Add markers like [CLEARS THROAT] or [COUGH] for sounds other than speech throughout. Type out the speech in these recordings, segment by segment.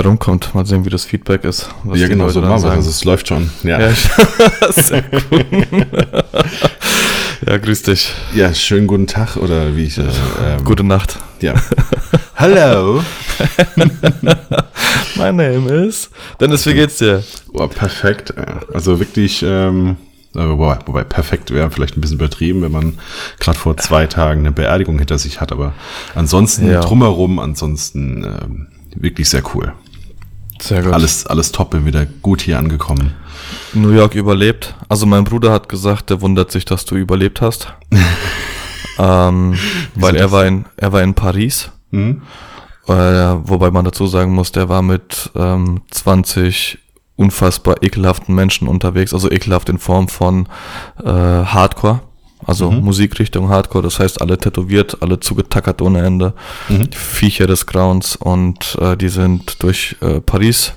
rumkommt. Mal sehen, wie das Feedback ist. ja, genau, so machen wir. Also es läuft schon. Ja, ja [LAUGHS] sehr gut. ja, grüß dich. Ja, schönen guten Tag oder wie ich. Äh, ähm, Gute Nacht. Ja. Hallo. [LAUGHS] My name is. Dennis, wie geht's dir? Oh, perfekt. Also wirklich. Ähm, Wobei, wobei perfekt wäre vielleicht ein bisschen übertrieben, wenn man gerade vor zwei Tagen eine Beerdigung hinter sich hat, aber ansonsten ja. drumherum, ansonsten ähm, wirklich sehr cool. Sehr gut. Alles, alles top, bin wieder gut hier angekommen. New York überlebt. Also mein Bruder hat gesagt, der wundert sich, dass du überlebt hast. [LAUGHS] ähm, weil er war in, er war in Paris. Mhm. Äh, wobei man dazu sagen muss, der war mit ähm, 20 unfassbar ekelhaften Menschen unterwegs, also ekelhaft in Form von äh, Hardcore, also mhm. Musikrichtung Hardcore, das heißt alle tätowiert, alle zugetackert ohne Ende, mhm. die Viecher des Grauens und äh, die sind durch äh, Paris,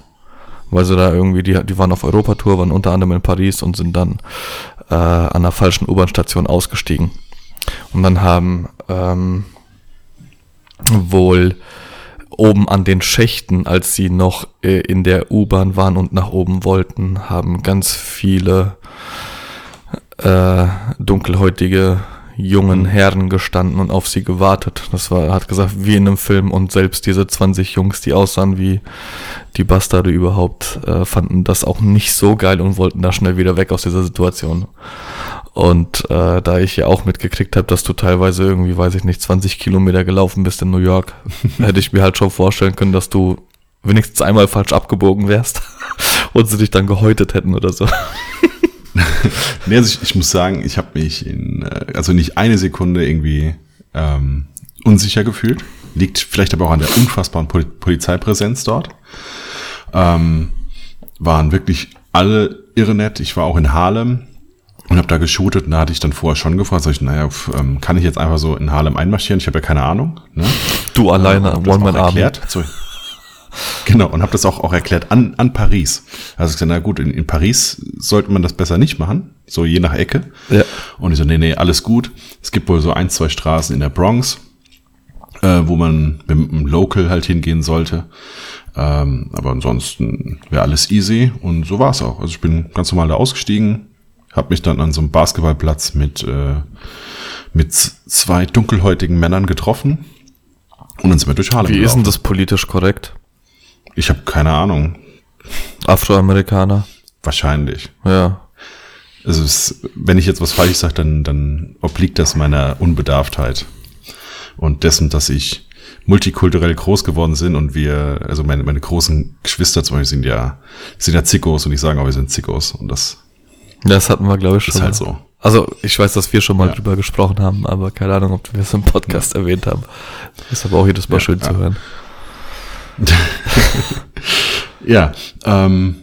weil sie da irgendwie, die, die waren auf Europatour, waren unter anderem in Paris und sind dann äh, an der falschen U-Bahn-Station ausgestiegen. Und dann haben ähm, wohl oben an den Schächten, als sie noch äh, in der U-Bahn waren und nach oben wollten, haben ganz viele äh, dunkelhäutige jungen Herren gestanden und auf sie gewartet. Das war, hat gesagt, wie in einem Film und selbst diese 20 Jungs, die aussahen wie die Bastarde überhaupt, äh, fanden das auch nicht so geil und wollten da schnell wieder weg aus dieser Situation. Und äh, da ich ja auch mitgekriegt habe, dass du teilweise irgendwie, weiß ich nicht, 20 Kilometer gelaufen bist in New York, [LAUGHS] hätte ich mir halt schon vorstellen können, dass du wenigstens einmal falsch abgebogen wärst [LAUGHS] und sie dich dann gehäutet hätten oder so. [LAUGHS] nee, also ich, ich muss sagen, ich habe mich in, äh, also nicht eine Sekunde irgendwie ähm, unsicher gefühlt. Liegt vielleicht aber auch an der unfassbaren Pol Polizeipräsenz dort. Ähm, waren wirklich alle irre nett. Ich war auch in Harlem und habe da geshootet und da hatte ich dann vorher schon gefragt, sag ich, naja, ähm, kann ich jetzt einfach so in Harlem einmarschieren? Ich habe ja keine Ahnung. Ne? Du alleine, ähm, One Man Army. So, genau, und habe das auch, auch erklärt an, an Paris. Also ich gesagt, na gut, in, in Paris sollte man das besser nicht machen, so je nach Ecke. Ja. Und ich so, nee, nee, alles gut. Es gibt wohl so ein, zwei Straßen in der Bronx, äh, wo man mit einem Local halt hingehen sollte. Ähm, aber ansonsten wäre alles easy und so war es auch. Also ich bin ganz normal da ausgestiegen, habe mich dann an so einem Basketballplatz mit, äh, mit zwei dunkelhäutigen Männern getroffen und dann sind wir durch Harlem Wie gelaufen. ist denn das politisch korrekt? Ich habe keine Ahnung. Afroamerikaner? Wahrscheinlich. Ja. Also es, wenn ich jetzt was falsch sage, dann, dann obliegt das meiner Unbedarftheit und dessen, dass ich multikulturell groß geworden sind und wir, also meine, meine großen Geschwister zum Beispiel sind ja, sind ja Zickos und ich sage auch, wir sind Zickos und das das hatten wir, glaube ich, schon. Ist halt so. Also, ich weiß, dass wir schon mal ja. drüber gesprochen haben, aber keine Ahnung, ob wir es im Podcast ja. erwähnt haben. Ist aber auch jedes Mal ja, schön zu hören. [LAUGHS] ja, ähm,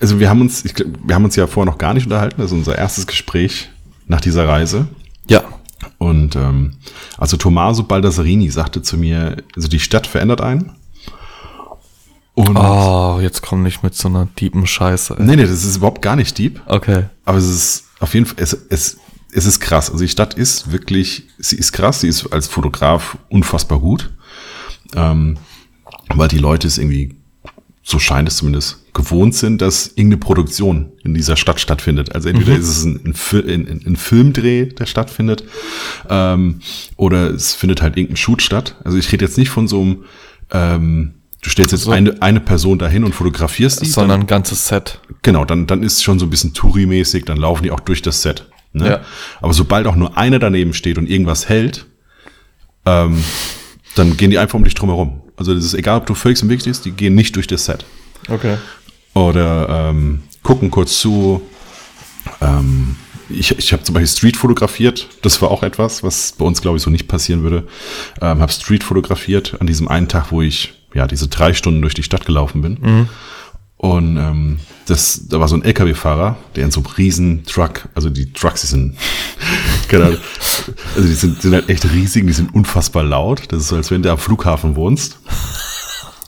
also wir haben uns, ich, wir haben uns ja vorher noch gar nicht unterhalten. Das ist unser erstes Gespräch nach dieser Reise. Ja. Und ähm, also Tommaso Baldassarini sagte zu mir, also die Stadt verändert einen. Und oh, jetzt komm nicht mit so einer deepen Scheiße. Ey. Nee, nee, das ist überhaupt gar nicht deep. Okay. Aber es ist auf jeden Fall, es, es, es ist krass. Also die Stadt ist wirklich, sie ist krass, sie ist als Fotograf unfassbar gut. Ähm, weil die Leute es irgendwie, so scheint es zumindest, gewohnt sind, dass irgendeine Produktion in dieser Stadt stattfindet. Also entweder mhm. ist es ein, ein, ein, ein, Filmdreh, der stattfindet, ähm, oder es findet halt irgendein Shoot statt. Also ich rede jetzt nicht von so einem ähm, Du stellst jetzt so. eine, eine Person dahin und fotografierst die. Sondern ein ganzes Set. Genau, dann, dann ist es schon so ein bisschen Touri-mäßig, dann laufen die auch durch das Set. Ne? Ja. Aber sobald auch nur einer daneben steht und irgendwas hält, ähm, dann gehen die einfach um dich drum herum. Also das ist egal, ob du völlig im Weg stehst, die gehen nicht durch das Set. Okay. Oder ähm, gucken kurz zu. Ähm, ich ich habe zum Beispiel Street fotografiert. Das war auch etwas, was bei uns, glaube ich, so nicht passieren würde. Ähm, habe Street fotografiert an diesem einen Tag, wo ich ja, diese drei Stunden durch die Stadt gelaufen bin. Mhm. Und ähm, das, da war so ein LKW-Fahrer, der in so einem riesen Truck, also die Trucks, die sind, [LAUGHS] genau, also die sind, sind halt echt riesig, die sind unfassbar laut. Das ist so, als wenn du am Flughafen wohnst.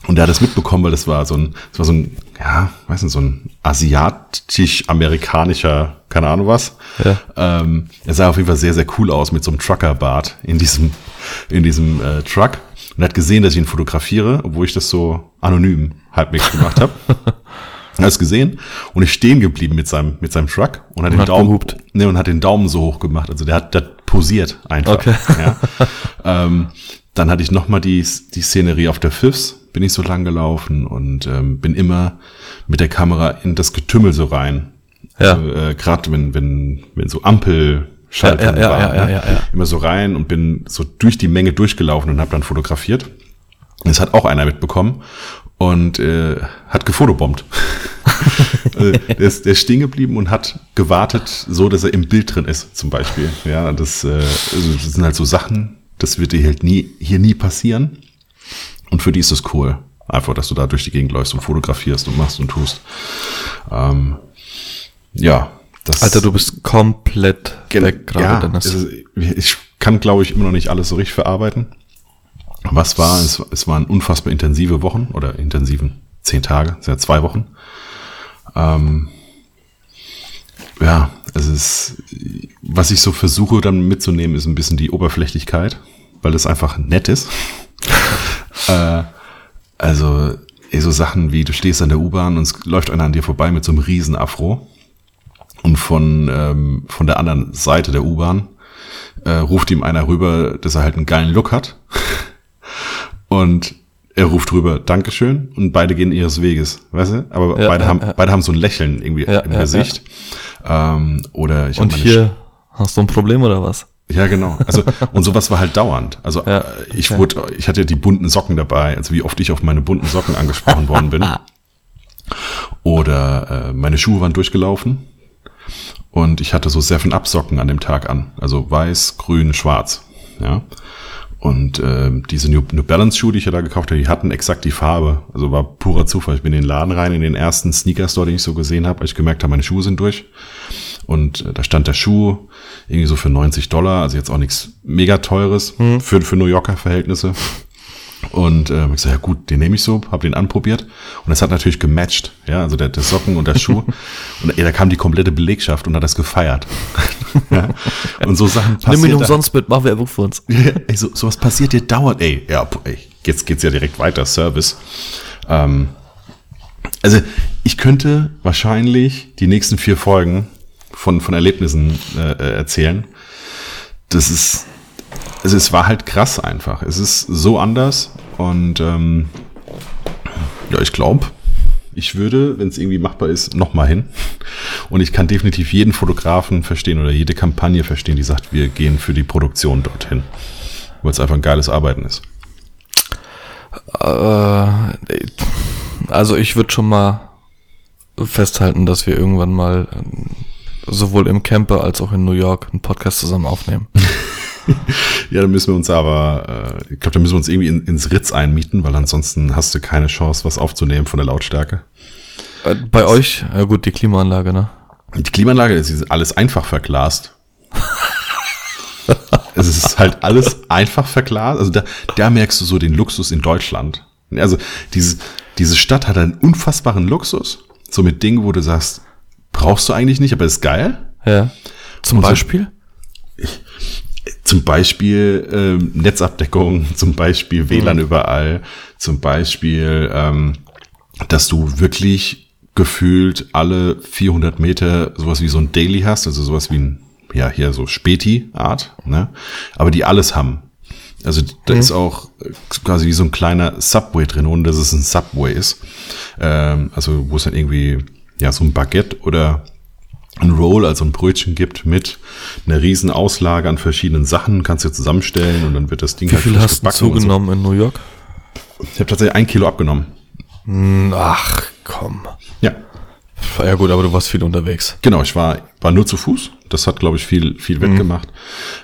Und der hat das mitbekommen, weil das war so ein, das war so ein, ja, weiß nicht, so ein asiatisch-amerikanischer, keine Ahnung was. Ja. Ähm, er sah auf jeden Fall sehr, sehr cool aus mit so einem Trucker-Bart in diesem, in diesem äh, Truck. Und er hat gesehen, dass ich ihn fotografiere, obwohl ich das so anonym halbwegs gemacht habe. Er [LAUGHS] hat es gesehen und ist stehen geblieben mit seinem, mit seinem Truck und hat, Und den, hat Daumen, gehupt. nee, und hat den Daumen so hoch gemacht. Also der hat, der hat posiert einfach. Okay. Ja. ähm, dann hatte ich nochmal die, die Szenerie auf der FIFS, bin ich so lang gelaufen und ähm, bin immer mit der Kamera in das Getümmel so rein. Ja. Also, äh, Gerade wenn, wenn, wenn so Ampel Ja, ja, ja, ja, ja, ne? ja, ja. immer so rein und bin so durch die Menge durchgelaufen und habe dann fotografiert. Das hat auch einer mitbekommen und äh, hat gefotobombt. Also, [LAUGHS] der, ist, der ist stehen geblieben und hat gewartet, so dass er im Bild drin ist, zum Beispiel. Ja, das, äh, also das sind halt so Sachen, das wird dir halt nie, hier nie passieren. Und für die ist es cool. Einfach, dass du da durch die Gegend läufst und fotografierst und machst und tust. Ähm, ja, das Alter, du bist komplett weg gerade, ja, Dennis. es ich kann, glaube ich, immer noch nicht alles so richtig verarbeiten. Was war? Es, es waren unfassbar intensive Wochen oder intensiven zehn Tage, sind ja zwei Wochen. Ähm, ja, es ist, was ich so versuche dann mitzunehmen, ist ein bisschen die Oberflächlichkeit, weil das einfach nett ist. [LAUGHS] äh, also, eh so Sachen wie, du stehst an der U-Bahn und es läuft einer an dir vorbei mit so einem riesen Afro und von, ähm, von der anderen Seite der U-Bahn äh, ruft ihm einer rüber, dass er halt einen geilen Look hat. [LAUGHS] und er ruft rüber, Dankeschön, und beide gehen ihres Weges, weißt du? Aber Ja, beide, ja, haben, ja. beide haben so ein Lächeln irgendwie im Gesicht. Ähm, oder ich Und hier hast du ein Problem oder was? ja, genau. Also, [LAUGHS] und sowas war halt dauernd. Also, Ja, äh, ich okay. wurde, ich hatte die bunten Socken dabei, also wie oft ich auf meine bunten Socken angesprochen worden bin. [LAUGHS] Oder äh, meine Schuhe waren durchgelaufen. Und ich hatte so Seven Up Socken an dem Tag an. Also weiß, grün, schwarz. Ja. Und äh, diese New, New Balance Schuhe, die ich ja da gekauft habe, die hatten exakt die Farbe. Also war purer Zufall. Ich bin in den Laden rein, in den ersten Sneaker Store, den ich so gesehen habe, als ich gemerkt habe, meine Schuhe sind durch. Und äh, da stand der Schuh irgendwie so für 90 Dollar, also jetzt auch nichts mega teures für, für New Yorker Verhältnisse. Und äh, ich gesagt, ja gut, den nehme ich so, habe den anprobiert und es hat natürlich gematcht, ja, also der, der Socken und der Schuh [LAUGHS] und ey, da kam die komplette Belegschaft und hat das gefeiert. [LAUGHS] ja. Und so Sachen Nimm passieren. ihn da- umsonst mit, mach Werbung für uns. [LAUGHS] ja, ey, so, sowas passiert dir dauernd, ey. Ja, ey, jetzt geht's ja direkt weiter, Service. Ähm, also, ich könnte wahrscheinlich die nächsten vier Folgen von, von Erlebnissen äh, äh, erzählen. Das ist, also es war halt krass einfach. Es ist so anders und ähm, ja, ich glaube, ich würde, wenn es irgendwie machbar ist, nochmal hin. Und ich kann definitiv jeden Fotografen verstehen oder jede Kampagne verstehen, die sagt, wir gehen für die Produktion dorthin. Weil es einfach ein geiles Arbeiten ist. Äh, also ich würde schon mal festhalten, dass wir irgendwann mal ähm, sowohl im Camper als auch in New York einen Podcast zusammen aufnehmen. [LAUGHS] [LAUGHS] Ja, dann müssen wir uns aber, äh, ich glaube, da müssen wir uns irgendwie in, ins Ritz einmieten, weil ansonsten hast du keine Chance, was aufzunehmen von der Lautstärke. Äh, Bei euch, ja gut, die Klimaanlage, ne? Die Klimaanlage ist alles einfach verglast. [LAUGHS] es ist halt alles einfach verglast. Also da, da merkst du so den Luxus in Deutschland. Also diese, diese Stadt hat einen unfassbaren Luxus. So mit Dingen, wo du sagst, brauchst du eigentlich nicht, aber ist geil. Ja. Zum Und so- Beispiel? Zum Beispiel ähm, Netzabdeckung, [LAUGHS] zum Beispiel WLAN überall, zum Beispiel, ähm, dass du wirklich gefühlt alle 400 Meter sowas wie so ein Daily hast, also sowas wie ein, ja, hier so Späti-Art, ne? aber die alles haben. Also da ist auch äh, quasi wie so ein kleiner Subway drin, ohne dass es ein Subway ist. Ähm, also wo es dann irgendwie, ja, so ein Baguette oder ein Roll, also ein Brötchen gibt mit einer riesen Auslage an verschiedenen Sachen, kannst du zusammenstellen und dann wird das Ding Wie viel frisch hast du zugenommen in New York? So. Ich habe tatsächlich ein Kilo abgenommen. Hm, Ach, komm. Ja, Ja gut, aber du warst viel unterwegs. genau. Ich war, war nur zu Fuß. Das hat, glaube ich, viel, viel wettgemacht.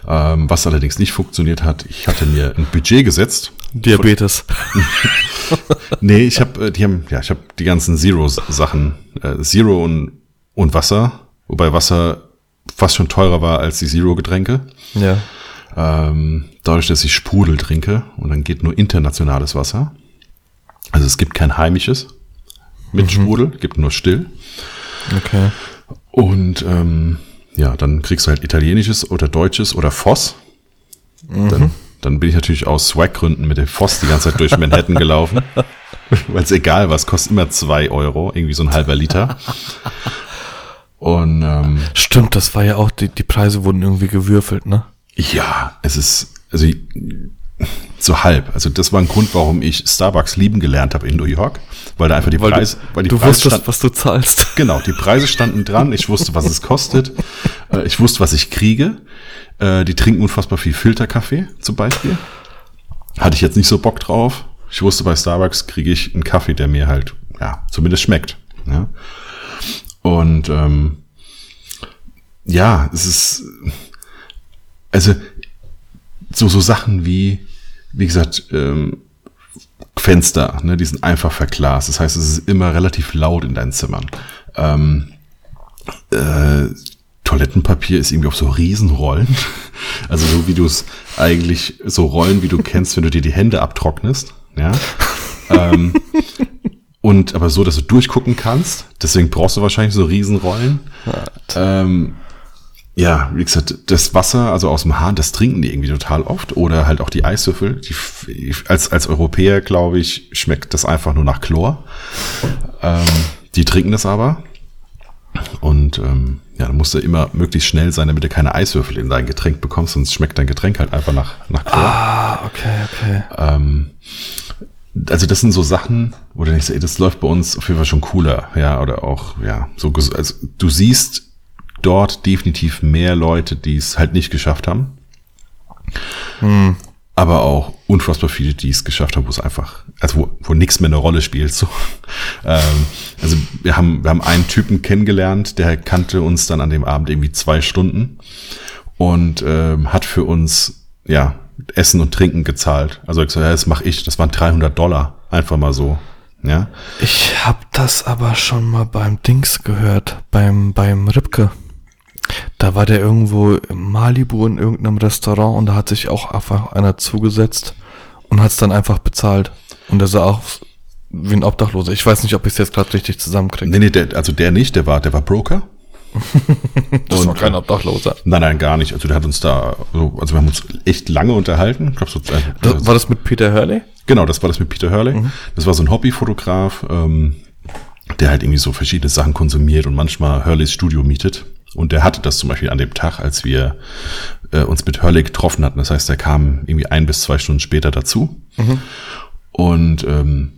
Ähm, was allerdings nicht funktioniert hat, ich hatte mir ein Budget gesetzt. Diabetes. [LAUGHS] Nee, ich habe, die haben, ja, ich habe die ganzen Zero-Sachen, äh, Zero und, und Wasser, wobei Wasser fast schon teurer war als die Zero-Getränke. Ja. Ähm, dadurch, dass ich Sprudel trinke und dann geht nur internationales Wasser. Also es gibt kein heimisches mit Sprudel, gibt nur still. Okay. Und ähm, ja, dann kriegst du halt italienisches oder deutsches oder Voss. Dann, dann bin ich natürlich aus Swag-Gründen mit dem Voss die ganze Zeit durch Manhattan gelaufen. [LAUGHS] Weil es egal was, kostet immer zwei Euro, irgendwie so ein halber Liter. Und ähm, Stimmt, das war ja auch, die, die Preise wurden irgendwie gewürfelt, ne? Ja, es ist, also so halb. Also das war ein Grund, warum ich Starbucks lieben gelernt habe in New York, weil da einfach die Preise, weil die du Preise wusstest, stand, was du zahlst. Genau, die Preise standen dran. Ich wusste, was es kostet. Äh, ich wusste, was ich kriege. Äh, die trinken unfassbar viel Filterkaffee zum Beispiel. Hatte ich jetzt nicht so Bock drauf. Ich wusste, bei Starbucks kriege ich einen Kaffee, der mir halt, ja, zumindest schmeckt. Ja. Und ähm, ja, es ist also so so Sachen wie wie gesagt ähm, Fenster, ne, die sind einfach verglast. Das heißt, es ist immer relativ laut in deinen Zimmern. Ähm, äh, Toilettenpapier ist irgendwie auf so Riesenrollen. [LAUGHS] Also so wie du es eigentlich, so Rollen, wie du kennst, wenn du dir die Hände abtrocknest. Ja. ähm, und aber so, dass du durchgucken kannst. Deswegen brauchst du wahrscheinlich so Riesenrollen. Ähm, ja, wie gesagt, das Wasser, also aus dem Hahn, das trinken die irgendwie total oft. Oder halt auch die Eiswürfel. Die, als, als Europäer, glaube ich, schmeckt das einfach nur nach Chlor. Ähm, die trinken das aber. Und ähm, ja, dann musst du immer möglichst schnell sein, damit du keine Eiswürfel in dein Getränk bekommst, sonst schmeckt dein Getränk halt einfach nach, nach Chlor. Ah, okay, okay. Ähm, also das sind so Sachen, wo du denkst, ey, das läuft bei uns auf jeden Fall schon cooler, ja, oder auch, ja, so, also du siehst dort definitiv mehr Leute, die es halt nicht geschafft haben. Hm. Aber auch unfassbar viele, die es geschafft haben, wo es einfach, also wo, wo nichts mehr eine Rolle spielt. So. [LAUGHS] ähm, also wir haben, wir haben einen Typen kennengelernt, der kannte uns dann an dem Abend irgendwie zwei Stunden und ähm, hat für uns, ja, Essen und Trinken gezahlt. Also ich so, ja, das mache ich. Das waren 300 Dollar. Einfach mal so. Ja. Ich habe das aber schon mal beim Dings gehört, beim, beim Ripke. Da war der irgendwo im Malibu in irgendeinem Restaurant und da hat sich auch einfach einer zugesetzt und hat es dann einfach bezahlt. Und der sah auch wie ein Obdachloser. Ich weiß nicht, ob ich es jetzt gerade richtig zusammenkriege. Nee, nee, der, also der nicht, der war, der war Broker. Das und, war kein Obdachloser. Nein, nein, gar nicht. Also der hat uns da, also wir haben uns echt lange unterhalten. Ich glaub, so, äh, das, war das mit Peter Hurley? Genau, das war das mit Peter Hurley. Mhm. Das war so ein Hobbyfotograf, ähm, der halt irgendwie so verschiedene Sachen konsumiert und manchmal Hurleys Studio mietet. Und der hatte das zum Beispiel an dem Tag, als wir äh, uns mit Hurley getroffen hatten. Das heißt, er kam irgendwie ein bis zwei Stunden später dazu. Mhm. Und ähm,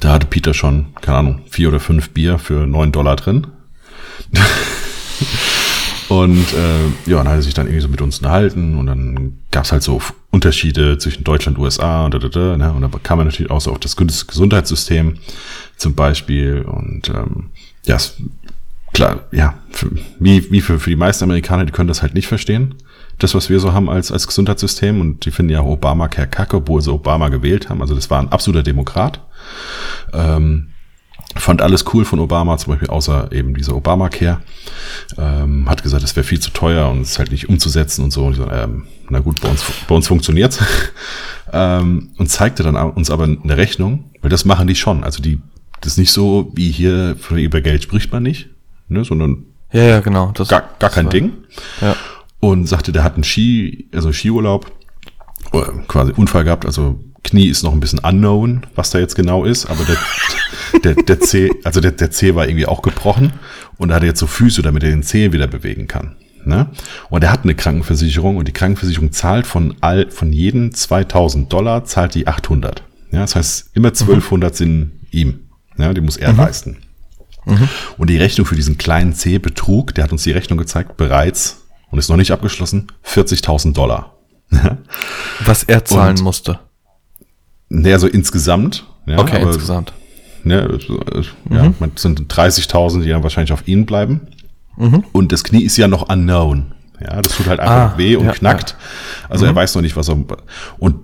da hatte Peter schon, keine Ahnung, vier oder fünf Bier für neun Dollar drin. [LAUGHS] und äh, ja, dann hat er sich dann irgendwie so mit uns unterhalten und dann gab es halt so Unterschiede zwischen Deutschland USA und da, da, da, ne? und dann kam er natürlich auch so auf das Gesundheitssystem zum Beispiel und ähm, ja, klar, ja, für, wie, wie für, für die meisten Amerikaner, die können das halt nicht verstehen, das, was wir so haben als, als Gesundheitssystem und die finden ja Obamacare kacke, obwohl sie Obama gewählt haben, also das war ein absoluter Demokrat. Ähm, fand alles cool von Obama, zum Beispiel außer eben diese Obamacare. Ähm, hat gesagt, es wäre viel zu teuer und es ist halt nicht umzusetzen und so. Und so ähm, na gut, bei uns, bei uns funktioniert's. [LAUGHS] ähm, und zeigte dann uns aber eine Rechnung, weil das machen die schon. Also die, das ist nicht so wie hier, über Geld spricht man nicht, ne, sondern ja, ja, genau. Das, gar, gar kein war, Ding. Ja. Und sagte, der hat einen Ski, also Skiurlaub, quasi Unfall gehabt, also Knie ist noch ein bisschen unknown, was da jetzt genau ist, aber der, der, der C, also der, der C war irgendwie auch gebrochen und er hatte jetzt so Füße, damit er den C wieder bewegen kann. Ne? Und er hat eine Krankenversicherung und die Krankenversicherung zahlt von all, von jeden 2000 Dollar zahlt die 800. Ja, das heißt, immer 1200 mhm. sind ihm. Ja, die muss er mhm. leisten. Mhm. Und die Rechnung für diesen kleinen C-Betrug, der hat uns die Rechnung gezeigt, bereits, und ist noch nicht abgeschlossen, 40.000 Dollar. [LAUGHS] Was er zahlen und, musste. Naja, so insgesamt. Ja, okay, aber, insgesamt. Ne, ja, mhm. man sind 30.000, die dann wahrscheinlich auf ihn bleiben. Mhm. Und das Knie ist ja noch unknown. Ja, das tut halt einfach ah, weh und ja, knackt. Also mhm. er weiß noch nicht, was er. Und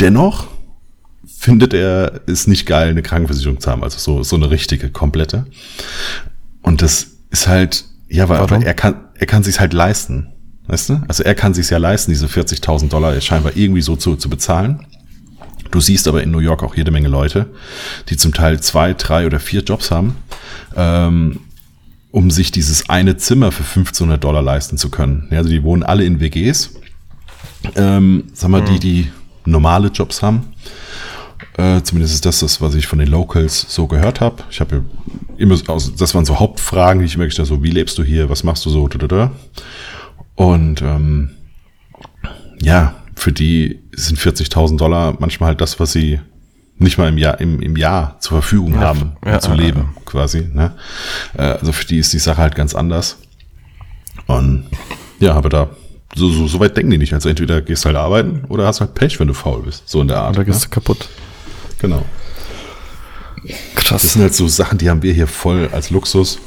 dennoch findet er es nicht geil, eine Krankenversicherung zu haben. Also so, so eine richtige, komplette. Und das ist halt, ja, weil, weil er kann, er kann sich's halt leisten. Weißt du? Also er kann sich's ja leisten, diese 40.000 Dollar scheinbar irgendwie so zu, zu bezahlen. Du siehst aber in New York auch jede Menge Leute, die zum Teil zwei, drei oder vier Jobs haben, ähm, um sich dieses eine Zimmer für 1500 Dollar leisten zu können. Ja, also die wohnen alle in WGs ähm, sag mal, die, die normale Jobs haben. Äh, zumindest ist das das, was ich von den Locals so gehört habe. Ich habe immer, also das waren so Hauptfragen, die ich mir gestellt habe, so, wie lebst du hier, was machst du so, da, da, da. Und ähm, ja, für die sind 40.000 Dollar manchmal halt das, was sie nicht mal im Jahr, im, im Jahr zur Verfügung ja, haben, um ja, zu leben, ja, quasi. Ne? Äh, also für die ist die Sache halt ganz anders. Und ja, aber da, so, so, so weit denken die nicht. Also entweder gehst halt arbeiten oder hast halt Pech, wenn du faul bist. So in der Art. Oder gehst ne? du kaputt. Genau. Krass. Das sind halt so Sachen, die haben wir hier voll als Luxus.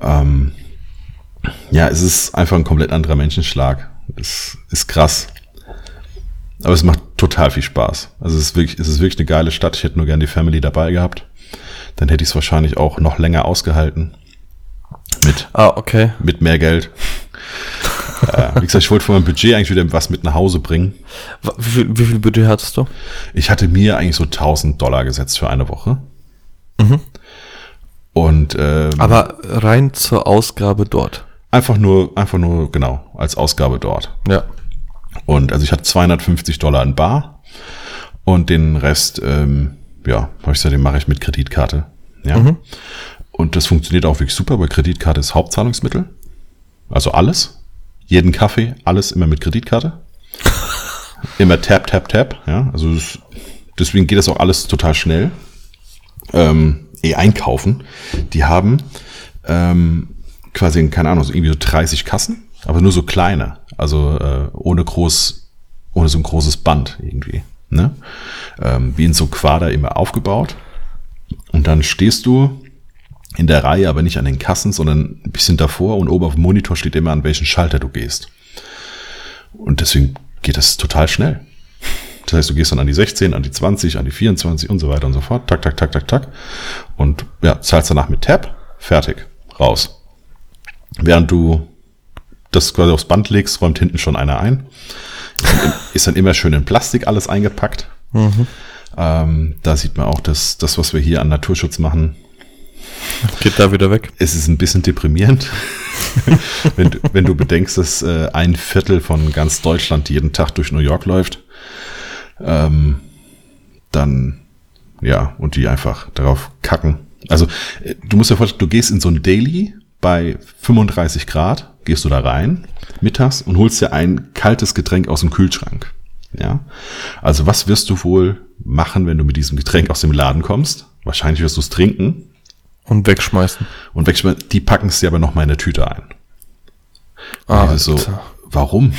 Ähm, ja, es ist einfach ein komplett anderer Menschenschlag. Es ist krass. Aber es macht total viel Spaß. Also es ist wirklich, es ist wirklich eine geile Stadt. Ich hätte nur gerne die Family dabei gehabt. Dann hätte ich es wahrscheinlich auch noch länger ausgehalten. Mit, ah, okay. mit mehr Geld. [LAUGHS] äh, wie gesagt, ich wollte von meinem Budget eigentlich wieder was mit nach Hause bringen. Wie viel, wie viel Budget hattest du? Ich hatte mir eigentlich so 1000 Dollar gesetzt für eine Woche. Mhm. Und, ähm, Aber rein zur Ausgabe dort. Einfach nur, einfach nur, genau, als Ausgabe dort. Ja. Und also ich hatte 250 Dollar in Bar und den Rest, ähm, ja, habe ich gesagt, den mache ich mit Kreditkarte. Ja. Mhm. Und das funktioniert auch wirklich super, weil Kreditkarte ist Hauptzahlungsmittel. Also alles. Jeden Kaffee, alles immer mit Kreditkarte. [LAUGHS] immer tap, tap, tap. Ja, also das, deswegen geht das auch alles total schnell. Ähm, eh einkaufen. Die haben ähm, quasi, keine Ahnung, so irgendwie so 30 Kassen, aber nur so kleine. Also äh, ohne groß, ohne so ein großes Band irgendwie. Ne? Ähm, wie in so Quader immer aufgebaut. Und dann stehst du in der Reihe, aber nicht an den Kassen, sondern ein bisschen davor und oben auf dem Monitor steht immer, an welchen Schalter du gehst. Und deswegen geht das total schnell. Das heißt, du gehst dann an die 16, an die 20, an die 24 und so weiter und so fort. Tak, tak, tak, tak, tak. Und ja, zahlst danach mit Tab. Fertig. Raus. Während du das quasi aufs Band legst, räumt hinten schon einer ein. Ist dann, immer schön in Plastik alles eingepackt. Mhm. Ähm, da sieht man auch, dass das, was wir hier an Naturschutz machen, geht da wieder weg. Es ist ein bisschen deprimierend, [LAUGHS] wenn, du, wenn du bedenkst, dass äh, ein Viertel von ganz Deutschland jeden Tag durch New York läuft. Ähm, dann, ja, und die einfach darauf kacken. Also, äh, du musst dir vorstellen, du gehst in so ein Daily bei 35 Grad, gehst du da rein, mittags, und holst dir ein kaltes Getränk aus dem Kühlschrank. Ja. Also, was wirst du wohl machen, wenn du mit diesem Getränk aus dem Laden kommst? Wahrscheinlich wirst du es trinken. Und wegschmeißen. Und wegschmeißen. Die packen es dir aber noch mal in eine Tüte ein. Ah, so, warum?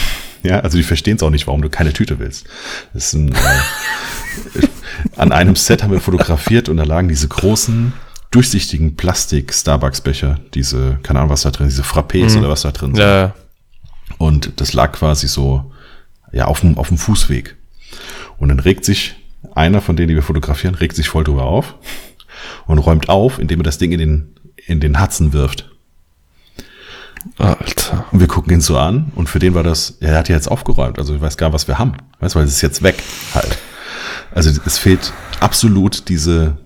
Ja, also die verstehen es auch nicht, warum du keine Tüte willst. Das ist ein, äh, [LAUGHS] an einem Set haben wir fotografiert und da lagen diese großen durchsichtigen Plastik-Starbucks-Becher, diese, keine Ahnung, was da drin, diese Frappés mhm. oder was da drin sind. Ja. Und das lag quasi so, ja, auf dem, auf dem Fußweg. Und dann regt sich einer von denen, die wir fotografieren, regt sich voll drüber auf und räumt auf, indem er das Ding in den, in den Hudson wirft. Alter. Und wir gucken ihn so an und für den war das, er hat ja jetzt aufgeräumt, also ich weiß gar nicht, was wir haben. Weißt du, weil es ist jetzt weg halt. Also es fehlt absolut diese,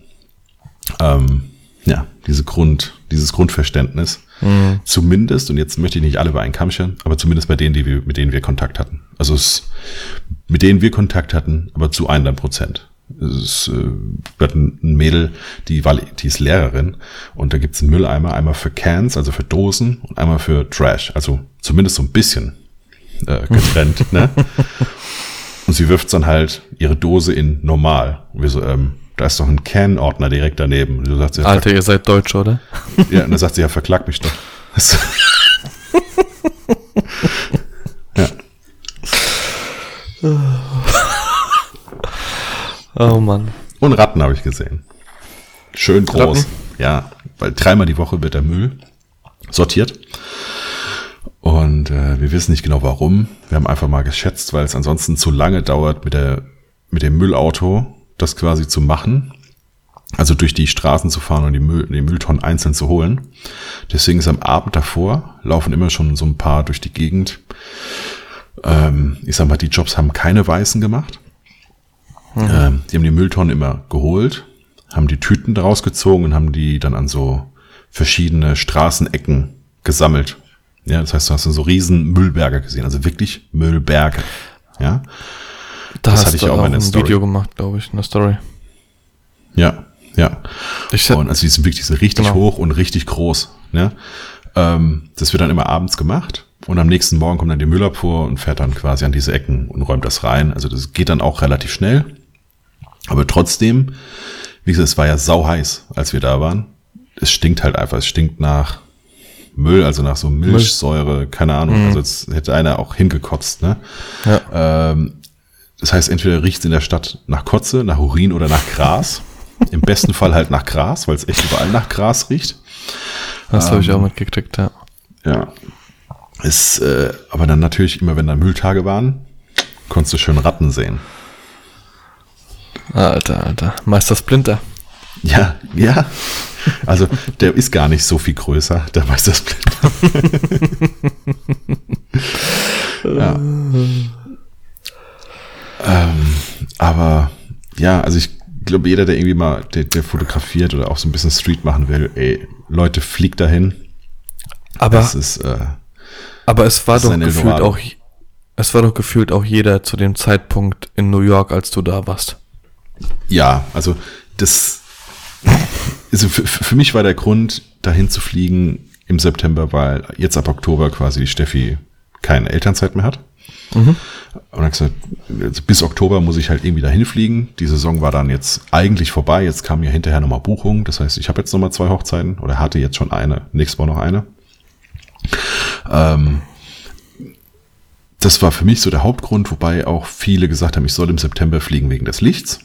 ähm, ja, diese Grund, dieses Grundverständnis. Mhm. Zumindest, und jetzt möchte ich nicht alle bei einen Kamm scheren, aber zumindest bei denen, die wir, mit denen wir Kontakt hatten. Also es, mit denen wir Kontakt hatten, aber zu 100 Prozent. Es äh, wird ein Mädel, die, war, die ist Lehrerin und da gibt's einen Mülleimer, einmal für Cans, also für Dosen und einmal für Trash, also zumindest so ein bisschen äh, getrennt. ne? [LAUGHS] Und sie wirft dann halt ihre Dose in normal. Und wir so, ähm, da ist doch ein Can-Ordner direkt daneben. Und du sagst, ja, Alter, ihr seid Deutsch, oder? Ja, und dann sagt sie, ja, verklag mich doch. [LAUGHS] ja. Oh Mann. Und Ratten habe ich gesehen. Schön groß. Ratten? Ja, weil dreimal die Woche wird der Müll sortiert. Und äh, wir wissen nicht genau warum. Wir haben einfach mal geschätzt, weil es ansonsten zu lange dauert, mit, der, mit dem Müllauto das quasi zu machen. Also durch die Straßen zu fahren und die, Müll, die Mülltonnen einzeln zu holen. Deswegen ist am Abend davor, laufen immer schon so ein paar durch die Gegend. Ähm, ich sag mal, die Jobs haben keine Weißen gemacht. Mhm. Ähm, die haben die Mülltonnen immer geholt, haben die Tüten daraus gezogen und haben die dann an so verschiedene Straßenecken gesammelt. Ja, das heißt, du hast so riesen Müllberge gesehen, also wirklich Müllberge. Ja. Da das hatte ich auch, auch ein Story. Video gemacht, glaube ich, eine Story. Ja, ja. Ich, und also die sind wirklich so richtig genau. hoch und richtig groß. Ne? Ähm, das wird dann immer abends gemacht und am nächsten Morgen kommt dann die Müllabfuhr und fährt dann quasi an diese Ecken und räumt das rein. Also das geht dann auch relativ schnell. Aber trotzdem, wie gesagt, es war ja sau heiß, als wir da waren. Es stinkt halt einfach. Es stinkt nach Müll, also nach so Milchsäure, keine Ahnung. Mhm. Also jetzt hätte einer auch hingekotzt. Ne? Ja. Ähm, das heißt, entweder riecht es in der Stadt nach Kotze, nach Urin oder nach Gras. Im besten Fall halt nach Gras, weil es echt überall nach Gras riecht. Das ähm, habe ich auch mitgekriegt, ja. Ja. Ist, äh, aber dann natürlich immer, wenn da Mülltage waren, konntest du schön Ratten sehen. Alter, Alter. Meister Splinter. Ja, ja. Also der ist gar nicht so viel größer, der Meister Splinter. [LAUGHS] ja. Ähm, aber ja, also ich glaube, jeder, der irgendwie mal, der, der, fotografiert oder auch so ein bisschen Street machen will, ey, Leute, fliegt dahin. Aber, das ist, äh, aber es war doch gefühlt auch, es war doch gefühlt auch jeder zu dem Zeitpunkt in New York, als du da warst. Ja, also das, also für, für mich war der Grund, dahin zu fliegen im September, weil jetzt ab Oktober quasi Steffi keine Elternzeit mehr hat. Mhm. Und dann gesagt, bis Oktober muss ich halt irgendwie dahin fliegen. Die Saison war dann jetzt eigentlich vorbei. Jetzt kam ja hinterher nochmal Buchung. Das heißt, ich habe jetzt nochmal zwei Hochzeiten oder hatte jetzt schon eine. Nächstes Mal noch eine. Ähm, das war für mich so der Hauptgrund, wobei auch viele gesagt haben, ich soll im September fliegen wegen des Lichts.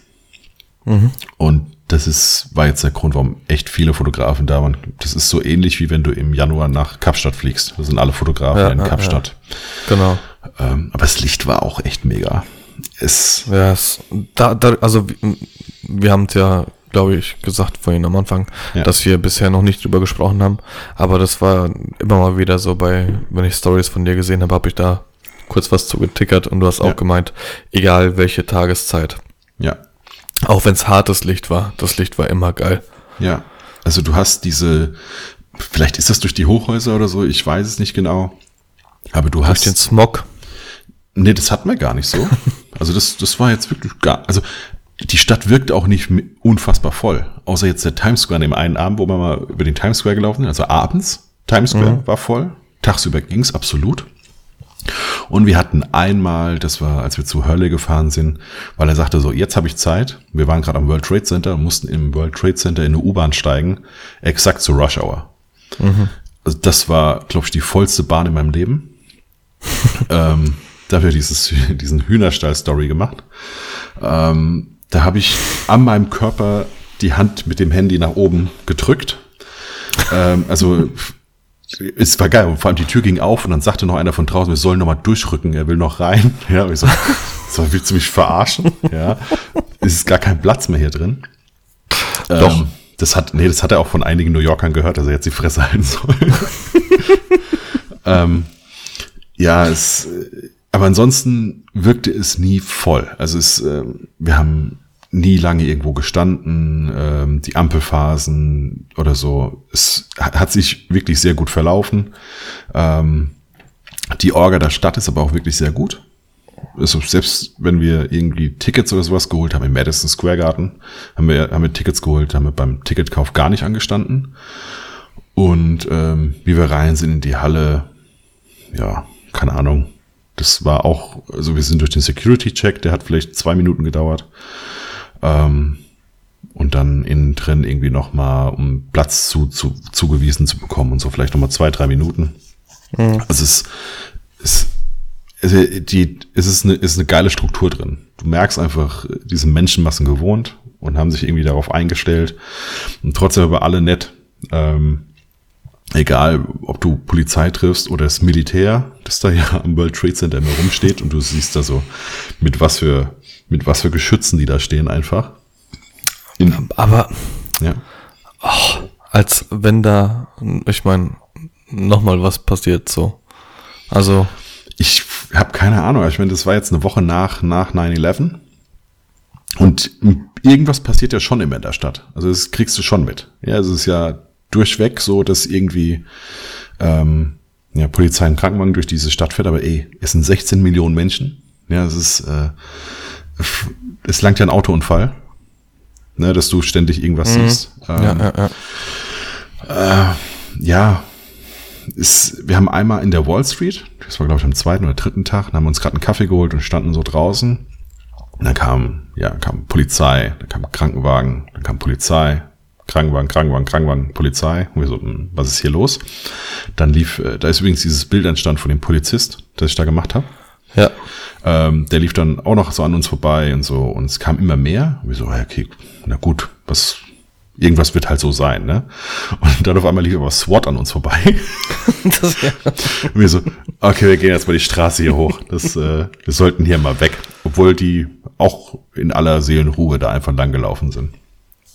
Mhm. Und das ist, war jetzt der Grund, warum echt viele Fotografen da waren. Das ist so ähnlich wie wenn du im Januar nach Kapstadt fliegst. Da sind alle Fotografen ja, in Kapstadt. Ja. Genau. Ähm, aber das Licht war auch echt mega. Es, ja, es, da, da, also wir haben es ja, glaube ich, gesagt vorhin am Anfang, ja. dass wir bisher noch nicht drüber gesprochen haben. Aber das war immer mal wieder so bei, wenn ich Stories von dir gesehen habe, habe ich da kurz was zugetickert und du hast auch gemeint, egal welche Tageszeit. Ja. Auch wenn es hartes Licht war, das Licht war immer geil. Ja. Also du hast diese, vielleicht ist das durch die Hochhäuser oder so, ich weiß es nicht genau. Aber du hast. den Smog. Nee, das hatten wir gar nicht so. [LAUGHS] Also das, das war jetzt wirklich gar, also die Stadt wirkt auch nicht unfassbar voll. Außer jetzt der Times Square an dem einen Abend, wo wir mal über den Times Square gelaufen sind, also abends. Times Square mhm. war voll. Tagsüber ging's absolut. Und wir hatten einmal, das war, als wir zu Hölle gefahren sind, weil er sagte so, jetzt habe ich Zeit. Wir waren gerade am World Trade Center und mussten im World Trade Center in eine U-Bahn steigen, exakt zur Rush Hour. Mhm. Also das war, glaube ich, die vollste Bahn in meinem Leben. [LAUGHS] ähm, dafür dieses, diesen Hühnerstall-Story gemacht. Ähm, da habe ich an meinem Körper die Hand mit dem Handy nach oben gedrückt. Ähm, also es war geil. Und vor allem die Tür ging auf und dann sagte noch einer von draußen, wir sollen noch mal durchrücken, er will noch rein. [LAUGHS] Ja, ich so, so willst du mich verarschen? Ja, es ist gar kein Platz mehr hier drin. Doch. Ähm, das hat, nee, das hat er auch von einigen New Yorkern gehört, dass er jetzt die Fresse halten soll. [LAUGHS] ähm, ja, es, aber ansonsten wirkte es nie voll. Also es, äh, wir haben nie lange irgendwo gestanden, ähm, die Ampelphasen oder so. Es hat sich wirklich sehr gut verlaufen. Ähm, die Orga der Stadt ist aber auch wirklich sehr gut. Also selbst wenn wir irgendwie Tickets oder sowas geholt haben im Madison Square Garden, haben wir, haben wir Tickets geholt, haben wir beim Ticketkauf gar nicht angestanden. Und ähm, wie wir rein sind in die Halle, ja, keine Ahnung. Das war auch, also wir sind durch den Security-Check, der hat vielleicht zwei Minuten gedauert. Ähm, und dann innen drin irgendwie nochmal, um Platz zu, zu, zugewiesen zu bekommen und so vielleicht nochmal zwei, drei Minuten. Mhm. Also es, es, es, die, es ist, eine, ist eine geile Struktur drin. Du merkst einfach, diese Menschenmassen gewohnt und haben sich irgendwie darauf eingestellt. Und trotzdem aber alle nett. Ähm, egal, ob du Polizei triffst oder das Militär, das da ja am World Trade Center immer rumsteht und du siehst da so, mit was für mit was für Geschützen die da stehen einfach. In, aber ja. Oh, als wenn da, ich meine, nochmal was passiert so. Also. Ich habe keine Ahnung. Ich meine, das war jetzt eine Woche nach, nach 9-11. Und irgendwas passiert ja schon immer in der Stadt. Also das kriegst du schon mit. Ja, es ist ja durchweg so, dass irgendwie ähm, ja, Polizei und Krankenwagen durch diese Stadt fährt, aber ey, es sind 16 Millionen Menschen. Ja, es ist, äh, es langt ja ein Autounfall, ne, dass du ständig irgendwas mhm. siehst. Ähm, ja, ja, ja. Äh, ja, ist, wir haben einmal in der Wall Street, das war glaube ich am zweiten oder dritten Tag, haben uns gerade einen Kaffee geholt und standen so draußen. Und dann kam, ja, kam Polizei, dann kam Krankenwagen, dann kam Polizei, Krankenwagen, Krankenwagen, Krankenwagen, Polizei. Und wir so, hm, was ist hier los? Dann lief, äh, da ist übrigens dieses Bild entstanden von dem Polizist, das ich da gemacht habe. Ja. Ähm, der lief dann auch noch so an uns vorbei und so. Und es kam immer mehr. Und wir so, okay, na gut, was, irgendwas wird halt so sein, ne? Und dann auf einmal lief aber SWAT an uns vorbei. [LAUGHS] Das, ja. Und wir so, okay, wir gehen jetzt mal die Straße hier hoch. Das, äh, wir sollten hier mal weg. Obwohl die auch in aller Seelenruhe da einfach lang gelaufen sind.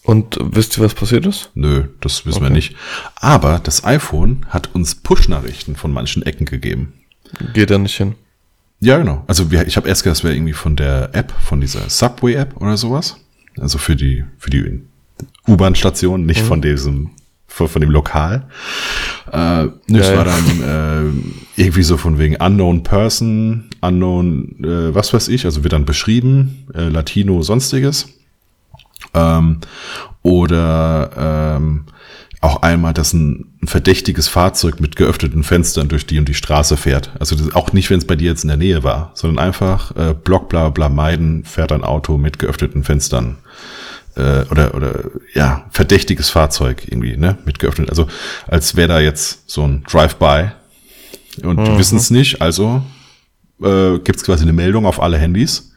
Und wisst ihr, was passiert ist? Nö, das wissen okay. wir nicht. Aber das iPhone hat uns Push-Nachrichten von manchen Ecken gegeben. Geht da nicht hin? Ja, genau. Also wir, ich habe erst gedacht, das wäre irgendwie von der App, von dieser Subway-App oder sowas. Also für die, für die U-Bahn-Station, nicht mhm. von diesem, von, von dem Lokal. Äh, das ja, war dann äh, irgendwie so von wegen Unknown Person, Unknown, äh, was weiß ich, also wird dann beschrieben, äh, Latino, sonstiges. Ähm, oder ähm, auch einmal, dass ein, verdächtiges Fahrzeug mit geöffneten Fenstern durch die und die Straße fährt. Also auch nicht, wenn es bei dir jetzt in der Nähe war, sondern einfach äh, Block bla bla meiden, fährt ein Auto mit geöffneten Fenstern. Äh, oder, oder ja, verdächtiges Fahrzeug irgendwie, ne? Mit geöffnet. Also als wäre da jetzt so ein Drive-by und mhm. wissen es nicht, also äh, gibt es quasi eine Meldung auf alle Handys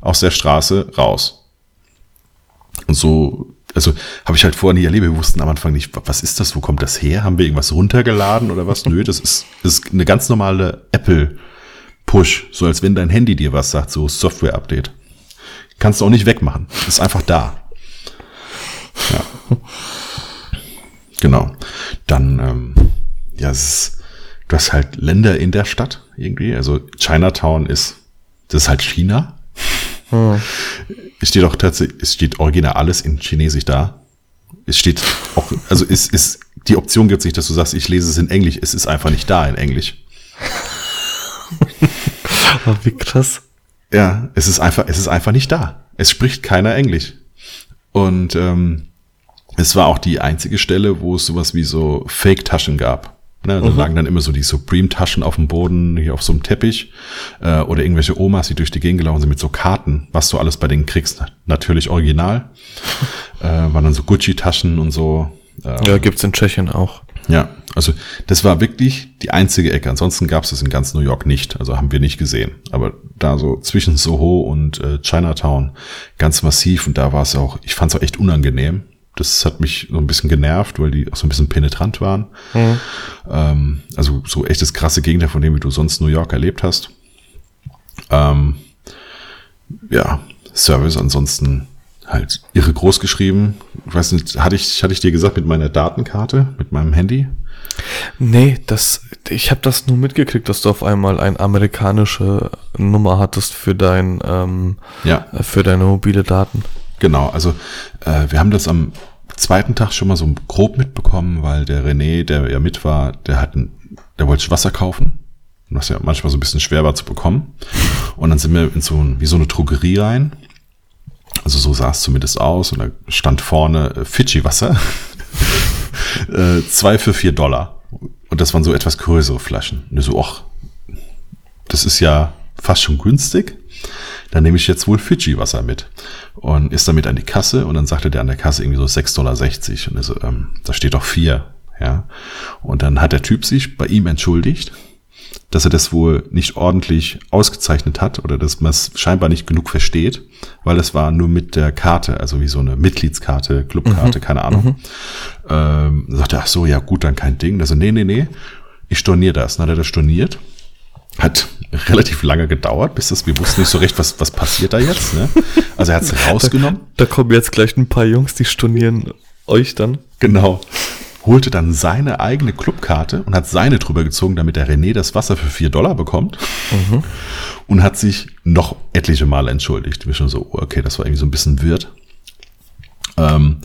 aus der Straße raus. Und so, also habe ich halt vorher nie erlebt. Wir wussten am Anfang nicht, was ist das, wo kommt das her? Haben wir irgendwas runtergeladen oder was? Nö, das ist, ist eine ganz normale Apple-Push, so als wenn dein Handy dir was sagt, so Software-Update. Kannst du auch nicht wegmachen. Ist einfach da. Ja. Genau. Dann, ähm, ja, es ist, du hast halt Länder in der Stadt irgendwie. Also Chinatown ist, das ist halt China. Hm. Es steht auch tatsächlich, es steht original alles in Chinesisch da. Es steht auch, also es ist, die Option gibt sich, dass du sagst, ich lese es in Englisch. Es ist einfach nicht da in Englisch. [LAUGHS] oh, wie krass. Ja, es ist einfach, es ist einfach nicht da. Es spricht keiner Englisch. Und ähm, es war auch die einzige Stelle, wo es sowas wie so Fake-Taschen gab. Ne, da mhm. lagen dann immer so die Supreme-Taschen auf dem Boden, hier auf so einem Teppich. Äh, oder irgendwelche Omas, die durch die Gegend gelaufen sind mit so Karten, was du alles bei denen kriegst. Natürlich original. [LAUGHS] äh, waren dann so Gucci-Taschen und so. Ähm, ja, gibt's in Tschechien auch. Ja, also das war wirklich die einzige Ecke. Ansonsten gab's das in ganz New York nicht. Also haben wir nicht gesehen. Aber da so zwischen Soho und äh, Chinatown ganz massiv. Und da war es auch, ich fand es auch echt unangenehm das hat mich so ein bisschen genervt, weil die auch so ein bisschen penetrant waren. Mhm. Ähm, also so echtes krasse Gegenteil von dem, wie du sonst New York erlebt hast. Ähm, ja, Service ansonsten halt irre groß geschrieben. Ich weiß nicht, hatte ich, hatte ich dir gesagt mit meiner Datenkarte, mit meinem Handy? Nee, das, ich habe das nur mitgekriegt, dass du auf einmal eine amerikanische Nummer hattest für dein, ähm, ja. für deine mobile Daten. Genau, also äh, wir haben das am zweiten Tag schon mal so grob mitbekommen, weil der René, der ja mit war, der hat ein, der wollte Wasser kaufen, was ja manchmal so ein bisschen schwer war zu bekommen. Und dann sind wir in so ein, wie so eine Drogerie rein. Also so sah es zumindest aus und da stand vorne äh, Fidschi-Wasser. [LAUGHS] äh, zwei für vier Dollar. Und das waren so etwas größere Flaschen. Und so, ach, das ist ja fast schon günstig dann nehme ich jetzt wohl Fidschi-Wasser mit. Und ist damit an die Kasse und dann sagte der an der Kasse irgendwie so 6,60 Dollar. Und er so, ähm, da steht doch vier. Ja. Und dann hat der Typ sich bei ihm entschuldigt, dass er das wohl nicht ordentlich ausgezeichnet hat oder dass man es scheinbar nicht genug versteht, weil es war nur mit der Karte, also wie so eine Mitgliedskarte, Clubkarte, mhm. keine Ahnung. Mhm. Ähm, sagt er, ach so, ja gut, dann kein Ding. Also nee, nee, nee, ich storniere das. Dann hat er das storniert hat relativ lange gedauert, bis das, wir wussten nicht so recht, was, was passiert da jetzt. Ne? Also er hat es [LAUGHS] rausgenommen. Da, da, kommen jetzt gleich ein paar Jungs, die stornieren euch dann. Genau. Holte dann seine eigene Clubkarte und hat seine drüber gezogen, damit der René das Wasser für vier Dollar bekommt. Mhm. Und hat sich noch etliche Male entschuldigt. Wir schon so, okay, das war irgendwie so ein bisschen wird. Ähm,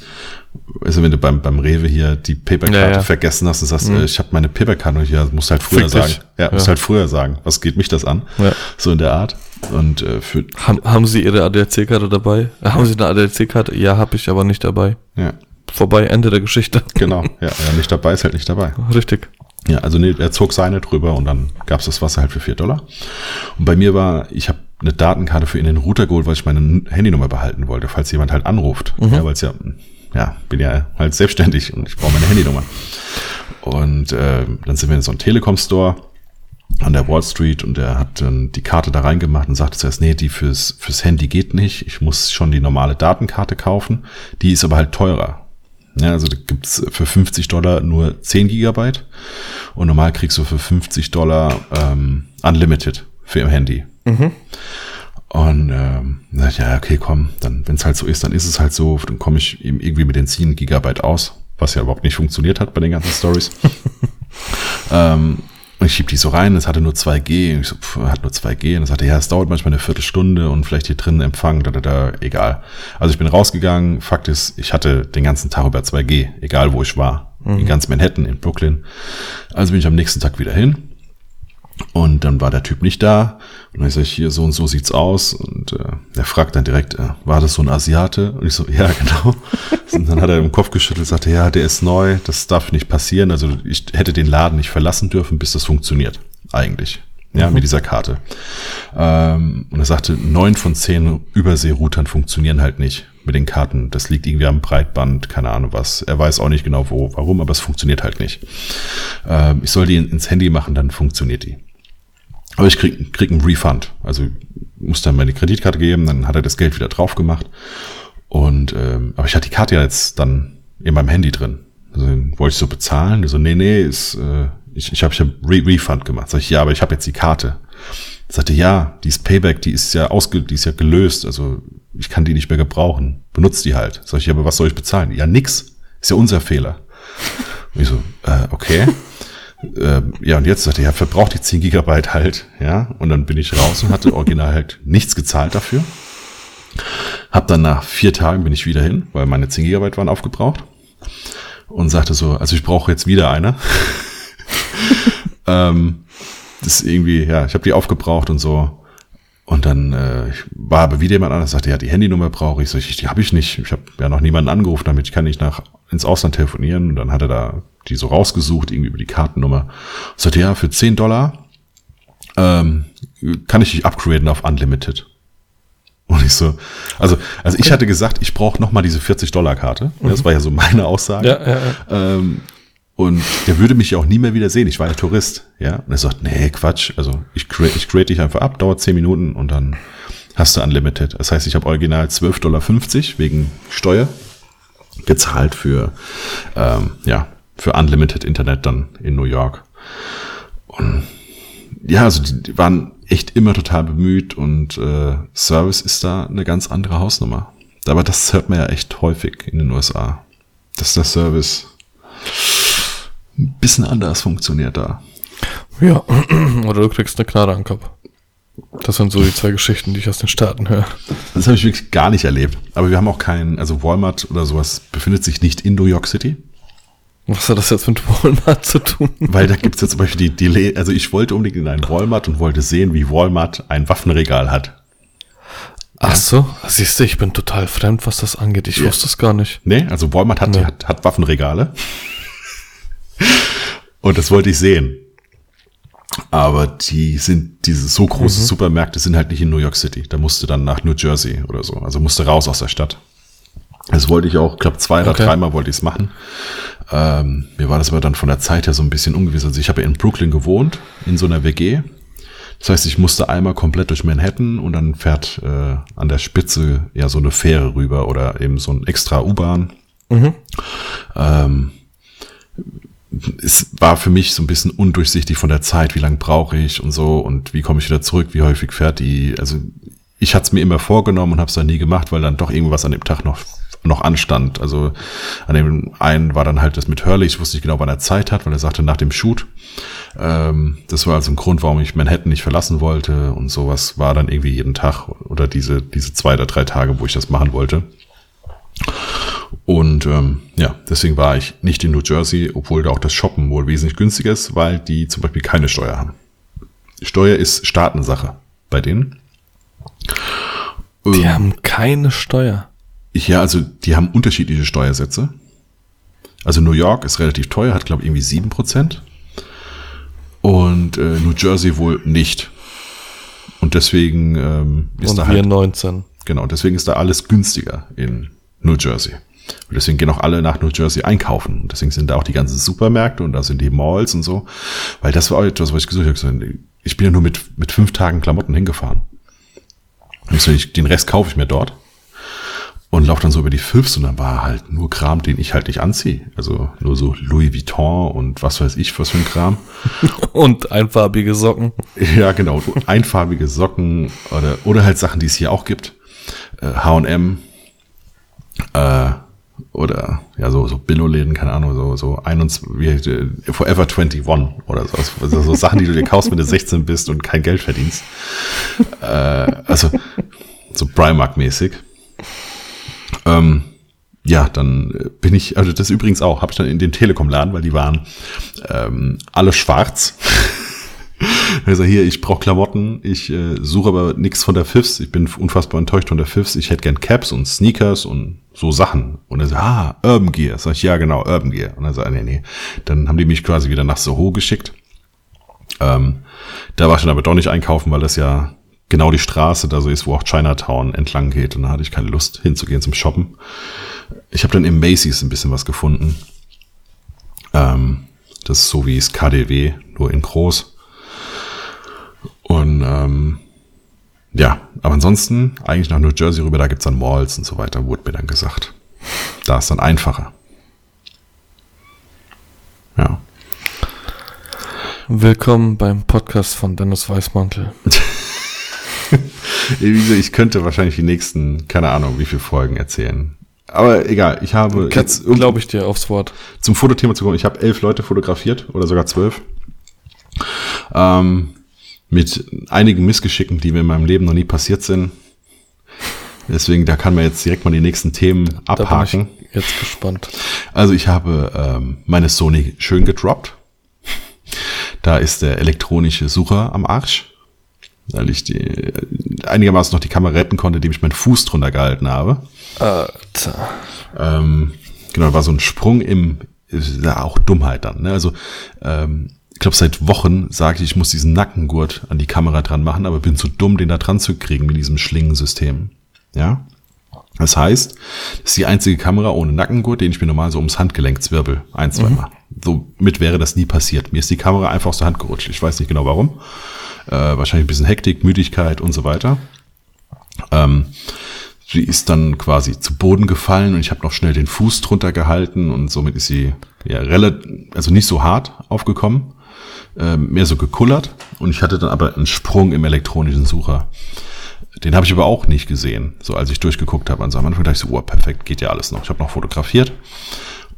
also wenn du beim, beim Rewe hier die Paperkarte ja, ja. vergessen hast und sagst, mhm. äh, ich habe meine Paperkarte noch hier, musst halt früher Fick sagen. Ja, ja, musst halt früher sagen. Was geht mich das an? Ja. So in der Art. Und äh, für haben, haben Sie Ihre ADAC-Karte dabei? Äh, haben Sie eine ADAC-Karte? Ja, habe ich aber nicht dabei. Ja. Vorbei, Ende der Geschichte. [LAUGHS] Genau, ja, ja, nicht dabei ist halt nicht dabei. Richtig. Ja, also nee, er zog seine drüber und dann gab's das Wasser halt für vier Dollar. Und bei mir war, ich habe eine Datenkarte für in den Router geholt, weil ich meine Handynummer behalten wollte, falls jemand halt anruft. Mhm. Ja, weil es ja, ja, bin ja halt selbstständig und ich brauche meine Handynummer. Und äh, dann sind wir in so einem Telekom-Store an der Wall Street und er hat dann die Karte da reingemacht und sagte zuerst, nee, die fürs, fürs Handy geht nicht. Ich muss schon die normale Datenkarte kaufen. Die ist aber halt teurer. Ja, also da gibt's für 50 Dollar nur 10 Gigabyte und normal kriegst du für 50 Dollar ähm, Unlimited für ihr Handy. Mhm. Und ähm, ja, okay, komm, dann, wenn es halt so ist, dann ist es halt so, dann komme ich eben irgendwie mit den 10 Gigabyte aus, was ja überhaupt nicht funktioniert hat bei den ganzen Stories. [LAUGHS] ähm, und ich schieb die so rein, es hatte nur 2G. Und ich so, pff, hat nur 2G. Und er sagte, ja, es dauert manchmal eine Viertelstunde und vielleicht hier drinnen Empfang, da, da, da, egal. Also ich bin rausgegangen. Fakt ist, ich hatte den ganzen Tag über 2G, egal wo ich war. Mhm. In ganz Manhattan, in Brooklyn. Also bin ich am nächsten Tag wieder hin. Und dann war der Typ nicht da. Und dann sage ich, hier, so und so sieht's aus. Und äh, er fragt dann direkt, äh, war das so ein Asiate? Und ich so, ja, [LAUGHS] genau. und dann hat er im Kopf geschüttelt, sagte, ja, der ist neu, das darf nicht passieren. Also ich hätte den Laden nicht verlassen dürfen, bis das funktioniert. Eigentlich. Ja, mhm. mit dieser Karte. Ähm, und er sagte, neun von zehn Überseeroutern funktionieren halt nicht mit den Karten. Das liegt irgendwie am Breitband, keine Ahnung was. Er weiß auch nicht genau wo, warum, aber es funktioniert halt nicht. Ähm, ich soll die ins Handy machen, dann funktioniert die. Aber ich krieg, krieg einen Refund. Also muss dann meine Kreditkarte geben, dann hat er das Geld wieder drauf gemacht. Und ähm, aber ich hatte die Karte ja jetzt dann in meinem Handy drin. Also wollte ich so bezahlen. So, nee, nee, ist, äh, ich, ich habe ich hab Re Refund gemacht. Sag ich, ja, aber ich habe jetzt die Karte. Sagte, ja, die ist Payback, die ist ja ausge, die ist ja gelöst, also ich kann die nicht mehr gebrauchen. Benutzt die halt. Sag ich, ja, aber was soll ich bezahlen? Ja, nix. Ist ja unser Fehler. Und ich so, äh, okay äh, ja, und jetzt sagte er, ja, verbraucht die 10 Gigabyte halt, ja. Und dann bin ich raus und hatte original halt nichts gezahlt dafür. Hab dann nach vier Tagen bin ich wieder hin, weil meine 10 Gigabyte waren aufgebraucht. Und sagte so, also ich brauche jetzt wieder eine. [LAUGHS] ähm, das ist irgendwie, ja, ich habe die aufgebraucht und so. Und dann äh, war aber wieder jemand anders, sagte, ja, die Handynummer brauche ich. So, ich, die habe ich nicht. Ich habe ja noch niemanden angerufen, damit ich kann nicht nach ins Ausland telefonieren. Und dann hat er da die so rausgesucht, irgendwie über die Kartennummer. Und sagte, ja, für 10 Dollar ähm, kann ich dich upgraden auf Unlimited. Und ich so, also, also ich hatte gesagt, ich brauche nochmal diese 40-Dollar-Karte. Mhm. Das war ja so meine Aussage. Ja, ja, ja. Ähm, und der würde mich ja auch nie mehr wieder sehen. Ich war ja Tourist, ja. Und er sagt, nee, Quatsch. Also ich create, ich create dich einfach ab, dauert 10 Minuten und dann hast du Unlimited. Das heißt, ich habe original 12,50 Dollar wegen Steuer gezahlt für, ähm, ja, für Unlimited Internet dann in New York. Und ja, also die, die waren echt immer total bemüht und äh, Service ist da eine ganz andere Hausnummer. Aber das hört man ja echt häufig in den USA. Dass der Service ein bisschen anders funktioniert da. Ja, [CLEARS THROAT] oder du kriegst eine Knarre am Kopf. Das sind so die zwei Geschichten, die ich aus den Staaten höre. Das habe ich wirklich gar nicht erlebt. Aber wir haben auch keinen, also Walmart oder sowas befindet sich nicht in New York City. Was hat das jetzt mit Walmart zu tun? Weil da gibt es ja zum Beispiel die Delay, also ich wollte unbedingt in einen Walmart und wollte sehen, wie Walmart ein Waffenregal hat. Ach so, siehst du, ich bin total fremd, was das angeht. Ich ja. wusste es gar nicht. Nee, also Walmart hat, nee. hat, hat Waffenregale. Und das wollte ich sehen. Aber die sind, diese so große mhm. Supermärkte sind halt nicht in New York City. Da musste dann nach New Jersey oder so. Also musste raus aus der Stadt. Das wollte ich auch, glaube zwei oder okay. dreimal wollte ich es machen. Ähm, mir war das aber dann von der Zeit her so ein bisschen ungewiss. Also ich habe ja in Brooklyn gewohnt, in so einer WG. Das heißt, ich musste einmal komplett durch Manhattan und dann fährt äh, an der Spitze ja so eine Fähre rüber oder eben so ein extra U-Bahn. Mhm. Ähm, es war für mich so ein bisschen undurchsichtig von der Zeit, wie lange brauche ich und so und wie komme ich wieder zurück, wie häufig fährt die. Also ich hatte es mir immer vorgenommen und habe es dann nie gemacht, weil dann doch irgendwas an dem Tag noch noch anstand. Also an dem einen war dann halt das mit Hurley, ich wusste nicht genau, wann er Zeit hat, weil er sagte nach dem Shoot. Ähm, das war also ein Grund, warum ich Manhattan nicht verlassen wollte und sowas war dann irgendwie jeden Tag oder diese, diese zwei oder drei Tage, wo ich das machen wollte. Und ähm, ja, deswegen war ich nicht in New Jersey, obwohl da auch das Shoppen wohl wesentlich günstiger ist, weil die zum Beispiel keine Steuer haben. Steuer ist Staatensache bei denen. Die ähm, haben keine Steuer. Ja, also die haben unterschiedliche Steuersätze. Also New York ist relativ teuer, hat glaube ich irgendwie sieben Prozent. Und äh, New Jersey wohl nicht. Und deswegen ähm, ist Und da halt. 19. Genau, deswegen ist da alles günstiger in New Jersey. Und deswegen gehen auch alle nach New Jersey einkaufen. Und deswegen sind da auch die ganzen Supermärkte und da sind die Malls und so. Weil das war auch etwas, was ich gesucht habe. Ich bin ja nur mit, mit fünf Tagen Klamotten hingefahren. So, ich, den Rest kaufe ich mir dort. Und laufe dann so über die Fifths und dann war halt nur Kram, den ich halt nicht anziehe. Also nur so Louis Vuitton und was weiß ich, was für ein Kram. [LAUGHS] und einfarbige Socken. Ja, genau. Einfarbige Socken oder, oder halt Sachen, die es hier auch gibt. H&M, äh, oder ja, so, so Billo-Läden, keine Ahnung, so, so 21, wie, äh, Forever 21 oder so. Also so Sachen, die du dir kaufst, wenn du 16 bist und kein Geld verdienst. äh, also so Primark-mäßig. Ähm, ja, dann bin ich, also das übrigens auch, habe ich dann in den Telekom-Laden, weil die waren ähm, alle schwarz. Also hier, ich brauche Klamotten, ich äh, suche aber nichts von der Fifths, ich bin unfassbar enttäuscht von der Fifths, ich hätte gern Caps und Sneakers und so Sachen. Und er sagt, ah, Urban Gear. Sag ich, ja genau, Urban Gear. Und er sagt, nee, nee. Dann haben die mich quasi wieder nach Soho geschickt. Ähm, da war ich dann aber doch nicht einkaufen, weil das ja genau die Straße da so ist, wo auch Chinatown entlang geht. Und da hatte ich keine Lust hinzugehen zum Shoppen. Ich habe dann im Macy's ein bisschen was gefunden. Ähm, das ist so wie es KDW, nur in groß. Ähm, ja, aber ansonsten eigentlich nach New Jersey rüber, da gibt's dann Malls und so weiter, wurde mir dann gesagt. Da ist dann einfacher. Ja. Willkommen beim Podcast von Dennis Weißmantel. [LAUGHS] ich könnte wahrscheinlich die nächsten, keine Ahnung, wie viele Folgen erzählen. Aber egal, ich habe jetzt. Glaube ich dir aufs Wort. Zum Fotothema zu kommen. Ich habe elf Leute fotografiert oder sogar zwölf. Ähm, mit einigen Missgeschicken, die mir in meinem Leben noch nie passiert sind. Deswegen, da kann man jetzt direkt mal die nächsten Themen abhaken. jetzt gespannt. Also ich habe ähm, meine Sony schön gedroppt. Da ist der elektronische Sucher am Arsch, weil ich die, äh, einigermaßen noch die Kamera retten konnte, indem ich meinen Fuß drunter gehalten habe. Alter. Ähm, genau, war so ein Sprung im, ja auch Dummheit dann. Ne? Also ähm, ich glaube, seit Wochen sage ich, ich muss diesen Nackengurt an die Kamera dran machen, aber bin zu dumm, den da dran zu kriegen mit diesem Schlingensystem. Ja? Das heißt, das ist die einzige Kamera ohne Nackengurt, den ich mir normal so ums Handgelenk zwirbel. Ein, zwei mhm. Mal. Somit wäre das nie passiert. Mir ist die Kamera einfach aus der Hand gerutscht. Ich weiß nicht genau warum. Äh, wahrscheinlich ein bisschen Hektik, Müdigkeit und so weiter. Ähm, sie ist dann quasi zu Boden gefallen und ich habe noch schnell den Fuß drunter gehalten und somit ist sie ja relativ, also nicht so hart aufgekommen äh, mehr so gekullert und ich hatte dann aber einen Sprung im elektronischen Sucher. Den habe ich aber auch nicht gesehen, so als ich durchgeguckt habe. Also am Anfang dachte ich so, oh, perfekt, geht ja alles noch. Ich habe noch fotografiert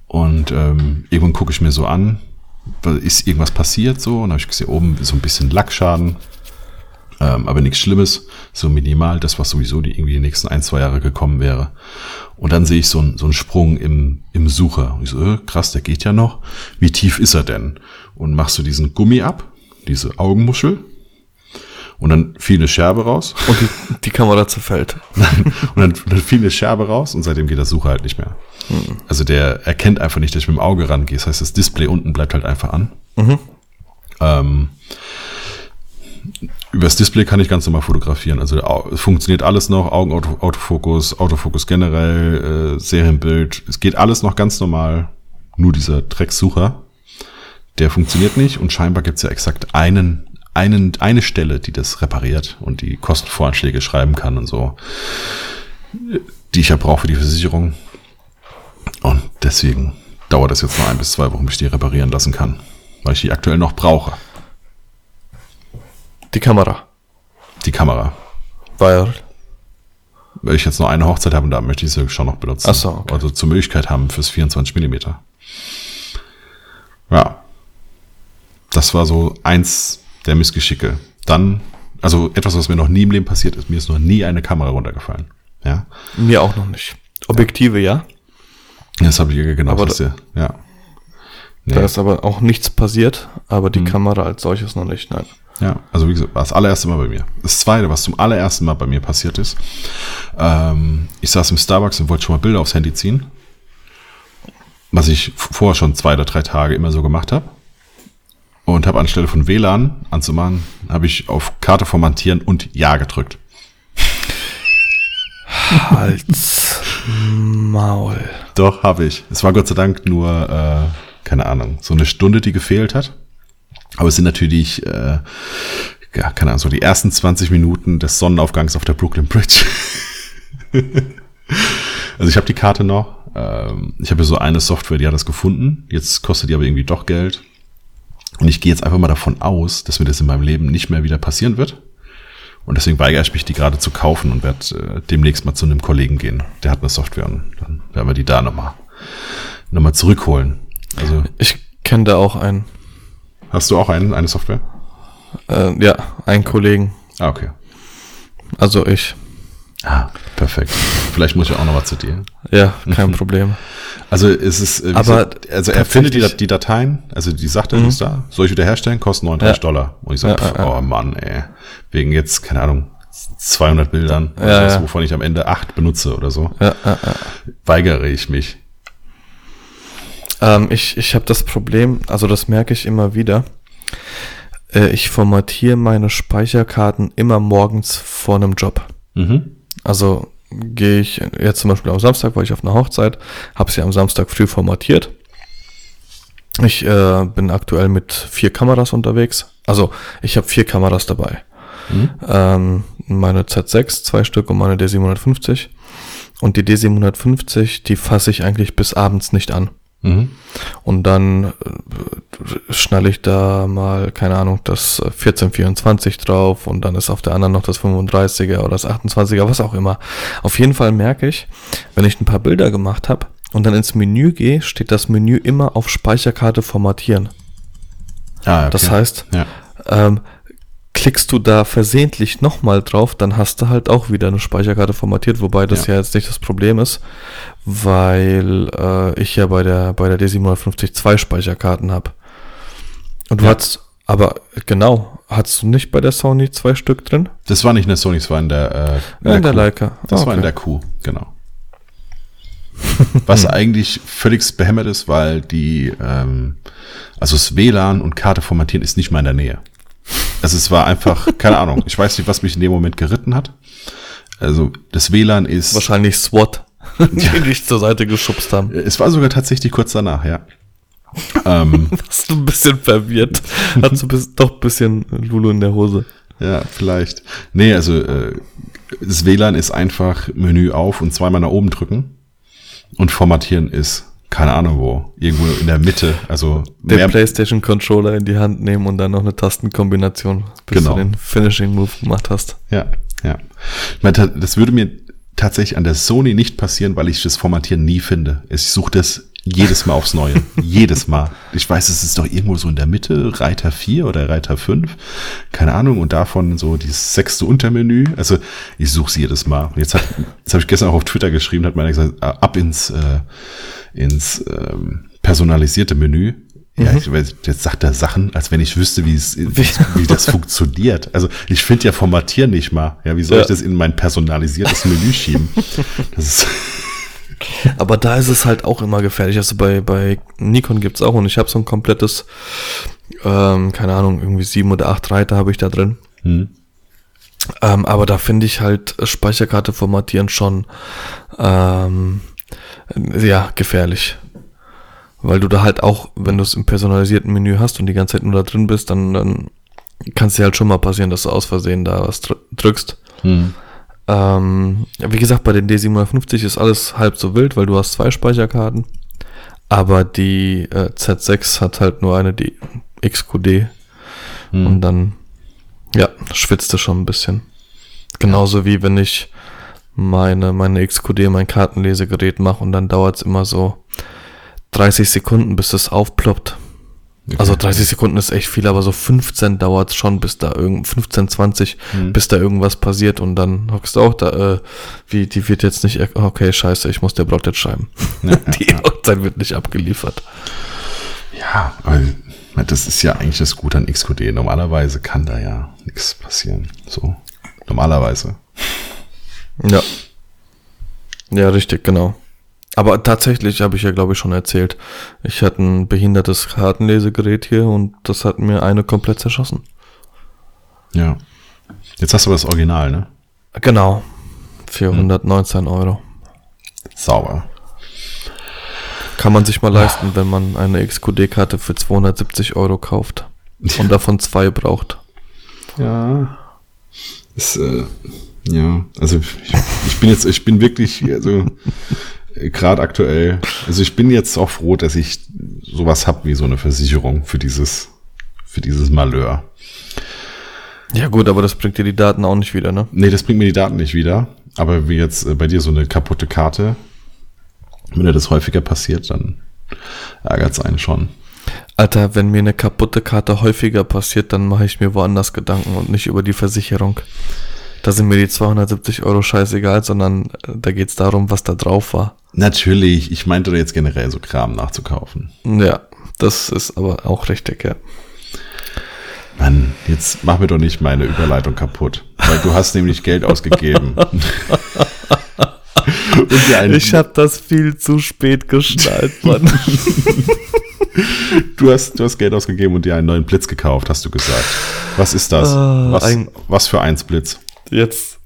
und ähm, irgendwann gucke ich mir so an, ist irgendwas passiert so und habe ich gesehen, oben so ein bisschen Lackschaden, ähm, aber nichts Schlimmes, so minimal, das was sowieso die irgendwie die nächsten ein, zwei Jahre gekommen wäre. Und dann sehe ich so, ein, so einen Sprung im, im Sucher. Und ich so, äh, krass, der geht ja noch. Wie tief ist er denn? Und machst du diesen Gummi ab, diese Augenmuschel, und dann fiel eine Scherbe raus. Und die, die Kamera zerfällt. [LAUGHS] Nein. Und dann, dann fiel eine Scherbe raus und seitdem geht der Sucher halt nicht mehr. Mhm. Also der erkennt einfach nicht, dass ich mit dem Auge rangehe. Das heißt, das Display unten bleibt halt einfach an. Mhm. Ähm, Übers Display kann ich ganz normal fotografieren. Also es funktioniert alles noch, Augenautofokus, Autofokus generell, äh, Serienbild. Es geht alles noch ganz normal. Nur dieser Drecksucher, der funktioniert nicht und scheinbar gibt es ja exakt einen, einen, eine Stelle, die das repariert und die Kostenvoranschläge schreiben kann und so, die ich ja brauche für die Versicherung. Und deswegen dauert das jetzt noch ein bis zwei Wochen, bis ich die reparieren lassen kann, weil ich die aktuell noch brauche. Die Kamera. Die Kamera. Weil. Weil ich jetzt nur eine Hochzeit habe und da möchte ich sie schon noch benutzen. Ach so, okay. Also zur Möglichkeit haben fürs 24 Millimeter. Ja. Das war so eins der Missgeschicke. Dann, also etwas, was mir noch nie im Leben passiert ist. Mir ist noch nie eine Kamera runtergefallen. Ja. Mir auch noch nicht. Objektive, ja? Das habe ich genau. Aber das ja. ja. Nee. Da ist aber auch nichts passiert, aber die mhm. Kamera als solches noch nicht, nein. Ja, also wie gesagt, war das allererste Mal bei mir. Das zweite, was zum allerersten Mal bei mir passiert ist, ähm, ich saß im Starbucks und wollte schon mal Bilder aufs Handy ziehen. Was ich vorher schon zwei oder drei Tage immer so gemacht habe. Und habe anstelle von WLAN anzumachen, habe ich auf Karte formatieren und Ja gedrückt. Hals, Maul. Doch, habe ich. Es war Gott sei Dank nur, äh, keine Ahnung, so eine Stunde, die gefehlt hat. Aber es sind natürlich, äh, ja, keine Ahnung, so die ersten 20 Minuten des Sonnenaufgangs auf der Brooklyn Bridge. [LAUGHS] also ich habe die Karte noch. Ähm, ich habe so eine Software, die hat das gefunden. Jetzt kostet die aber irgendwie doch Geld. Und ich gehe jetzt einfach mal davon aus, dass mir das in meinem Leben nicht mehr wieder passieren wird. Und deswegen weigere ich mich, die gerade zu kaufen und werde äh, demnächst mal zu einem Kollegen gehen. Der hat eine Software und dann werden wir die da nochmal noch mal zurückholen. Also ich kenne da auch einen. Hast du auch einen, eine Software? Äh, ja, einen Kollegen. Ah, okay. Also ich. Ah, perfekt. Vielleicht muss ich auch noch was zu dir. Ja, kein Problem. Also es ist, äh, aber gesagt, also er findet die, die Dateien, also die sagt er, mhm. ist da, soll ich wiederherstellen, kostet 39 ja. Dollar. Und ich sage, ja, ja, oh Mann, ey, wegen jetzt, keine Ahnung, 200 Bildern, ja, was, wovon ich am Ende acht benutze oder so, weigere ich mich. Ähm, ich ich habe das Problem, also das merke ich immer wieder. Äh, ich formatiere meine Speicherkarten immer morgens vor einem Job. Mhm. Also gehe ich jetzt zum Beispiel am Samstag, weil ich auf einer Hochzeit, habe sie am Samstag früh formatiert. Ich äh, bin aktuell mit vier Kameras unterwegs. Also ich habe vier Kameras dabei. Mhm. Ähm, meine Z6, zwei Stück und meine D750. Und die D750, die fasse ich eigentlich bis abends nicht an. Mhm. Und dann äh, schnalle ich da mal, keine Ahnung, das 1424 drauf und dann ist auf der anderen noch das 35er oder das 28er, was auch immer. Auf jeden Fall merke ich, wenn ich ein paar Bilder gemacht habe und dann ins Menü gehe, steht das Menü immer auf Speicherkarte formatieren. Ah, okay. Das heißt, ja. ähm, klickst du da versehentlich nochmal drauf, dann hast du halt auch wieder eine Speicherkarte formatiert, wobei das ja, ja jetzt nicht das Problem ist, weil äh, ich ja bei der bei der D750 zwei Speicherkarten habe. Und du ja. hast, aber genau, hast du nicht bei der Sony zwei Stück drin? Das war nicht in der Sony, das war in der, äh, in, in der, der Leica. Das okay. war in der Q, genau. [LAUGHS] Was eigentlich völlig behämmert ist, weil die, ähm, also das WLAN und Karte formatieren ist nicht mal in der Nähe. Also es war einfach, keine Ahnung, ich weiß nicht, was mich in dem Moment geritten hat. Also das WLAN ist. Wahrscheinlich SWAT, die ja. dich zur Seite geschubst haben. Es war sogar tatsächlich kurz danach, ja. ähm, [LAUGHS] Hast du ein bisschen verwirrt. Hast du bis, doch ein bisschen Lulu in der Hose. Ja, vielleicht. Nee, also äh, das WLAN ist einfach Menü auf und zweimal nach oben drücken. Und formatieren ist keine Ahnung wo, irgendwo in der Mitte. Also den PlayStation Controller in die Hand nehmen und dann noch eine Tastenkombination, bis genau. du den Finishing Move gemacht hast. Ja, ja. Ich meine, das würde mir tatsächlich an der Sony nicht passieren, weil ich das Formatieren nie finde. Ich suche das jedes Mal aufs Neue. [LAUGHS] jedes Mal. Ich weiß, es ist doch irgendwo so in der Mitte, Reiter 4 oder Reiter 5. Keine Ahnung. Und davon so dieses sechste Untermenü. Also ich suche es jedes Mal. Jetzt, hat, jetzt habe ich gestern auch auf Twitter geschrieben, hat man gesagt, ab ins äh, ins ähm, personalisierte Menü. Ja, mhm. ich, jetzt sagt er Sachen, als wenn ich wüsste, wie es, wie das [LAUGHS] funktioniert. Also ich finde ja Formatieren nicht mal. Ja, wie soll ja. ich das in mein personalisiertes Menü schieben? Das ist [LAUGHS] Aber da ist es halt auch immer gefährlich. Also bei, bei Nikon gibt's auch und ich habe so ein komplettes, ähm, keine Ahnung, irgendwie sieben oder acht Reiter habe ich da drin. Mhm. Ähm, aber da finde ich halt Speicherkarte formatieren schon ähm, ja, gefährlich. Weil du da halt auch, wenn du es im personalisierten Menü hast und die ganze Zeit nur da drin bist, dann, dann kann es dir halt schon mal passieren, dass du aus Versehen da was drückst. Hm. Ähm, wie gesagt, bei den D750 ist alles halb so wild, weil du hast zwei Speicherkarten. Aber die äh, Z6 hat halt nur eine die XQD. Hm. Und dann, ja, schwitzt du schon ein bisschen. Genauso wie wenn ich meine, meine XQD, mein Kartenlesegerät mache und dann dauert es immer so 30 Sekunden, bis es aufploppt. Okay. Also 30 Sekunden ist echt viel, aber so 15 dauert schon, bis da irgend 15, 20, mhm. bis da irgendwas passiert und dann hockst du auch da, äh, wie, die wird jetzt nicht, okay, scheiße, ich muss der Brot jetzt schreiben. [LAUGHS] Ja, die ja, Uhrzeit wird nicht abgeliefert. Ja, weil das ist ja eigentlich das Gute an XQD. Normalerweise kann da ja nichts passieren. So, normalerweise. Ja. Ja, richtig, genau. Aber tatsächlich habe ich ja, glaube ich, schon erzählt. Ich hatte ein behindertes Kartenlesegerät hier und das hat mir eine komplett zerschossen. Ja. Jetzt hast du das Original, ne? Genau. 419 hm. Euro. Sauber. Kann man sich mal leisten, wenn man eine XQD-Karte für 270 Euro kauft und davon zwei braucht. Ja. Ist, äh, ja, also ich, ich bin jetzt, ich bin wirklich, also gerade aktuell, also ich bin jetzt auch froh, dass ich sowas hab wie so eine Versicherung für dieses, für dieses Malheur. Ja gut, aber das bringt dir die Daten auch nicht wieder, ne? Nee, das bringt mir die Daten nicht wieder. Aber wie jetzt äh, bei dir so eine kaputte Karte, wenn dir das häufiger passiert, dann ärgert es einen schon. Alter, wenn mir eine kaputte Karte häufiger passiert, dann mache ich mir woanders Gedanken und nicht über die Versicherung. Da sind mir die 270 Euro scheißegal, sondern äh, da geht es darum, was da drauf war. Natürlich, ich meinte jetzt generell so Kram nachzukaufen. Ja, das ist aber auch richtig, ja. Mann, jetzt mach mir doch nicht meine Überleitung kaputt, weil du hast nämlich Geld ausgegeben. [LAUGHS] ich habe das viel zu spät geschnallt, Mann. [LAUGHS] du, hast, du hast Geld ausgegeben und dir einen neuen Blitz gekauft, hast du gesagt. Was ist das? Uh, was, was für eins Blitz? Jetzt,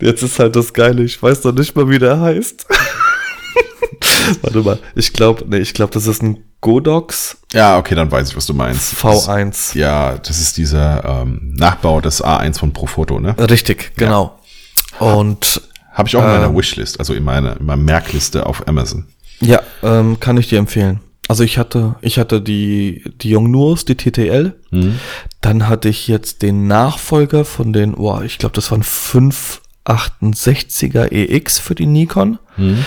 jetzt ist halt das Geile. Ich weiß noch nicht mal, wie der heißt. [LAUGHS] Warte mal, ich glaube, nee, ich glaube, das ist ein Godox. Ja, okay, dann weiß ich, was du meinst. V1. Das, ja, das ist dieser ähm, Nachbau des A1 von Profoto, ne? Richtig, genau. Ja. Und habe ich auch in meiner ähm, Wishlist, also in meiner, in meiner Merkliste auf Amazon. Ja, ähm, kann ich dir empfehlen. Also ich hatte, ich hatte die, die Yongnurs, die TTL. Mhm. Dann hatte ich jetzt den Nachfolger von den, oh, ich glaube, das waren 568er EX für die Nikon. Mhm.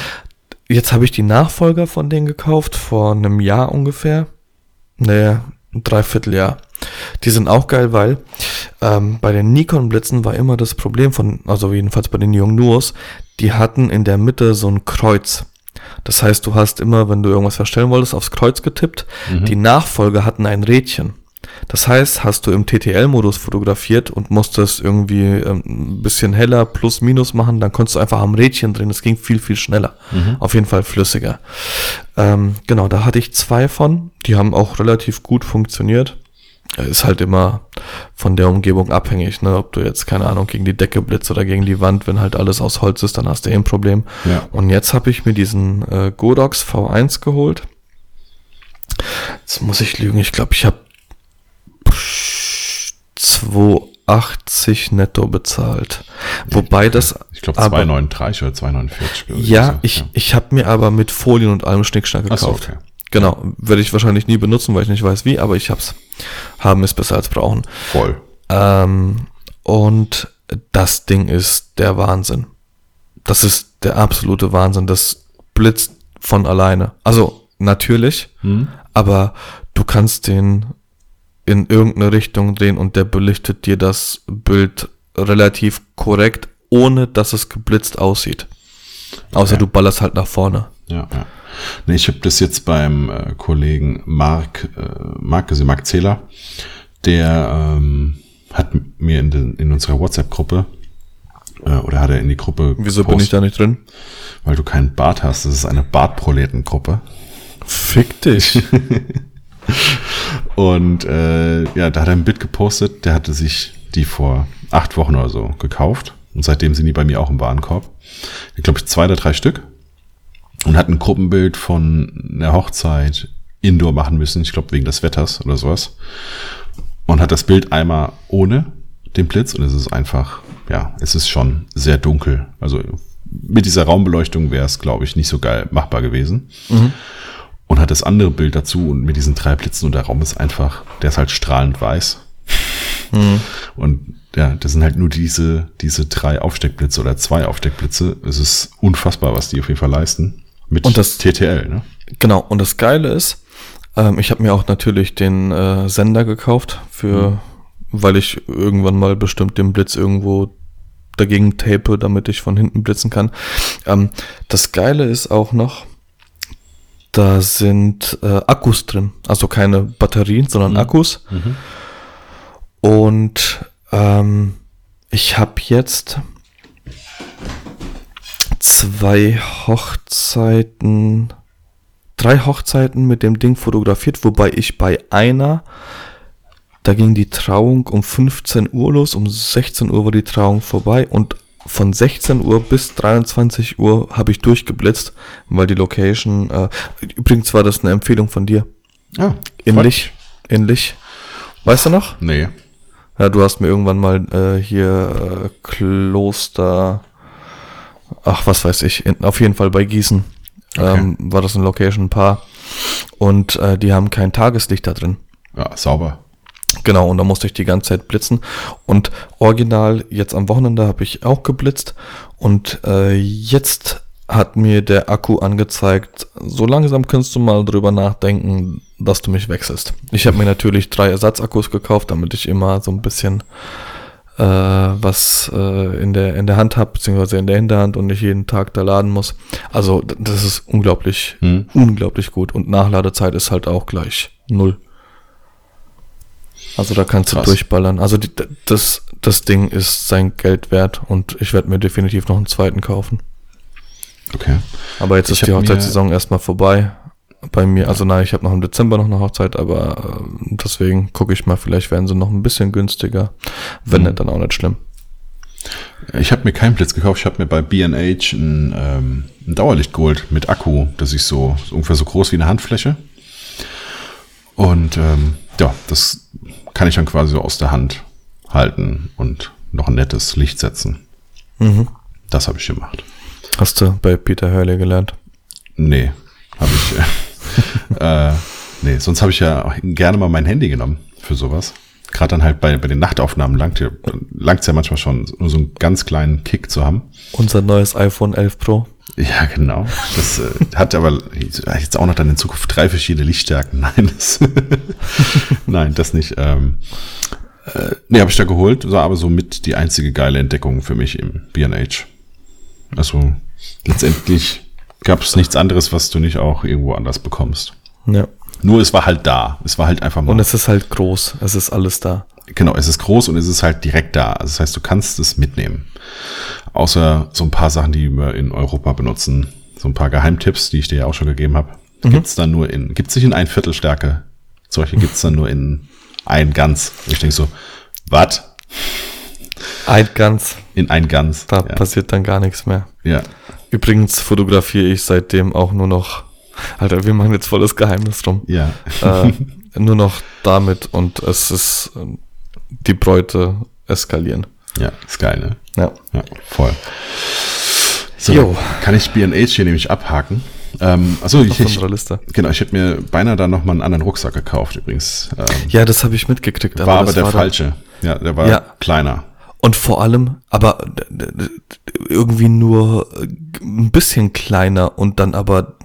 Jetzt habe ich die Nachfolger von denen gekauft, vor einem Jahr ungefähr. Naja, ein Dreivierteljahr. Die sind auch geil, weil ähm, bei den Nikon-Blitzen war immer das Problem von, also jedenfalls bei den Yongnurs, die hatten in der Mitte so ein Kreuz. Das heißt, du hast immer, wenn du irgendwas verstellen wolltest, aufs Kreuz getippt. Mhm. Die Nachfolger hatten ein Rädchen. Das heißt, hast du im TTL-Modus fotografiert und musstest irgendwie ähm, ein bisschen heller plus minus machen, dann konntest du einfach am Rädchen drehen. Das ging viel, viel schneller. Mhm. Auf jeden Fall flüssiger. Ähm, genau, da hatte ich zwei von. Die haben auch relativ gut funktioniert ist halt immer von der Umgebung abhängig, ne? Ob du jetzt, keine Ahnung, gegen die Decke blitzt oder gegen die Wand, wenn halt alles aus Holz ist, dann hast du eh ein Problem. Ja. Und jetzt habe ich mir diesen äh, Godox V1 geholt. Jetzt muss ich lügen, ich glaube, ich habe 280 netto bezahlt. Wobei das. Ich glaube 239 oder 249. Ja, ich, ja. ich habe mir aber mit Folien und allem Schnickschnack gekauft. So, okay. Genau, werde ich wahrscheinlich nie benutzen, weil ich nicht weiß wie, aber ich hab's. Haben ist besser als brauchen. Voll. Ähm, und das Ding ist der Wahnsinn. Das ist der absolute Wahnsinn. Das blitzt von alleine. Also natürlich, hm. aber du kannst den in irgendeine Richtung drehen und der belichtet dir das Bild relativ korrekt, ohne dass es geblitzt aussieht. Außer okay. du ballerst halt nach vorne. Ja, ja. Nee, ich habe das jetzt beim äh, Kollegen Mark, äh, Mark, also Mark Zähler, der ähm, hat mir in, den, in unserer WhatsApp-Gruppe äh, oder hat er in die Gruppe. Wieso gepostet, bin ich da nicht drin? Weil du keinen Bart hast. Das ist eine Bartproletengruppe. Fick dich. [LAUGHS] Und äh, ja, da hat er ein Bild gepostet. Der hatte sich die vor acht Wochen oder so gekauft. Und seitdem sind die bei mir auch im Warenkorb. Ich glaube, zwei oder drei Stück und hat ein Gruppenbild von einer Hochzeit indoor machen müssen, ich glaube wegen des Wetters oder sowas. Und hat das Bild einmal ohne den Blitz und es ist einfach, ja, es ist schon sehr dunkel. Also mit dieser Raumbeleuchtung wäre es, glaube ich, nicht so geil machbar gewesen. Mhm. Und hat das andere Bild dazu und mit diesen drei Blitzen und der Raum ist einfach, der ist halt strahlend weiß. Mhm. Und ja, das sind halt nur diese, diese drei Aufsteckblitze oder zwei Aufsteckblitze. Es ist unfassbar, was die auf jeden Fall leisten. Mit und das TTL, ne? Genau, und das Geile ist, Ähm, ich habe mir auch natürlich den äh, Sender gekauft, für, mhm. weil ich irgendwann mal bestimmt den Blitz irgendwo dagegen tape, damit ich von hinten blitzen kann. Ähm, das Geile ist auch noch, da sind äh, Akkus drin, also keine Batterien, sondern mhm. Akkus. Mhm. Und ähm, ich habe jetzt zwei Hochzeiten, drei Hochzeiten mit dem Ding fotografiert, wobei ich bei einer, da ging die Trauung um 15 Uhr los, um 16 Uhr war die Trauung vorbei und von 16 Uhr bis 23 Uhr habe ich durchgeblitzt, weil die Location, äh, übrigens war das eine Empfehlung von dir. Ja. Ähnlich, ähnlich. Weißt du noch? Nee. Ja, du hast mir irgendwann mal äh, hier äh, Kloster, ach was weiß ich, in, auf jeden Fall bei Gießen okay. ähm, war das ein Location Paar und äh, die haben kein Tageslicht da drin. Ja, sauber. Genau, und da musste ich die ganze Zeit blitzen. Und original, jetzt am Wochenende habe ich auch geblitzt. Und äh, jetzt hat mir der Akku angezeigt, so langsam kannst du mal drüber nachdenken, dass du mich wechselst. Ich habe mir natürlich drei Ersatzakkus gekauft, damit ich immer so ein bisschen äh, was äh, in, der, in der Hand habe, beziehungsweise in der Hinterhand und nicht jeden Tag da laden muss. Also das ist unglaublich, hm. unglaublich gut. Und Nachladezeit ist halt auch gleich null. Also da kannst Krass. du durchballern. Also die, das, das Ding ist sein Geld wert und ich werde mir definitiv noch einen zweiten kaufen. Okay. Aber jetzt ich ist die Hochzeitssaison erstmal vorbei. Bei mir, also nein, ich habe noch im Dezember noch eine Hochzeit, aber äh, deswegen gucke ich mal, vielleicht werden sie noch ein bisschen günstiger. Wenn mhm. nicht, dann auch nicht schlimm. Ich habe mir keinen Blitz gekauft, ich habe mir bei B&H ein, ähm, ein Dauerlicht geholt mit Akku. Das ist so, so ungefähr so groß wie eine Handfläche. Und ähm, ja, das kann ich dann quasi so aus der Hand halten und noch ein nettes Licht setzen. Mhm. Das habe ich gemacht. Hast du bei Peter Hurley gelernt? Nee, habe ich. [LAUGHS] äh, nee, sonst habe ich ja gerne mal mein Handy genommen für sowas. Gerade dann halt bei, bei den Nachtaufnahmen langt es ja manchmal schon, nur so einen ganz kleinen Kick zu haben. Unser neues iPhone 11 Pro. Ja, genau. Das äh, hat aber jetzt auch noch dann in Zukunft drei verschiedene Lichtstärken. Nein, das, [LAUGHS] Nein, das nicht. Ähm, äh, nee, habe ich da geholt, war aber so mit die einzige geile Entdeckung für mich im B&H. Also letztendlich gab es nichts anderes, was du nicht auch irgendwo anders bekommst. Ja. Nur es war halt da. Es war halt einfach mal. Und es ist halt groß. Es ist alles da. Genau, es ist groß und es ist halt direkt da. Also das heißt, du kannst es mitnehmen. Außer so ein paar Sachen, die wir in Europa benutzen. So ein paar Geheimtipps, die ich dir ja auch schon gegeben habe. Mhm. Gibt's dann nur in, gibt's nicht in ein Viertelstärke. Solche gibt's dann nur in ein Ganz. Und ich denke so, was? Ein Ganz. In ein Ganz. Da ja. passiert dann gar nichts mehr. Ja. Übrigens fotografiere ich seitdem auch nur noch, Alter, wir machen jetzt volles Geheimnis drum. Ja. Äh, nur noch damit und es ist die Bräute eskalieren. Ja, ist geil, ne? Ja. Ja, voll. So, jo. kann ich B&H hier nämlich abhaken. Ähm, also ich, ich genau, ich hätte mir beinahe da noch mal einen anderen Rucksack gekauft übrigens. Ähm, ja, das habe ich mitgekriegt. War aber, der war falsche. Ja, der war ja. kleiner. Und vor allem, aber irgendwie nur ein bisschen kleiner und dann aber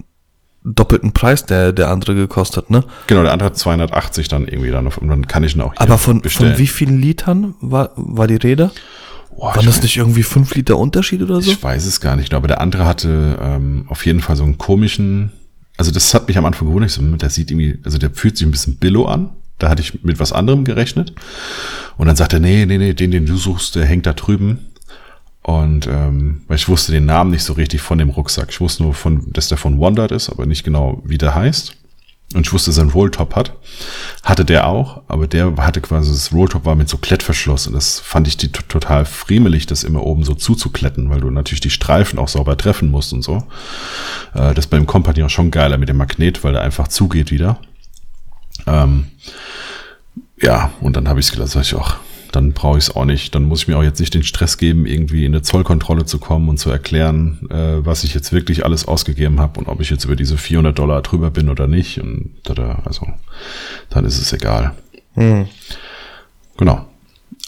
doppelten Preis der, der andere gekostet, ne? Genau, der andere hat 280 dann irgendwie dann und dann kann ich ihn auch Aber von, bestellen. von wie vielen Litern war, war die Rede? Boah, Waren das nicht irgendwie fünf Liter Unterschied oder so? Ich weiß es gar nicht, aber der andere hatte ähm, auf jeden Fall so einen komischen, also das hat mich am Anfang gewundert, so, der sieht irgendwie, also der fühlt sich ein bisschen billow an. Da hatte ich mit was anderem gerechnet. Und dann sagt er, nee, nee, nee, den, den du suchst, der hängt da drüben. Und ähm, weil ich wusste den Namen nicht so richtig von dem Rucksack. Ich wusste nur, von, dass der von Wondert ist, aber nicht genau, wie der heißt. Und ich wusste, dass er einen Rolltop hat. Hatte der auch, aber der hatte quasi, das Rolltop war mit so Klettverschluss. Und das fand ich die total friemelig, das immer oben so zuzukletten, weil du natürlich die Streifen auch sauber treffen musst und so. Äh, das beim Company auch schon geiler mit dem Magnet, weil der einfach zugeht wieder. Ähm, ja, und dann habe ich es gelassen, sag ich auch, dann brauche ich es auch nicht. Dann muss ich mir auch jetzt nicht den Stress geben, irgendwie in eine Zollkontrolle zu kommen und zu erklären, äh, was ich jetzt wirklich alles ausgegeben habe und ob ich jetzt über diese 400 Dollar drüber bin oder nicht. Und da, also dann ist es egal. Hm. Genau.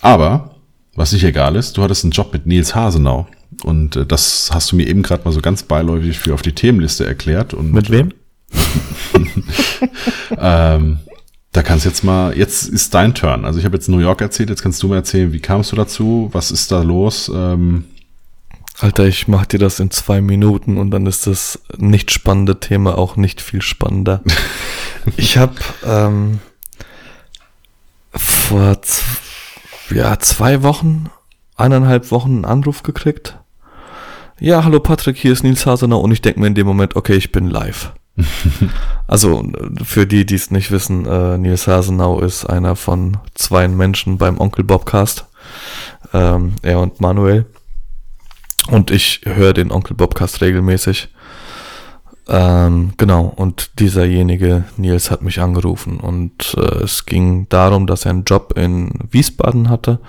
Aber was nicht egal ist, du hattest einen Job mit Nils Hasenau und äh, das hast du mir eben gerade mal so ganz beiläufig für auf die Themenliste erklärt. Und, mit wem? [LAUGHS] [LAUGHS] ähm, da kannst jetzt mal, jetzt ist dein Turn. Also ich habe jetzt New York erzählt, jetzt kannst du mir erzählen, wie kamst du dazu? Was ist da los? Ähm, Alter, ich mach dir das in zwei Minuten und dann ist das nicht spannende Thema auch nicht viel spannender. [LAUGHS] ich habe ähm, vor ja, zwei Wochen, eineinhalb Wochen einen Anruf gekriegt. Ja, hallo Patrick, hier ist Nils Hasenau und ich denke mir in dem Moment, okay, ich bin live. [LAUGHS] also für die, die es nicht wissen, äh, Nils Hasenau ist einer von zwei Menschen beim Onkel Bobcast. Ähm, er und Manuel. Und ich höre den Onkel Bobcast regelmäßig. Ähm, genau, und dieserjenige, Nils, hat mich angerufen und äh, es ging darum, dass er einen Job in Wiesbaden hatte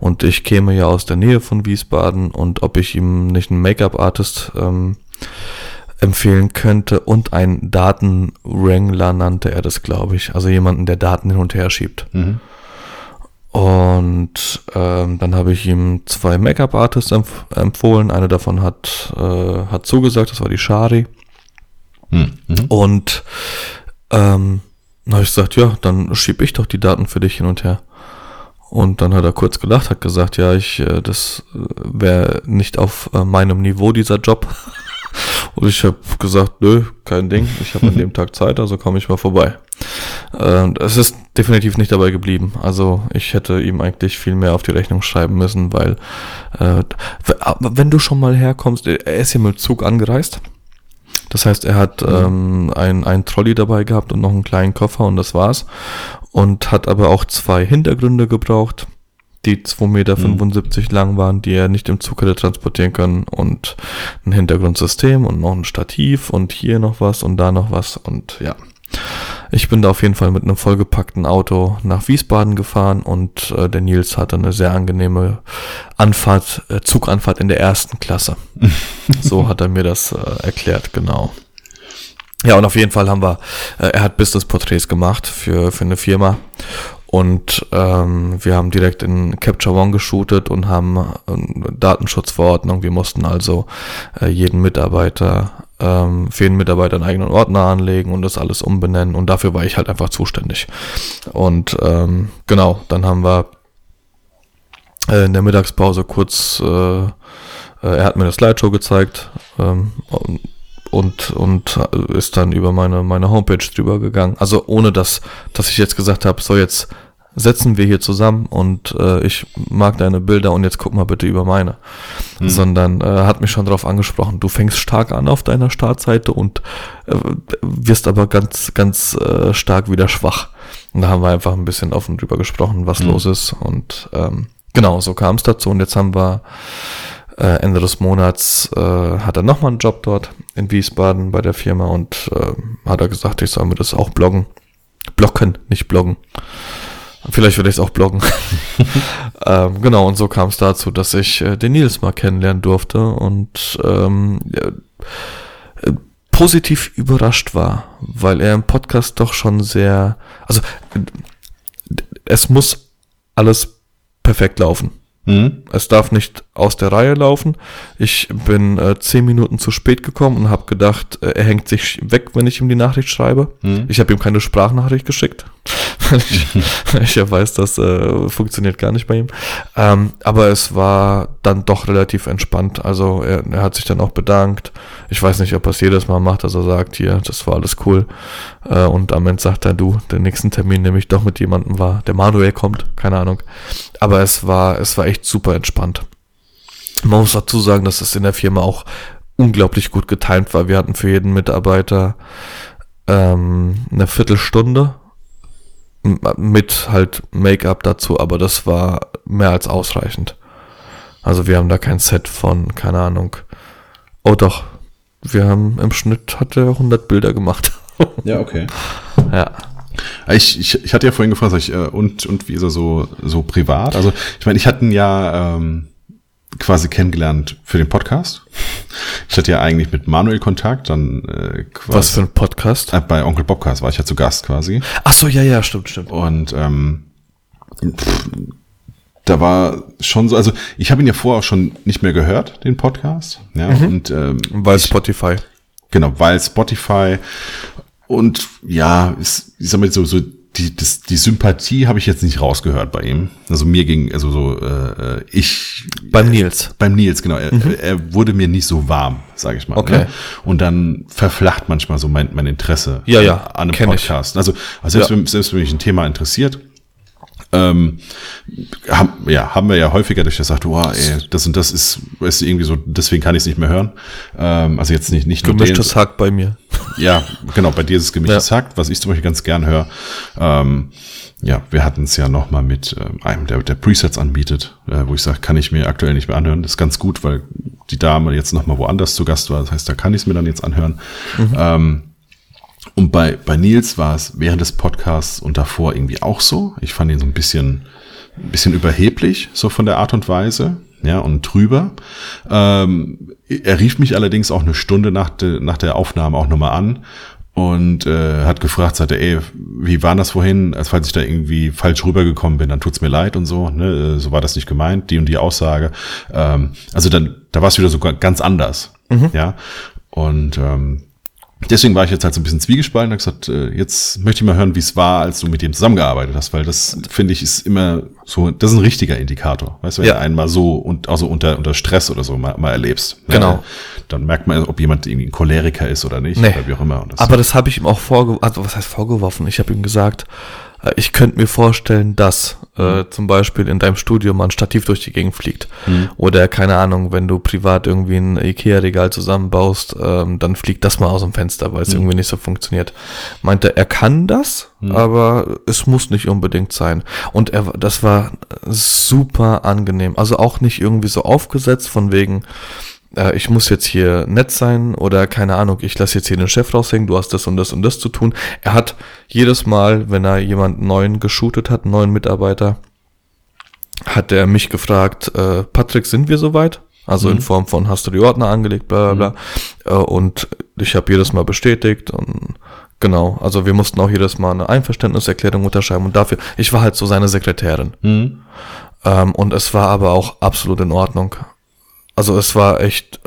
und ich käme ja aus der Nähe von Wiesbaden und ob ich ihm nicht einen Make-up-Artist ähm, empfehlen könnte und einen Datenwrangler nannte er das, glaube ich. Also jemanden, der Daten hin und her schiebt. Mhm. Und ähm, dann habe ich ihm zwei Make-up-Artists empf empfohlen. Eine davon hat, äh, hat zugesagt, das war die Shari. Mhm. Und ähm, dann habe ich gesagt, ja, dann schiebe ich doch die Daten für dich hin und her. Und dann hat er kurz gelacht, hat gesagt, ja, ich, äh, das äh, wäre nicht auf äh, meinem Niveau dieser Job. [LAUGHS] Und ich habe gesagt, nö, kein Ding, ich habe an [LAUGHS] dem Tag Zeit, also komme ich mal vorbei. Äh, es ist definitiv nicht dabei geblieben. Also ich hätte ihm eigentlich viel mehr auf die Rechnung schreiben müssen, weil äh, wenn du schon mal herkommst, er ist hier mit Zug angereist. Das heißt, er hat mhm. ähm, ein, ein Trolley dabei gehabt und noch einen kleinen Koffer und das war's. Und hat aber auch zwei Hintergründe gebraucht die 2,75 Meter mhm. lang waren, die er nicht im Zug hätte transportieren können und ein Hintergrundsystem und noch ein Stativ und hier noch was und da noch was und ja. Ich bin da auf jeden Fall mit einem vollgepackten Auto nach Wiesbaden gefahren und äh, der Nils hatte eine sehr angenehme Anfahrt, äh, Zuganfahrt in der ersten Klasse. [LAUGHS] so hat er mir das äh, erklärt, genau. Ja, und auf jeden Fall haben wir, äh, er hat Business-Porträts gemacht für, für eine Firma und ähm, wir haben direkt in Capture One geshootet und haben äh, Datenschutzverordnung. Wir mussten also äh, jeden Mitarbeiter, ähm, für jeden Mitarbeiter einen eigenen Ordner anlegen und das alles umbenennen. Und dafür war ich halt einfach zuständig. Und ähm, genau, dann haben wir äh, in der Mittagspause kurz, äh, äh, er hat mir eine Slideshow gezeigt. Ähm, und, und ist dann über meine, meine Homepage drüber gegangen. Also ohne dass, dass ich jetzt gesagt habe, so jetzt setzen wir hier zusammen und äh, ich mag deine Bilder und jetzt guck mal bitte über meine. Hm. Sondern äh, hat mich schon darauf angesprochen, du fängst stark an auf deiner Startseite und äh, wirst aber ganz, ganz äh, stark wieder schwach. Und da haben wir einfach ein bisschen offen drüber gesprochen, was hm. los ist. Und ähm, genau, so kam es dazu. Und jetzt haben wir äh, Ende des Monats äh, hat er nochmal einen Job dort in Wiesbaden bei der Firma und äh, hat er gesagt, ich soll mir das auch bloggen. Blocken, nicht bloggen. Vielleicht würde ich es auch bloggen. [LAUGHS] [LAUGHS] ähm, genau, und so kam es dazu, dass ich äh, den Nils mal kennenlernen durfte und ähm, äh, positiv überrascht war, weil er im Podcast doch schon sehr, also es muss alles perfekt laufen. Mhm. Es darf nicht aus der Reihe laufen. Ich bin äh, zehn Minuten zu spät gekommen und habe gedacht, äh, er hängt sich weg, wenn ich ihm die Nachricht schreibe. Mhm. Ich habe ihm keine Sprachnachricht geschickt, [LAUGHS] ich, ich ja weiß, das äh, funktioniert gar nicht bei ihm. Ähm, aber es war dann doch relativ entspannt. Also er, er hat sich dann auch bedankt. Ich weiß nicht, ob er es jedes Mal macht, dass er sagt, hier, das war alles cool. Äh, und am Ende sagt er, du, den nächsten Termin nehme ich doch mit jemandem war. Der Manuel kommt, keine Ahnung. Aber es war, es war echt super entspannt. Man muss dazu sagen, dass es in der Firma auch unglaublich gut getimt war. Wir hatten für jeden Mitarbeiter ähm, eine Viertelstunde mit halt Make-up dazu, aber das war mehr als ausreichend. Also wir haben da kein Set von, keine Ahnung. Oh doch, wir haben im Schnitt hat er 100 Bilder gemacht. [LAUGHS] Ja, okay. ja. Ich, ich, ich hatte ja vorhin gefragt, ich, äh, und, und wie ist er so, so privat? Also ich meine, ich hatte ja ähm, quasi kennengelernt für den Podcast. Ich hatte ja eigentlich mit Manuel Kontakt, dann äh, quasi, Was für ein Podcast? Äh, bei Onkel Bobcast war ich ja zu Gast quasi. Ach so, ja, ja, stimmt, stimmt. Und ähm, pff, da war schon so, also ich habe ihn ja vorher auch schon nicht mehr gehört, den Podcast. Ja, mhm. und ähm, weil Spotify. Genau, weil Spotify und ja, ist, ich sag mal so, so die, das, die Sympathie habe ich jetzt nicht rausgehört bei ihm. Also mir ging, also so, äh, ich. Beim Nils. Äh, beim Nils, genau. Er, mhm. er wurde mir nicht so warm, sage ich mal. Okay. Ne? Und dann verflacht manchmal so mein, mein Interesse ja, ja, an einem Podcast. Ich. Also, also selbst, ja. wenn, selbst wenn mich ein Thema interessiert, ähm, haben, ja, haben wir ja häufiger, dass ich sagt, oh, ey, das und das ist, ist irgendwie so, deswegen kann ich es nicht mehr hören. Ähm, also jetzt nicht, nicht nur Gemischtes Hack bei mir. [LAUGHS] Ja, genau, bei dir ist es gemischtes ja. Hack, was ich zum Beispiel ganz gern höre. Ähm, ja, wir hatten es ja nochmal mit ähm, einem, der, der Presets anbietet, äh, wo ich sage, kann ich mir aktuell nicht mehr anhören. Das ist ganz gut, weil die Dame jetzt nochmal woanders zu Gast war. Das heißt, da kann ich es mir dann jetzt anhören. Mhm. Und bei, bei Nils war es während des Podcasts und davor irgendwie auch so. Ich fand ihn so ein bisschen, ein bisschen überheblich, so von der Art und Weise, ja, und drüber. Ähm, er rief mich allerdings auch eine Stunde nach, de, nach der Aufnahme auch nochmal an und äh, hat gefragt, sagte, ey, wie war das vorhin, als falls ich da irgendwie falsch rübergekommen bin, dann tut's mir leid und so, ne, so war das nicht gemeint, die und die Aussage. Ähm, also dann, da war es wieder so ganz anders, mhm. ja. Und ähm, deswegen war ich jetzt halt so ein bisschen zwiegespalten und gesagt, äh, jetzt möchte ich mal hören, wie es war, als du mit dem zusammengearbeitet hast, weil das finde ich ist immer so, das ist ein richtiger Indikator, weißt du, wenn ja. du einen mal so und also unter unter Stress oder so mal, mal erlebst. Genau. Ja, dann merkt man, ob jemand irgendwie ein Choleriker ist oder nicht nee. oder wie auch immer. Das Aber das habe ich ihm auch vorgeworfen, also was heißt vorgeworfen? Ich habe ihm gesagt, ich könnte mir vorstellen, dass äh, mhm. zum Beispiel in deinem Studio mal ein Stativ durch die Gegend fliegt. Mhm. Oder keine Ahnung, wenn du privat irgendwie ein Ikea-Regal zusammenbaust, ähm, dann fliegt das mal aus dem Fenster, weil es mhm. irgendwie nicht so funktioniert. Meinte, er kann das, mhm. aber es muss nicht unbedingt sein. Und er, das war super angenehm. Also auch nicht irgendwie so aufgesetzt von wegen, äh, ich muss jetzt hier nett sein oder keine Ahnung, ich lasse jetzt hier den Chef raushängen, du hast das und das und das zu tun. Er hat jedes Mal, wenn er jemanden neuen geshootet hat, einen neuen Mitarbeiter, hat er mich gefragt, äh, Patrick, sind wir soweit? Also mhm. in Form von, hast du die Ordner angelegt, bla bla bla. Mhm. Äh, und ich habe jedes Mal bestätigt und genau, also wir mussten auch jedes Mal eine Einverständniserklärung unterschreiben und dafür, ich war halt so seine Sekretärin. Mhm. Ähm, und es war aber auch absolut in Ordnung. Also es war echt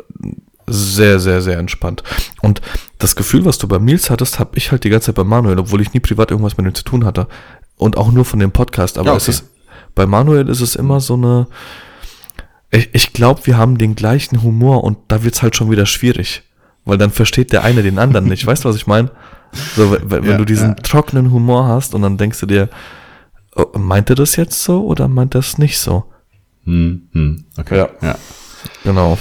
sehr, sehr, sehr entspannt. Und das Gefühl, was du bei Nils hattest, habe ich halt die ganze Zeit bei Manuel, obwohl ich nie privat irgendwas mit ihm zu tun hatte. Und auch nur von dem Podcast. Aber ja, okay. es ist, bei Manuel ist es immer so eine, ich, ich glaube, wir haben den gleichen Humor und da wird's halt schon wieder schwierig. Weil dann versteht der eine den anderen nicht. [LAUGHS] Weißt du, was ich meine? So, wenn, wenn ja, du diesen ja. trockenen Humor hast und dann denkst du dir, oh, meint er das jetzt so oder meint er es nicht so? Hm, hm, okay. Ja. ja. Genau.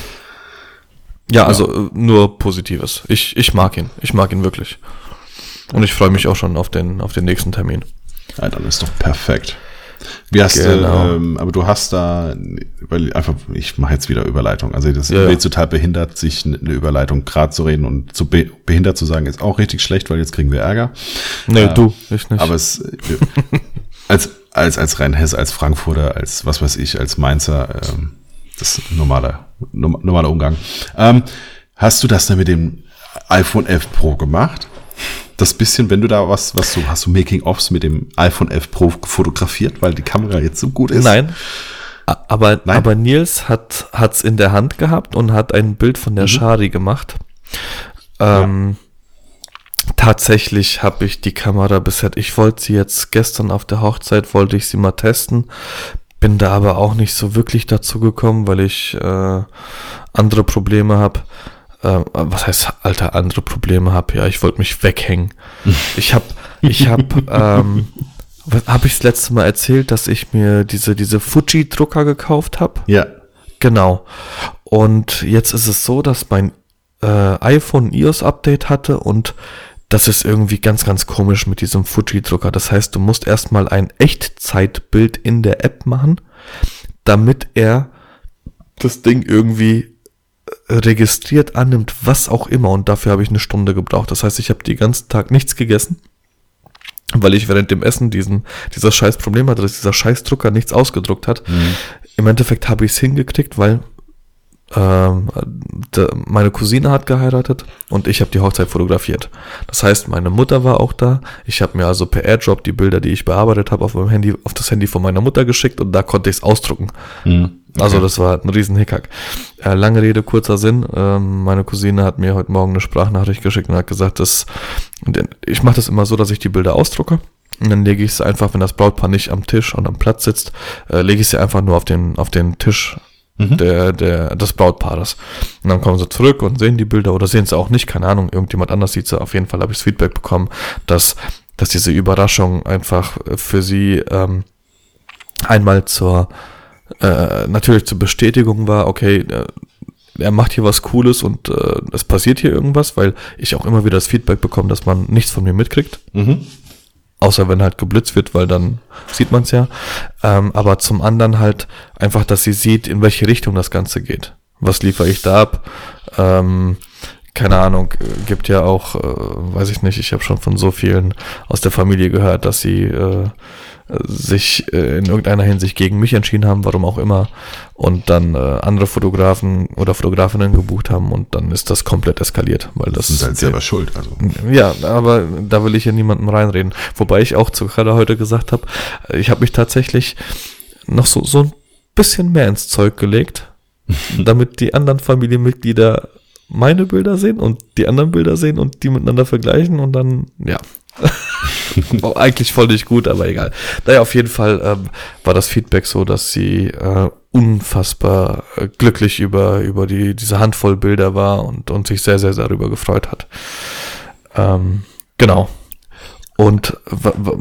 Ja, also äh, nur Positives. Ich, ich mag ihn. Ich mag ihn wirklich. Und ich freue mich auch schon auf den, auf den nächsten Termin. Ja, dann ist doch perfekt. Wie hast genau. du, ähm, aber du hast da, weil einfach, ich mache jetzt wieder Überleitung. Also das ja, ist total behindert, sich eine Überleitung gerade zu reden und zu be behindert zu sagen, ist auch richtig schlecht, weil jetzt kriegen wir Ärger. Nee, äh, du, ich nicht. Aber es, als, als, als Rheinhesse, als Frankfurter, als was weiß ich, als Mainzer, ähm, das ist ein normaler, normaler Umgang. Ähm, hast du das dann mit dem iPhone 11 Pro gemacht? Das bisschen, wenn du da was, was du, hast du Making-ofs mit dem iPhone 11 Pro fotografiert, weil die Kamera jetzt so gut ist? Nein. Aber, Nein? aber Nils hat, hat's in der Hand gehabt und hat ein Bild von der mhm. Shari gemacht. Ähm, ja. Tatsächlich habe ich die Kamera bisher, ich wollte sie jetzt gestern auf der Hochzeit, wollte ich sie mal testen, bin da aber auch nicht so wirklich dazu gekommen, weil ich äh, andere Probleme habe. Äh, was heißt, alter, andere Probleme habe? Ja, ich wollte mich weghängen. [LAUGHS] ich habe, ich habe, ähm, habe ich das letzte Mal erzählt, dass ich mir diese, diese Fuji-Drucker gekauft habe? Ja. Genau. Und jetzt ist es so, dass mein äh, iPhone iOS-Update hatte und das ist irgendwie ganz, ganz komisch mit diesem Fuji-Drucker. Das heißt, du musst erstmal ein Echtzeitbild in der App machen, damit er das Ding irgendwie äh, registriert annimmt, was auch immer. Und dafür habe ich eine Stunde gebraucht. Das heißt, ich habe den ganzen Tag nichts gegessen, weil ich während dem Essen diesen, dieser scheiß Problem hatte, dass dieser scheiß Drucker nichts ausgedruckt hat. Mhm. Im Endeffekt habe ich es hingekriegt, weil ähm, de, meine Cousine hat geheiratet und ich habe die Hochzeit fotografiert. Das heißt, meine Mutter war auch da. Ich habe mir also per AirDrop die Bilder, die ich bearbeitet habe, auf meinem Handy, auf das Handy von meiner Mutter geschickt und da konnte ich es ausdrucken. Mhm. Also das war ein riesen Hickhack. Äh, lange Rede, kurzer Sinn. Ähm, meine Cousine hat mir heute Morgen eine Sprachnachricht geschickt und hat gesagt, dass ich mache das immer so, dass ich die Bilder ausdrucke. Und dann lege ich es einfach, wenn das Brautpaar nicht am Tisch und am Platz sitzt, äh, lege ich sie einfach nur auf den, auf den Tisch mhm. der, der, des Brautpaares. Und dann kommen sie zurück und sehen die Bilder oder sehen sie auch nicht, keine Ahnung, irgendjemand anders sieht sie. Auf jeden Fall habe ich das Feedback bekommen, dass, dass diese Überraschung einfach für sie ähm, einmal zur, äh, natürlich zur Bestätigung war, okay, äh, er macht hier was Cooles und äh, es passiert hier irgendwas, weil ich auch immer wieder das Feedback bekomme, dass man nichts von mir mitkriegt. Mhm. Außer wenn halt geblitzt wird, weil dann sieht man es ja. Ähm, aber zum anderen halt einfach, dass sie sieht, in welche Richtung das Ganze geht. Was liefere ich da ab? Ähm, keine Ahnung, gibt ja auch, äh, weiß ich nicht, ich habe schon von so vielen aus der Familie gehört, dass sie äh, sich äh, in irgendeiner Hinsicht gegen mich entschieden haben, warum auch immer, und dann äh, andere Fotografen oder Fotografinnen gebucht haben und dann ist das komplett eskaliert, weil das, das sind halt selber schuld. Also. Ja, aber da will ich ja niemandem reinreden. Wobei ich auch zu gerade heute gesagt habe, ich habe mich tatsächlich noch so, so ein bisschen mehr ins Zeug gelegt, [LAUGHS] damit die anderen Familienmitglieder meine Bilder sehen und die anderen Bilder sehen und die miteinander vergleichen und dann, ja, [LAUGHS] eigentlich voll nicht gut, aber egal. Naja, auf jeden Fall ähm, war das Feedback so, dass sie äh, unfassbar äh, glücklich über, über die, diese Handvoll Bilder war und, und sich sehr, sehr darüber gefreut hat. Ähm, genau. Und aber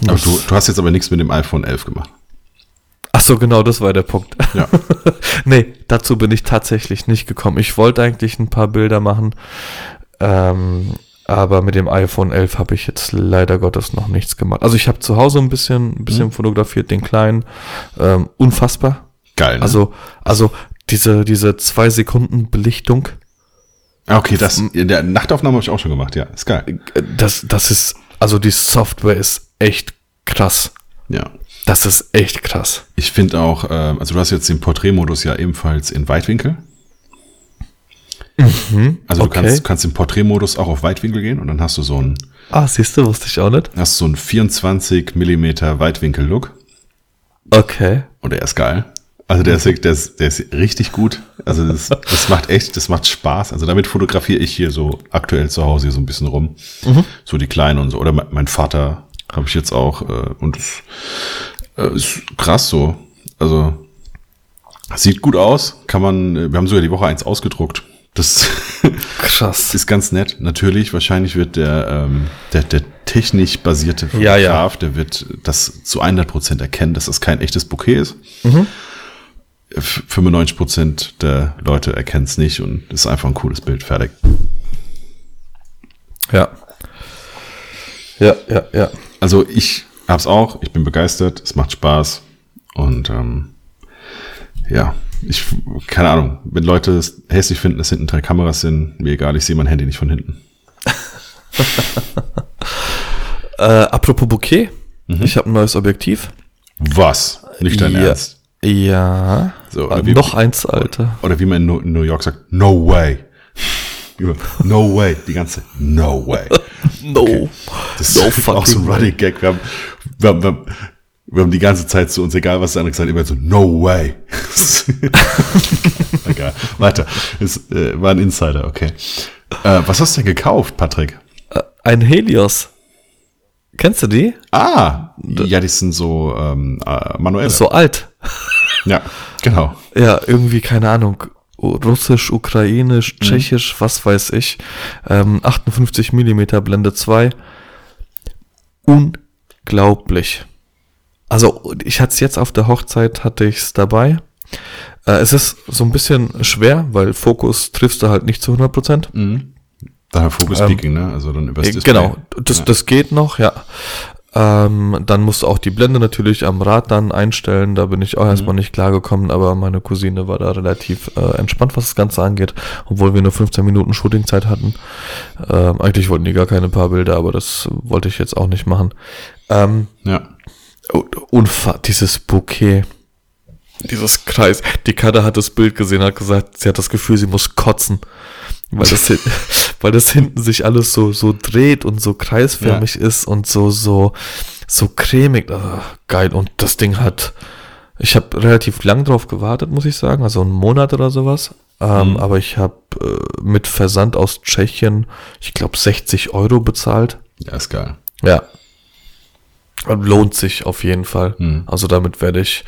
du, du hast jetzt aber nichts mit dem iPhone 11 gemacht. So, genau, das war der Punkt. Ja. [LAUGHS] nee, dazu bin ich tatsächlich nicht gekommen. Ich wollte eigentlich ein paar Bilder machen. Ähm, aber mit dem iPhone 11 habe ich jetzt leider Gottes noch nichts gemacht. Also ich habe zu Hause ein bisschen, ein bisschen mhm. fotografiert, den kleinen. Ähm, unfassbar. Geil. Ne? Also, also diese, diese zwei Sekunden Belichtung. Ah, okay, das in der Nachtaufnahme habe ich auch schon gemacht, ja. Ist geil. Äh, das, das ist, also die Software ist echt krass. Ja. Das ist echt krass. Ich finde auch, äh, also du hast jetzt den Porträtmodus ja ebenfalls in Weitwinkel. Mhm, also du okay. kannst, kannst im Porträtmodus auch auf Weitwinkel gehen und dann hast du so ein. Ah, siehst du, wusste ich auch nicht. Hast so einen 24 Millimeter Weitwinkel-Look. Okay. Und der ist geil. Also der ist, der ist, der ist richtig gut. Also das, das macht echt, das macht Spaß. Also damit fotografiere ich hier so aktuell zu Hause hier so ein bisschen rum. Mhm. So die Kleinen und so. Oder mein Vater habe ich jetzt auch. Äh, und äh, ist krass so. Also sieht gut aus. Kann man, wir haben sogar die Woche eins ausgedruckt. Das [LAUGHS] Krass. ist ganz nett. Natürlich, wahrscheinlich wird der, ähm, der, der technisch basierte Fotograf, ja, ja. der wird das zu 100 Prozent erkennen, dass das kein echtes Bouquet ist. Mhm. 95 Prozent der Leute erkennen es nicht und ist einfach ein cooles Bild. Fertig. Ja. Ja, ja, ja. Also ich hab's auch, ich bin begeistert, es macht Spaß und ähm, ja, ich, keine Ahnung, wenn Leute es hässlich finden, dass hinten drei Kameras sind, mir egal, ich sehe mein Handy nicht von hinten. [LAUGHS] äh, apropos Bouquet, mhm. ich habe ein neues Objektiv. Was? Nicht dein ja. Ernst? Ja. So, äh, wie, noch eins, Alter. Oder wie man in New York sagt, no way. No way, die ganze No way. [LAUGHS] no. Okay. Das no [LAUGHS] ist auch so ein Running Gag. Wir haben, wir haben, wir haben wir haben die ganze Zeit zu uns, egal was der andere gesagt hat, immer so, no way. [LAUGHS] Egal. Weiter. Es äh, war ein Insider, okay. Äh, was hast du denn gekauft, Patrick? Äh, ein Helios. Kennst du die? Ah, ja, die sind so ähm, äh, manuell. So alt. ja, genau. Ja, irgendwie, keine Ahnung, Russisch, Ukrainisch, mhm. Tschechisch, mhm. was weiß ich. Ähm, 58 Millimeter Blende 2. Unglaublich. Also ich hatte es jetzt auf der Hochzeit, hatte ich es dabei. Äh, es ist so ein bisschen schwer, weil Fokus triffst du halt nicht zu 100 Prozent. Mhm. Daher Focus ähm, Peaking, ne? Also dann übers äh, Display. Genau, das, ja. das geht noch, ja. Ähm, dann musst du auch die Blende natürlich am Rad dann einstellen. Da bin ich auch mhm. erstmal nicht klargekommen, aber meine Cousine war da relativ äh, entspannt, was das Ganze angeht, obwohl wir nur 15 Minuten Shootingzeit hatten. Ähm, eigentlich wollten die gar keine paar Bilder, aber das wollte ich jetzt auch nicht machen. Ähm, ja. Unfahr, dieses Bouquet. Dieses Kreis. Die Kader hat das Bild gesehen, hat gesagt, sie hat das Gefühl, sie muss kotzen. Weil das, [LAUGHS] weil das hinten sich alles so, so dreht und so kreisförmig ja. ist und so, so, so cremig. Oh, geil. Und das Ding hat Ich habe relativ lang drauf gewartet, muss ich sagen, also einen Monat oder sowas. Ähm, mhm. Aber ich habe äh, mit Versand aus Tschechien, ich glaube, 60 Euro bezahlt. Ja, ist geil. Ja. Lohnt sich auf jeden Fall. Mhm. Also damit werde ich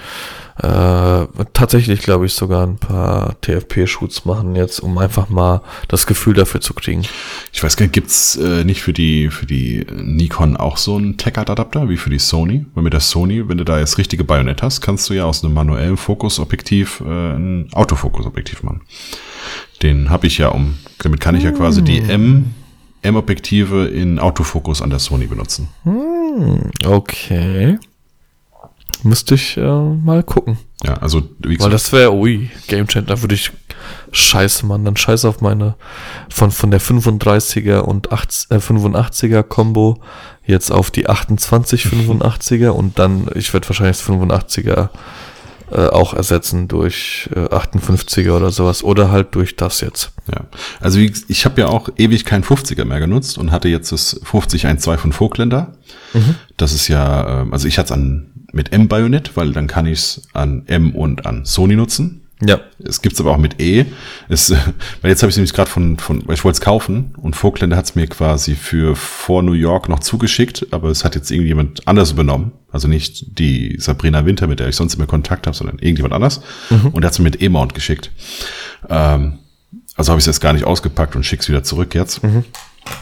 äh, tatsächlich, glaube ich, sogar ein paar TFP-Shoots machen jetzt, um einfach mal das Gefühl dafür zu kriegen. Ich weiß gar nicht, gibt's äh, nicht für die, für die Nikon auch so einen Tech-Art-Adapter wie für die Sony? Weil mit der Sony, wenn du da jetzt richtige Bajonett hast, kannst du ja aus einem manuellen Fokusobjektiv äh, ein Autofokusobjektiv machen. Den habe ich ja um, damit kann ich ja quasi die M M-Objektive in Autofokus an der Sony benutzen. Hm, okay. Müsste ich äh, mal gucken. Ja, also wie gesagt. Weil das wäre, ui, Game Changer, da würde ich scheiße, Mann, dann scheiße auf meine von, von der 35er und 80, äh, 85er Combo jetzt auf die 28 85er und dann, ich werde wahrscheinlich das 85er äh, auch ersetzen durch äh, 58er oder sowas oder halt durch das jetzt. Ja, also wie, ich habe ja auch ewig kein 50er mehr genutzt und hatte jetzt das 5012 von Vogtländer. Mhm. Das ist ja, äh, also ich hatte es an mit M-Bajonett, weil dann kann ich es an M und an Sony nutzen. Ja. Es gibt's aber auch mit E. Es, [LAUGHS] weil jetzt habe ich nämlich gerade von, von, weil ich wollte es kaufen und Vogtländer hat es mir quasi für vor New York noch zugeschickt, aber es hat jetzt irgendjemand anders übernommen. Also nicht die Sabrina Winter, mit der ich sonst immer Kontakt habe, sondern irgendjemand anders. Mhm. Und er hat es mir mit E-Mount geschickt. Ähm, also habe ich es jetzt gar nicht ausgepackt und schick's wieder zurück jetzt. Mhm.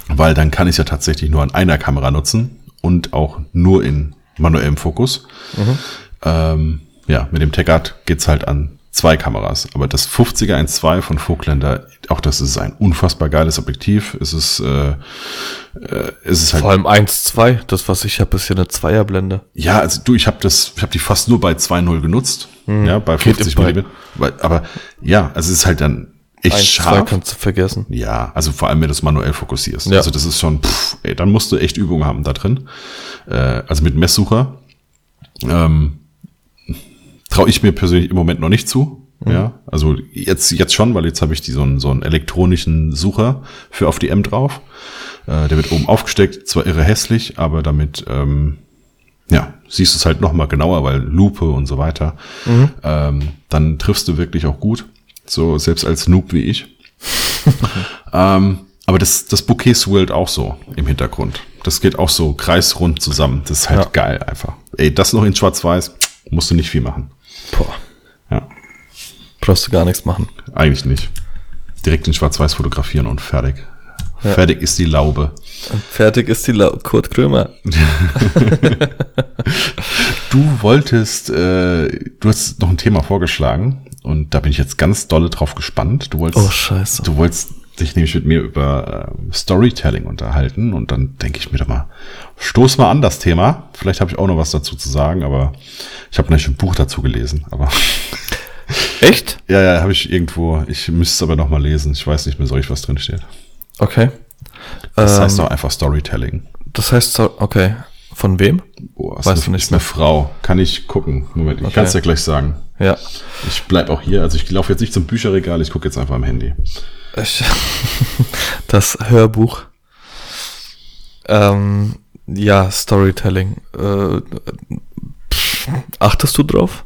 Weil dann kann ich es ja tatsächlich nur an einer Kamera nutzen und auch nur in manuellem Fokus. Mhm. Ähm, ja, mit dem Tegart geht's halt an zwei Kameras. Aber das 50er 1.2 von Vogtländer, auch das ist ein unfassbar geiles Objektiv. Es ist, äh, äh, es ist halt. Vor allem 1.2, das was ich habe, ist ja eine Zweierblende. Ja, also du, ich habe das, ich habe die fast nur bei 2.0 genutzt. Mhm. Ja, bei 50 mm. Aber ja, also es ist halt dann echt Eins, scharf. Zwei kannst du vergessen. Ja, also vor allem, wenn du es manuell fokussierst. Ja. Also das ist schon, pff, ey, dann musst du echt Übung haben da drin. Äh, also mit Messsucher. Ähm, Traue ich mir persönlich im Moment noch nicht zu. Mhm. Ja, also jetzt, jetzt schon, weil jetzt habe ich die, so, einen, so einen elektronischen Sucher für auf die M drauf. Äh, der wird oben aufgesteckt, zwar irre hässlich, aber damit, ähm, ja, siehst du es halt nochmal genauer, weil Lupe und so weiter. Mhm. Ähm, dann triffst du wirklich auch gut. So, selbst als Noob wie ich. [LAUGHS] ähm, aber das, das Bouquet swirlt auch so im Hintergrund. Das geht auch so kreisrund zusammen. Das ist halt ja. geil einfach. Ey, das noch in schwarz-weiß, musst du nicht viel machen. Boah. Ja. Brauchst du gar nichts machen. Eigentlich nicht. Direkt in schwarz-weiß fotografieren und fertig. Ja. Fertig ist die Laube. Fertig ist die Laube. Kurt Krömer. [LAUGHS] du wolltest, äh, du hast noch ein Thema vorgeschlagen und da bin ich jetzt ganz dolle drauf gespannt. Du wolltest, oh, scheiße. Du wolltest dich nämlich mit mir über äh, Storytelling unterhalten und dann denke ich mir doch mal, stoß mal an das Thema. Vielleicht habe ich auch noch was dazu zu sagen, aber ich habe natürlich ein Buch dazu gelesen, aber [LAUGHS] Echt? ja, ja, habe ich irgendwo. Ich müsste es aber noch mal lesen. Ich weiß nicht mehr, soll ich was drin steht. Okay. Das ähm, heißt doch einfach Storytelling. Das heißt, okay. Von wem? Boah, weißt du nicht mehr? Eine Frau. Kann ich gucken. Moment, ich okay. kann es ja gleich sagen. Ja. Ich bleib auch hier. Also ich laufe jetzt nicht zum Bücherregal, ich gucke jetzt einfach am Handy. [LAUGHS] Das Hörbuch. Ähm, ja, Storytelling. Äh, achtest du drauf?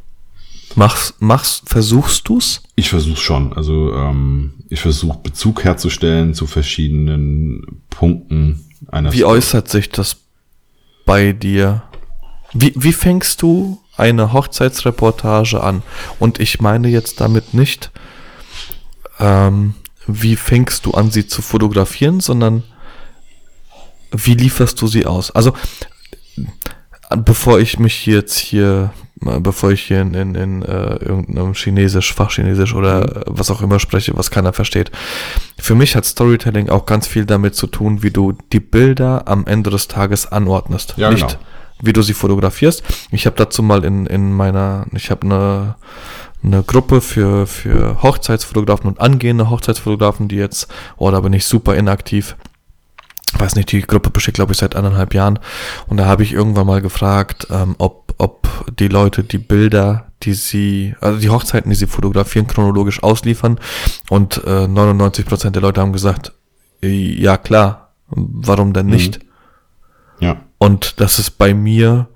Machst, machst, versuchst du's? Ich versuch's schon. Also ähm, ich versuche Bezug herzustellen zu verschiedenen Punkten einer. Wie Story. äußert sich das bei dir? Wie, wie fängst du eine Hochzeitsreportage an? Und ich meine jetzt damit nicht, ähm, wie fängst du an, sie zu fotografieren, sondern wie lieferst du sie aus? Also, bevor ich mich jetzt hier, bevor ich hier in, in, in äh, irgendeinem Chinesisch, Fachchinesisch oder was auch immer spreche, was keiner versteht, für mich hat Storytelling auch ganz viel damit zu tun, wie du die Bilder am Ende des Tages anordnest. Ja, Nicht, genau. wie du sie fotografierst. Ich habe dazu mal in, in meiner, ich habe eine eine Gruppe für, für Hochzeitsfotografen und angehende Hochzeitsfotografen, die jetzt, oh, da bin ich super inaktiv. Weiß nicht, die Gruppe besteht, glaube ich, seit anderthalb Jahren. Und da habe ich irgendwann mal gefragt, ähm, ob, ob die Leute die Bilder, die sie, also die Hochzeiten, die sie fotografieren, chronologisch ausliefern. Und äh, 99% der Leute haben gesagt, ja klar, warum denn nicht? Mhm. Ja. Und das ist bei mir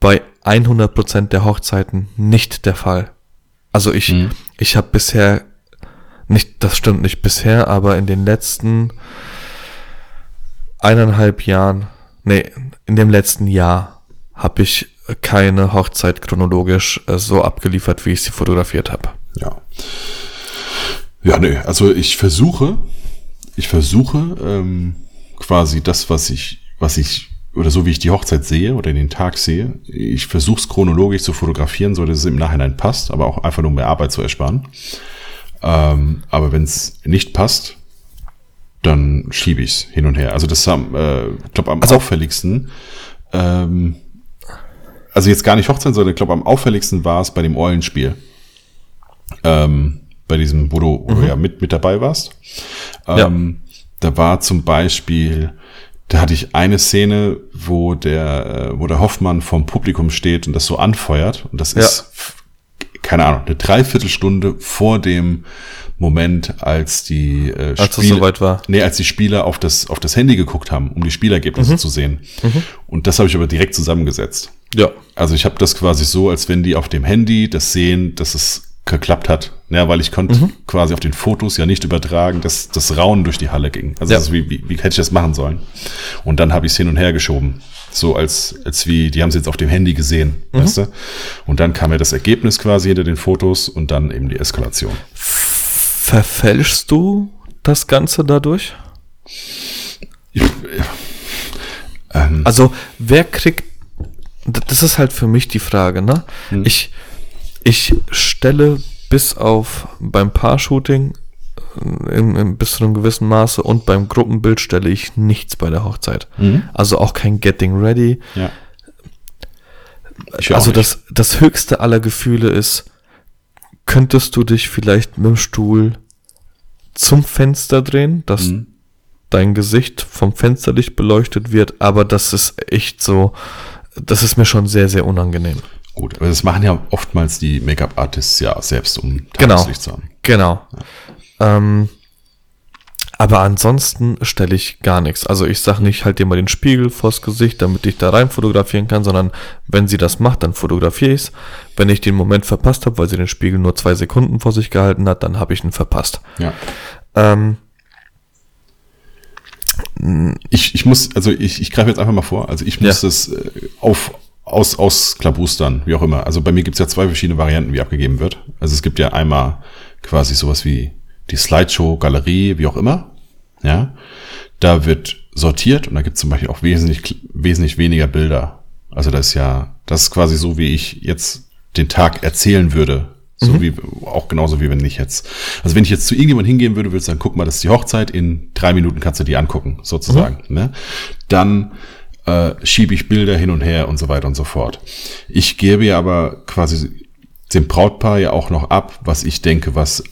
bei 100% der Hochzeiten nicht der Fall. Also ich, mhm. ich habe bisher, nicht, das stimmt nicht bisher, aber in den letzten eineinhalb Jahren, nee, in dem letzten Jahr habe ich keine Hochzeit chronologisch äh, so abgeliefert, wie ich sie fotografiert habe. Ja. Ja, nee, also ich versuche, ich versuche ähm, quasi das, was ich, was ich, oder so wie ich die Hochzeit sehe oder den Tag sehe, ich versuche es chronologisch zu fotografieren, so dass es im Nachhinein passt, aber auch einfach nur mehr Arbeit zu ersparen. Ähm, aber wenn es nicht passt, dann schiebe ich es hin und her. Also das haben, äh, ich glaube, am also, auffälligsten, ähm, also jetzt gar nicht Hochzeit, sondern ich glaube, am auffälligsten war es bei dem Eulenspiel. Ähm, bei diesem, wo du, wo mhm. du ja mit, mit dabei warst. Ähm, ja. Da war zum Beispiel, da hatte ich eine Szene, wo der, äh, wo der Hoffmann vom Publikum steht und das so anfeuert. Und das ja. ist, keine Ahnung, eine Dreiviertelstunde vor dem Moment, als die äh, als Spieler, soweit war. Nee, als die Spieler auf das, auf das Handy geguckt haben, um die Spielergebnisse mhm. zu sehen. Mhm. Und das habe ich aber direkt zusammengesetzt. Ja. Also ich habe das quasi so, als wenn die auf dem Handy das sehen, dass es geklappt hat. Ja, weil ich konnte mhm. quasi auf den Fotos ja nicht übertragen, dass das Raunen durch die Halle ging. Also ja. wie, wie, wie hätte ich das machen sollen? Und dann habe ich es hin und her geschoben. So als, als wie, die haben es jetzt auf dem Handy gesehen, mhm. weißt du? Und dann kam ja das Ergebnis quasi hinter den Fotos und dann eben die Eskalation. Verfälschst du das Ganze dadurch? Ich, ähm, also, wer kriegt, das ist halt für mich die Frage, ne? Mhm. Ich, ich stelle bis auf beim Paar-Shooting äh, im, im bis zu einem gewissen Maße und beim Gruppenbild stelle ich nichts bei der Hochzeit. Mhm. Also auch kein Getting Ready. Ja. Also das, das höchste aller Gefühle ist, könntest du dich vielleicht mit dem Stuhl zum Fenster drehen, dass mhm. dein Gesicht vom Fensterlicht beleuchtet wird, aber das ist echt so, das ist mir schon sehr, sehr unangenehm. Gut, aber das machen ja oftmals die Make-up-Artists ja selbst, um Tageslicht genau, zu haben. Genau. Ja. Ähm, aber ansonsten stelle ich gar nichts. Also ich sage nicht, halt dir mal den Spiegel vors Gesicht, damit ich da rein fotografieren kann, sondern wenn sie das macht, dann fotografiere ich es. Wenn ich den Moment verpasst habe, weil sie den Spiegel nur zwei Sekunden vor sich gehalten hat, dann habe ich ihn verpasst. Ja. Ähm, ich, ich muss, also ich, ich greife jetzt einfach mal vor, also ich muss ja. das äh, auf, aus, aus Klabustern, wie auch immer. Also bei mir gibt es ja zwei verschiedene Varianten, wie abgegeben wird. Also es gibt ja einmal quasi sowas wie die Slideshow, Galerie, wie auch immer. Ja, da wird sortiert und da gibt es zum Beispiel auch wesentlich, wesentlich weniger Bilder. Also das ist ja, das ist quasi so, wie ich jetzt den Tag erzählen würde. So mhm. wie, auch genauso wie wenn ich jetzt, also wenn ich jetzt zu irgendjemand hingehen würde, würde ich sagen, guck mal, das ist die Hochzeit, in drei Minuten kannst du die angucken, sozusagen. Mhm. Ne? Dann äh, schiebe ich Bilder hin und her und so weiter und so fort. Ich gebe ja aber quasi dem Brautpaar ja auch noch ab, was ich denke, was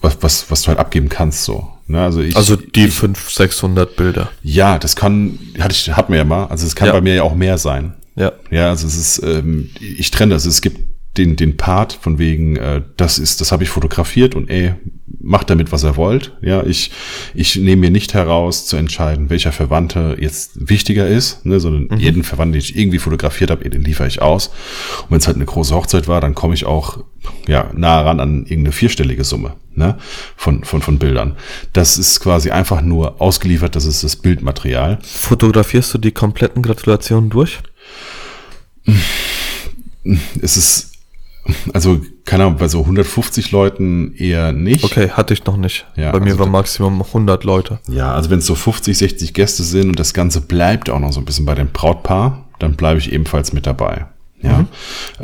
was, was, was du halt abgeben kannst, so. Ne? Also, ich, also die 500, 600 Bilder. Ja, das kann, hatte ich, hat mir ja mal, also es kann ja. bei mir ja auch mehr sein. Ja. Ja, also es ist, ähm, ich trenne das. Es gibt den, den Part von wegen, äh, das ist, das habe ich fotografiert und ey, macht damit, was er wollt. Ja, ich, ich nehme mir nicht heraus zu entscheiden, welcher Verwandte jetzt wichtiger ist, ne, sondern mhm. jeden Verwandten, den ich irgendwie fotografiert habe, den liefere ich aus. Und wenn es halt eine große Hochzeit war, dann komme ich auch ja nah ran an irgendeine vierstellige Summe ne, von, von, von Bildern. Das ist quasi einfach nur ausgeliefert, das ist das Bildmaterial. Fotografierst du die kompletten Gratulationen durch? Es ist also, keine Ahnung, bei so 150 Leuten eher nicht. Okay, hatte ich noch nicht. Ja, bei mir also war Maximum 100 Leute. Ja, also wenn es so 50, 60 Gäste sind und das Ganze bleibt auch noch so ein bisschen bei dem Brautpaar, dann bleibe ich ebenfalls mit dabei. Ja. Mhm.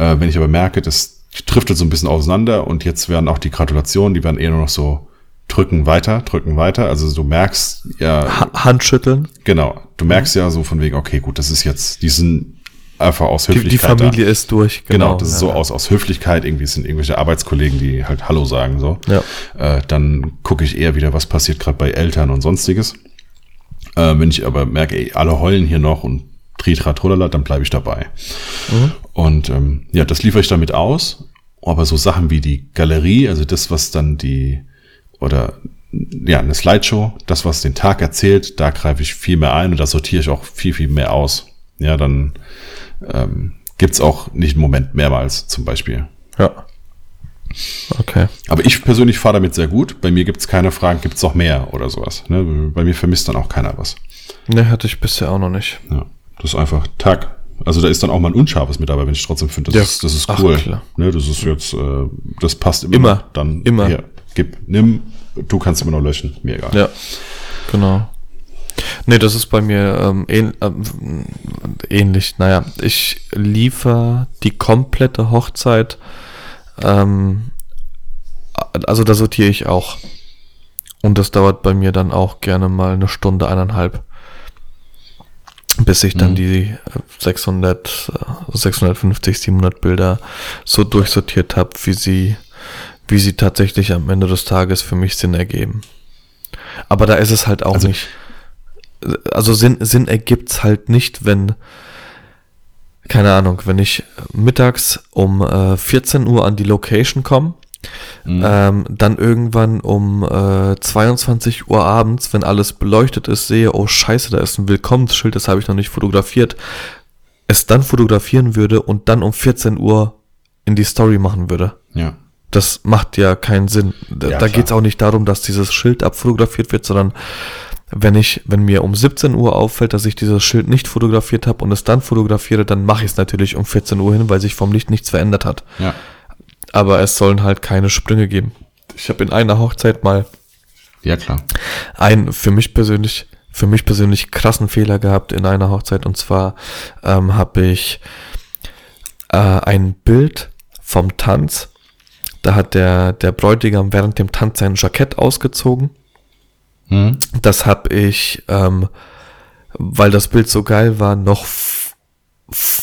Äh, wenn ich aber merke, das trifft so ein bisschen auseinander und jetzt werden auch die Gratulationen, die werden eher nur noch so drücken weiter, drücken weiter. Also du merkst ja. Handschütteln. Genau. Du merkst mhm. ja so von wegen, okay, gut, das ist jetzt diesen einfach aus Höflichkeit. Die, die Familie da. ist durch, genau. genau das ist so aus, aus Höflichkeit, irgendwie sind irgendwelche Arbeitskollegen, die halt Hallo sagen, so. Ja. Äh, dann gucke ich eher wieder, was passiert gerade bei Eltern und sonstiges. Äh, wenn ich aber merke, ey, alle heulen hier noch und Tritra, Trolala, dann bleibe ich dabei. Mhm. Und ähm, ja, das liefere ich damit aus. Aber so Sachen wie die Galerie, also das, was dann die, oder ja, eine Slideshow, das, was den Tag erzählt, da greife ich viel mehr ein und da sortiere ich auch viel, viel mehr aus. Ja, dann ähm, Gibt's auch nicht im Moment mehrmals zum Beispiel. Ja. Okay. Aber ich persönlich fahre damit sehr gut. Bei mir gibt's keine Fragen, gibt's noch mehr oder sowas. Ne? Bei mir vermisst dann auch keiner was. Ne, hatte ich bisher auch noch nicht. Ja, das ist einfach Tag. Also da ist dann auch mal ein unscharfes mit dabei, wenn ich trotzdem finde, das, Ja. ist, das ist Ach, cool. klar. Ne, das ist jetzt, äh, das passt immer. Immer. Dann Immer. Hier, gib, nimm, du kannst immer noch löschen, mir egal. Ja, genau. Nee, das ist bei mir ähm, ähn, ähm, ähnlich. Naja, ich liefer die komplette Hochzeit. Ähm, also da sortiere ich auch. Und das dauert bei mir dann auch gerne mal eine Stunde, eineinhalb. Bis ich dann Mhm. die äh, 600, äh, 650, 700 Bilder so durchsortiert habe, wie sie, wie sie tatsächlich am Ende des Tages für mich Sinn ergeben. Aber da ist es halt auch Also- nicht. Also Sinn, Sinn ergibt's halt nicht, wenn, keine Ahnung, wenn ich mittags um äh, 14 Uhr an die Location komme, Mhm. ähm, dann irgendwann um äh, 22 Uhr abends, wenn alles beleuchtet ist, sehe, oh scheiße, da ist ein Willkommensschild, das habe ich noch nicht fotografiert, es dann fotografieren würde und dann um 14 Uhr in die Story machen würde. Ja. Das macht ja keinen Sinn. Da, Ja, da klar. geht's auch nicht darum, dass dieses Schild abfotografiert wird, sondern wenn ich, wenn mir um 17 Uhr auffällt, dass ich dieses Schild nicht fotografiert habe und es dann fotografiere, dann mache ich es natürlich um 14 Uhr hin, weil sich vom Licht nichts verändert hat. Ja. Aber es sollen halt keine Sprünge geben. Ich habe in einer Hochzeit mal Ja, klar. einen für mich persönlich für mich persönlich krassen Fehler gehabt in einer Hochzeit und zwar ähm, habe ich äh, ein Bild vom Tanz. Da hat der der Bräutigam während dem Tanz sein Jackett ausgezogen. Mhm. Das habe ich, ähm, weil das Bild so geil war, noch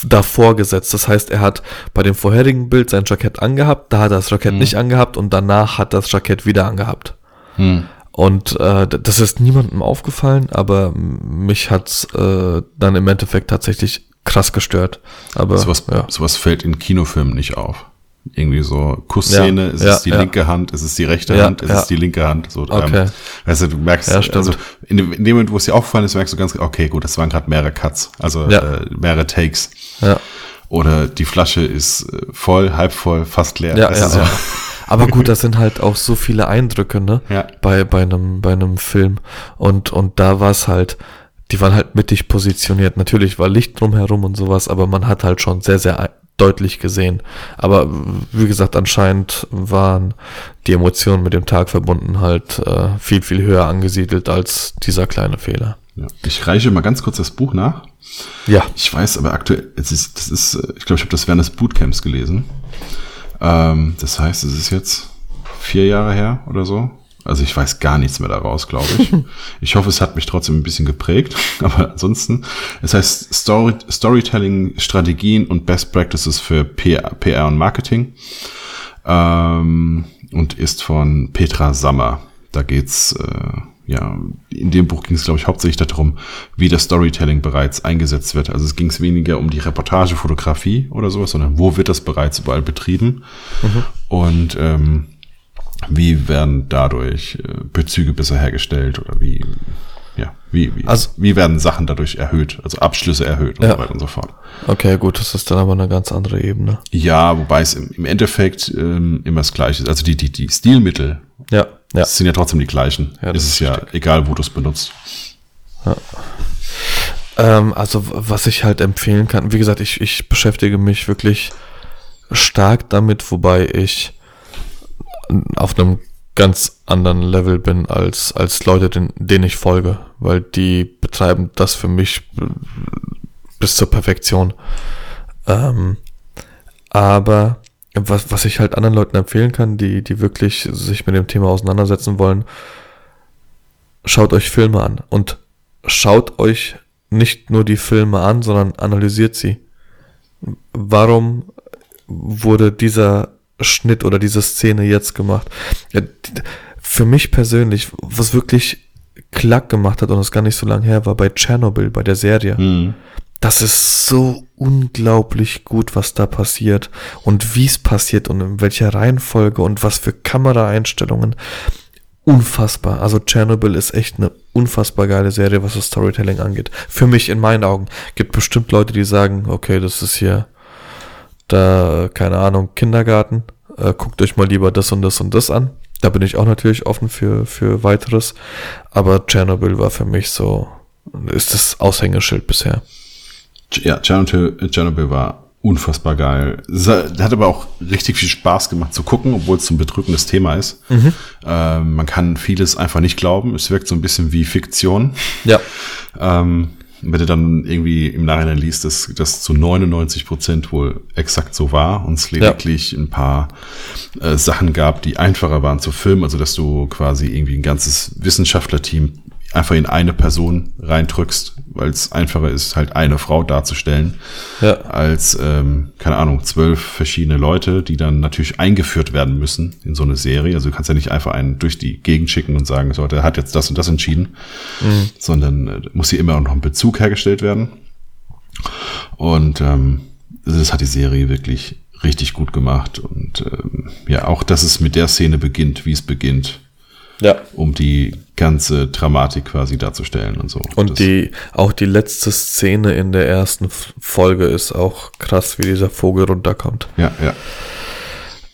davor gesetzt. Das heißt, er hat bei dem vorherigen Bild sein Jackett angehabt, da hat er das Jackett nicht angehabt und danach hat das Jackett wieder angehabt. Mhm. Und äh, das ist niemandem aufgefallen, aber mich hat's äh, dann im Endeffekt tatsächlich krass gestört. Aber Sowas, ja. sowas fällt in Kinofilmen nicht auf. Irgendwie so Kussszene, Ja, ist ja, es die ja. linke Hand, ist es die rechte Hand, ist es die linke Hand. So, Okay. ähm, weißt du, du merkst, also in dem, in dem Moment, wo es dir aufgefallen ist, merkst du ganz, okay, gut, das waren gerade mehrere Cuts, also äh, mehrere Takes. ja. Oder die Flasche ist äh, voll, halb voll, fast leer. Ja, ja, so. ja. [LAUGHS] Aber gut, das sind halt auch so viele Eindrücke, ne? Ja. Bei, bei einem, bei einem Film. Und, und da war es halt, die waren halt mittig positioniert. Natürlich war Licht drumherum und sowas, aber man hat halt schon sehr, sehr deutlich gesehen. Aber wie gesagt, anscheinend waren die Emotionen mit dem Tag verbunden halt äh, viel, viel höher angesiedelt als dieser kleine Fehler. Ja. Ich reiche mal ganz kurz das Buch nach. Ja. Ich weiß aber aktuell, es ist, das ist, äh, ich glaube, ich habe das während des Bootcamps gelesen. Ähm, das heißt, es ist jetzt vier Jahre her oder so. Also ich weiß gar nichts mehr daraus, glaube ich. [LAUGHS] ich hoffe, es hat mich trotzdem ein bisschen geprägt. [LAUGHS] Aber ansonsten, es heißt Story, Storytelling, Strategien und Best Practices für PR, PR und Marketing. Ähm, und ist von Petra Sammer. Da geht's äh, ja, in dem Buch ging es, glaube ich, hauptsächlich darum, wie das Storytelling bereits eingesetzt wird. Also es ging es weniger um die Reportagefotografie oder sowas, sondern wo wird das bereits überall betrieben und ähm, wie werden dadurch äh, Bezüge besser hergestellt oder wie, ja, wie, wie, Also- wie werden Sachen dadurch erhöht, also Abschlüsse erhöht und Ja. so weiter und so fort. Okay, gut, das ist dann aber eine ganz andere Ebene. Ja, wobei es im, Endeffekt ähm, immer das Gleiche ist. Also die, die, die Stilmittel Ja, ja. sind ja trotzdem die gleichen. Ja, das es ist ist ja egal, wo du es benutzt. Ähm, also was ich halt empfehlen kann, wie gesagt, ich, ich beschäftige mich wirklich stark damit, wobei ich auf einem ganz anderen Level bin als, als Leute, den, denen ich folge, weil die betreiben das für mich äh, bis zur Perfektion. Ähm, aber was, was ich halt anderen Leuten empfehlen kann, die, die wirklich sich mit dem Thema auseinandersetzen wollen, schaut euch Filme an und schaut euch nicht nur die Filme an, sondern analysiert sie. Warum wurde dieser Schnitt oder diese Szene jetzt gemacht? Für mich persönlich, was wirklich Klack gemacht hat und das gar nicht so lange her war bei Tschernobyl, bei der Serie. Mhm. Das ist so unglaublich gut, was da passiert und wie es passiert und in welcher Reihenfolge und was für Kameraeinstellungen. Unfassbar. Also Chernobyl ist echt eine unfassbar geile Serie, was das Storytelling angeht. Für mich in meinen Augen. Gibt bestimmt Leute, die sagen, okay, das ist hier da, keine Ahnung, Kindergarten, äh, guckt euch mal lieber das und das und das an. Da bin ich auch natürlich offen für, für weiteres. Aber Tschernobyl war für mich so, ist das Aushängeschild bisher. Ja, Tschernobyl, Tschernobyl war unfassbar geil. Hat aber auch richtig viel Spaß gemacht zu gucken, obwohl es so ein bedrückendes Thema ist. Mhm. Ähm, man kann vieles einfach nicht glauben. Es wirkt so ein bisschen wie Fiktion. Ja. Ähm, wenn du dann irgendwie im Nachhinein liest, dass das zu 99 Prozent wohl exakt so war und es lediglich ja. ein paar äh, Sachen gab, die einfacher waren zu filmen, also dass du quasi irgendwie ein ganzes Wissenschaftlerteam einfach in eine Person reindrückst, weil es einfacher ist, halt eine Frau darzustellen, ja. als, ähm, keine Ahnung, zwölf verschiedene Leute, die dann natürlich eingeführt werden müssen in so eine Serie. Also du kannst ja nicht einfach einen durch die Gegend schicken und sagen, so, der hat jetzt das und das entschieden, mhm. sondern äh, muss hier immer auch noch ein Bezug hergestellt werden. Und ähm, das hat die Serie wirklich richtig gut gemacht. Und ähm, ja, auch dass es mit der Szene beginnt, wie es beginnt, ja. um die ganze Dramatik quasi darzustellen und so. Und das die, auch die letzte Szene in der ersten Folge ist auch krass, wie dieser Vogel runterkommt. Ja, ja.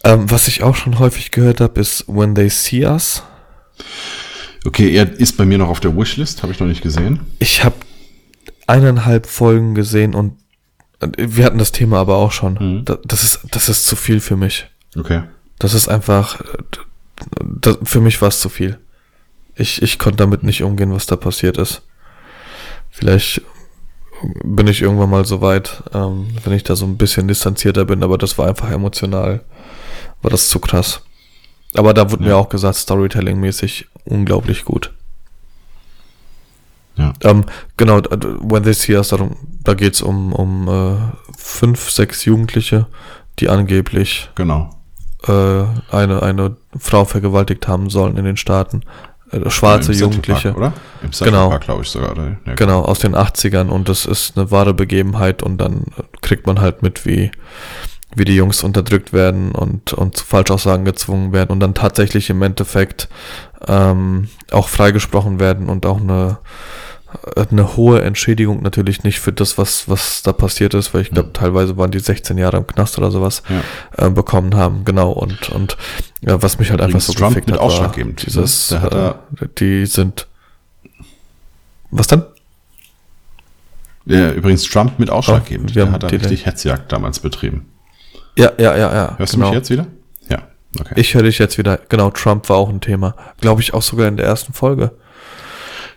Ähm, was ich auch schon häufig gehört habe, ist When They See Us. Okay, er ist bei mir noch auf der Wishlist, habe ich noch nicht gesehen. Ich habe eineinhalb Folgen gesehen und wir hatten das Thema aber auch schon. Mhm. Das, ist, das ist zu viel für mich. Okay. Das ist einfach, das, für mich war es zu viel. Ich, ich konnte damit nicht umgehen, was da passiert ist. Vielleicht bin ich irgendwann mal so weit, ähm, wenn ich da so ein bisschen distanzierter bin, aber das war einfach emotional, war das zu krass. Aber da wurde ja. mir auch gesagt, Storytelling-mäßig unglaublich gut. Ja. Ähm, genau, When They See Us, darum, da geht's um, um äh, fünf, sechs Jugendliche, die angeblich genau äh, eine, eine Frau vergewaltigt haben sollen in den Staaten. Äh, schwarze Im Jugendliche. Park, oder? Im genau. Park, glaube ich sogar. Oder? Ja, genau. genau, aus den 80ern und das ist eine wahre Begebenheit und dann kriegt man halt mit, wie, wie die Jungs unterdrückt werden und, und zu Falschaussagen gezwungen werden und dann tatsächlich im Endeffekt ähm, auch freigesprochen werden und auch eine eine hohe Entschädigung natürlich nicht für das, was, was da passiert ist, weil ich glaube, ja. teilweise waren die 16 Jahre im Knast oder sowas ja. äh, bekommen haben, genau. Und, und ja, was mich halt einfach so Trump gefickt mit hat, ausschlaggebend. Ne? Dieses, ne? äh, die sind. Was dann? Ja, übrigens Trump mit ausschlaggebend. Oh, der hat da richtig Hetzjagd damals betrieben. Ja, ja, ja, ja. Hörst genau. du mich jetzt wieder? Ja, okay. Ich höre dich jetzt wieder. Genau, Trump war auch ein Thema. Glaube ich auch sogar in der ersten Folge.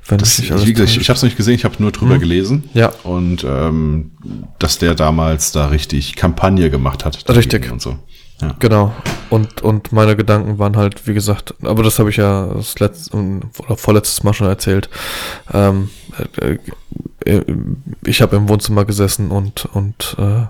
Wenn das, ich, wie gesagt, ich, ich habe es nicht gesehen, ich habe nur drüber hm. gelesen. Ja. Und ähm, dass der damals da richtig Kampagne gemacht hat. Richtig. Und so. Ja. Genau. Und, und meine Gedanken waren halt, wie gesagt, aber das habe ich ja das letzte oder vorletztes Mal schon erzählt. Ähm, äh, äh ich habe im Wohnzimmer gesessen und, und äh,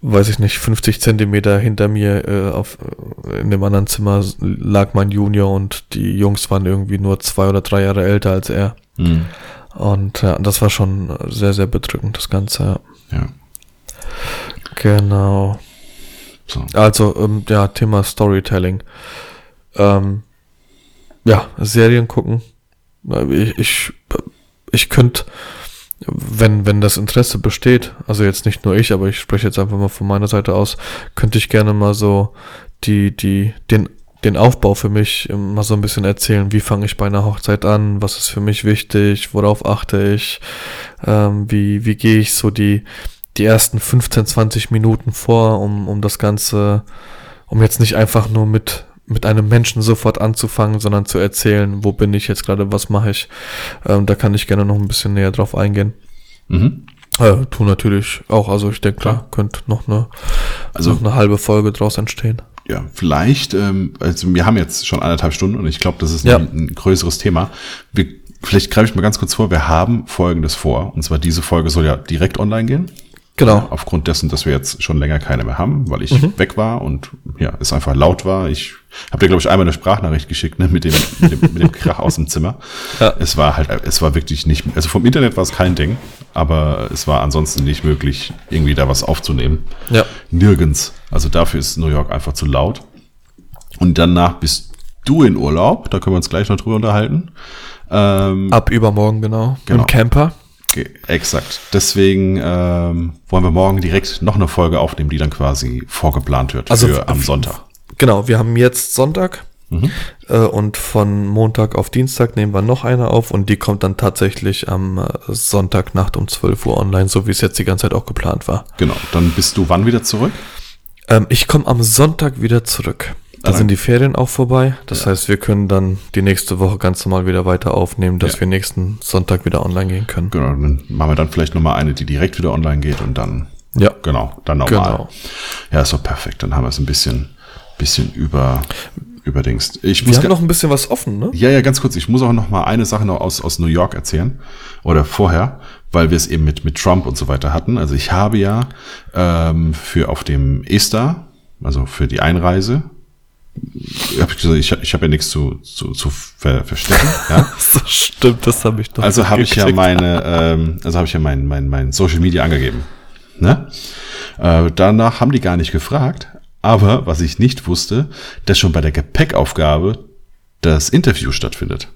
weiß ich nicht, 50 Zentimeter hinter mir äh, auf, äh, in dem anderen Zimmer lag mein Junior und die Jungs waren irgendwie nur zwei oder drei Jahre älter als er. Mhm. Und ja, das war schon sehr, sehr bedrückend, das Ganze. Ja. Genau. So. Also, ähm, ja, Thema Storytelling. Ähm, ja, Serien gucken. Ich, ich, ich könnte wenn, wenn das Interesse besteht, also jetzt nicht nur ich, aber ich spreche jetzt einfach mal von meiner Seite aus, könnte ich gerne mal so die, die, den, den Aufbau für mich mal so ein bisschen erzählen. Wie fange ich bei einer Hochzeit an? Was ist für mich wichtig? Worauf achte ich? Ähm, wie, wie gehe ich so die, die ersten 15, 20 Minuten vor, um, um das Ganze, um jetzt nicht einfach nur mit, mit einem Menschen sofort anzufangen, sondern zu erzählen, wo bin ich jetzt gerade, was mache ich. Ähm, da kann ich gerne noch ein bisschen näher drauf eingehen. Mhm. Äh, tu natürlich auch, also ich denke, klar, könnte noch eine, also, noch eine halbe Folge draus entstehen. Ja, vielleicht, ähm, also wir haben jetzt schon anderthalb Stunden und ich glaube, das ist ja. ein, ein, größeres Thema. Wir, vielleicht greife ich mal ganz kurz vor, wir haben Folgendes vor, und zwar diese Folge soll ja direkt online gehen. Genau. Aufgrund dessen, dass wir jetzt schon länger keine mehr haben, weil ich mhm. weg war und ja, es einfach laut war. Ich habe dir, glaube ich, einmal eine Sprachnachricht geschickt, ne, mit dem, mit dem, mit dem Krach aus dem Zimmer. Ja. Es war halt, es war wirklich nicht, also vom Internet war es kein Ding, aber es war ansonsten nicht möglich, irgendwie da was aufzunehmen. Ja. Nirgends. Also dafür ist New York einfach zu laut. Und danach bist du in Urlaub, da können wir uns gleich noch drüber unterhalten. Ähm, Ab übermorgen, genau. genau. Im Camper. Exakt. Deswegen ähm, wollen wir morgen direkt noch eine Folge aufnehmen, die dann quasi vorgeplant wird Also für am Sonntag. Genau, wir haben jetzt Sonntag Mhm. äh, und von Montag auf Dienstag nehmen wir noch eine auf und die kommt dann tatsächlich am äh, Sonntagnacht um 12 Uhr online, so wie es jetzt die ganze Zeit auch geplant war. Genau. Dann bist du wann wieder zurück? Ähm, ich komme am Sonntag wieder zurück. Da sind die Ferien auch vorbei. Das heißt, wir können dann die nächste Woche ganz normal wieder weiter aufnehmen, dass Ja. wir nächsten Sonntag wieder online gehen können. Genau. Dann machen wir dann vielleicht nochmal eine, die direkt wieder online geht und dann, Ja, genau, dann normal. Genau. Ja, ist doch perfekt. Dann haben wir es ein bisschen, bisschen über, überdingst. Ich wir muss haben noch ein bisschen was offen, ne? Ja, ja, ganz kurz. Ich muss auch noch mal eine Sache noch aus, aus New York erzählen. Oder vorher, weil wir es eben mit, mit Trump und so weiter hatten. Also ich habe ja ähm, für auf dem ESTA, also für die Einreise, hab ich gesagt, ich, ich habe ja nichts zu, zu, zu ver, verstecken. Ja? [LAUGHS] So stimmt, das habe ich doch. Also habe ich ja meine, ähm, also habe ich ja mein, mein, mein Social Media angegeben. Ne? Äh, danach haben die gar nicht gefragt. Aber was ich nicht wusste, dass schon bei der Gepäckaufgabe das Interview stattfindet.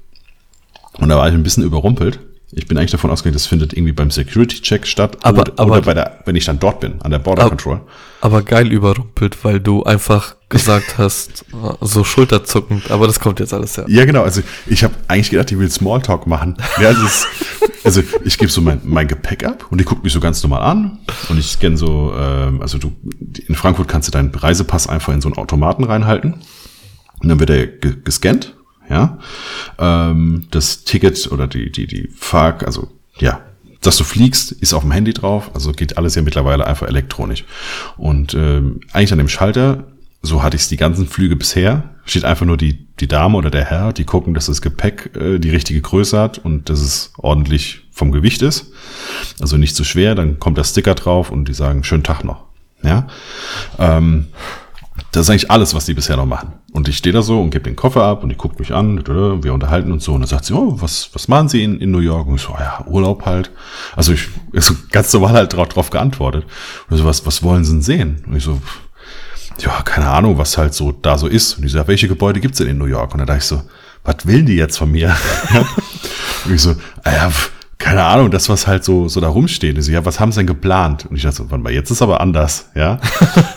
Und da war ich ein bisschen überrumpelt. Ich bin eigentlich davon ausgegangen, das findet irgendwie beim Security-Check statt Aber- oder, aber- oder bei der, wenn ich dann dort bin, an der Border Aber- Control. Aber geil überrumpelt, weil du einfach gesagt hast, so schulterzuckend, aber das kommt jetzt alles her. Ja, genau. Also ich habe eigentlich gedacht, ich will Smalltalk machen. Ja, also, es, [LAUGHS] also ich gebe so mein, mein Gepäck ab und die guckt mich so ganz normal an und ich scanne so, ähm, also du in Frankfurt kannst du deinen Reisepass einfach in so einen Automaten reinhalten und dann wird er ge gescannt. Ja, ähm, das Ticket oder die die die Fahr, also ja, dass du fliegst, ist auf dem Handy drauf. Also geht alles ja mittlerweile einfach elektronisch. Und ähm, eigentlich an dem Schalter, so hatte ich es die ganzen Flüge bisher, steht einfach nur die, die Dame oder der Herr, die gucken, dass das Gepäck äh, die richtige Größe hat und dass es ordentlich vom Gewicht ist. Also nicht zu schwer, dann kommt der Sticker drauf und die sagen, schönen Tag noch. Ja. Ähm, das ist eigentlich alles, was die bisher noch machen. Und ich stehe da so und gebe den Koffer ab und die guckt mich an, wir unterhalten uns so und dann sagt sie, oh, was, was machen Sie in, in New York? Und ich so, "Ah ja, Urlaub halt. Also ich, [LAUGHS] so ganz normal halt drauf, drauf geantwortet. Und so, was, was wollen Sie denn sehen? Und ich so, ja, keine Ahnung, was halt so da so ist. Und die sagt, welche Gebäude gibt's denn in New York? Und dann dachte ich so, was will die jetzt von mir? [LAUGHS] und ich so, ah ja, keine Ahnung, das, was halt so, so da rumsteht. Ich so, ja, was haben sie denn geplant? Und ich dachte so, warte mal, jetzt ist aber anders, ja.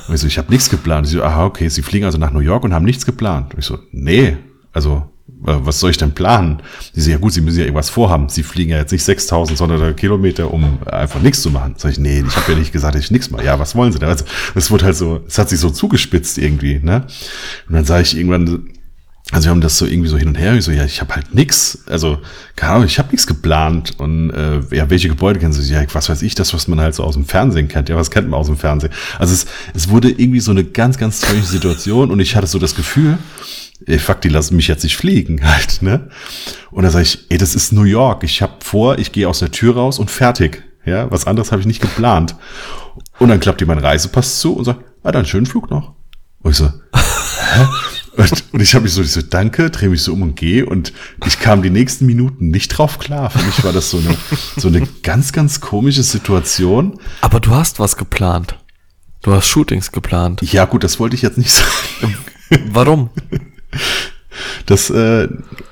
Und ich so, ich habe nichts geplant. Sie so, aha, okay, sie fliegen also nach New York und haben nichts geplant. Und ich so, nee, also, was soll ich denn planen? Die so, ja gut, sie müssen ja irgendwas vorhaben. Sie fliegen ja jetzt nicht 6000, sondern Kilometer, um einfach nichts zu machen. Sag ich, nee, ich habe ja nicht gesagt, ich nichts mache. Ja, was wollen sie denn? Also, es wurde halt so, es hat sich so zugespitzt irgendwie, ne? Und dann sage ich irgendwann, also wir haben das so irgendwie so hin und her. Ich so, ja, ich habe halt nix. Also, keine Ahnung, ich habe nichts geplant. Und äh, ja, welche Gebäude kennen Sie? Ja, was weiß ich, das, was man halt so aus dem Fernsehen kennt. Ja, was kennt man aus dem Fernsehen? Also es, es wurde irgendwie so eine ganz, ganz strange Situation und ich hatte so das Gefühl, ey, fuck, die lassen mich jetzt nicht fliegen [LAUGHS] halt, ne? Und da sage ich, ey, das ist New York. Ich habe vor, ich gehe aus der Tür raus und fertig. Ja, was anderes habe ich nicht geplant. Und dann klappt die mein Reisepass zu und sagt, ah, dann schönen Flug noch. Und ich so, hä? Und, und ich habe mich so, ich so, danke, drehe mich so um und gehe und ich kam die nächsten Minuten nicht drauf klar. Für mich war das so eine, so eine ganz, ganz komische Situation. Aber du hast was geplant. Du hast Shootings geplant. Ja gut, das wollte ich jetzt nicht sagen. Warum? Das, äh,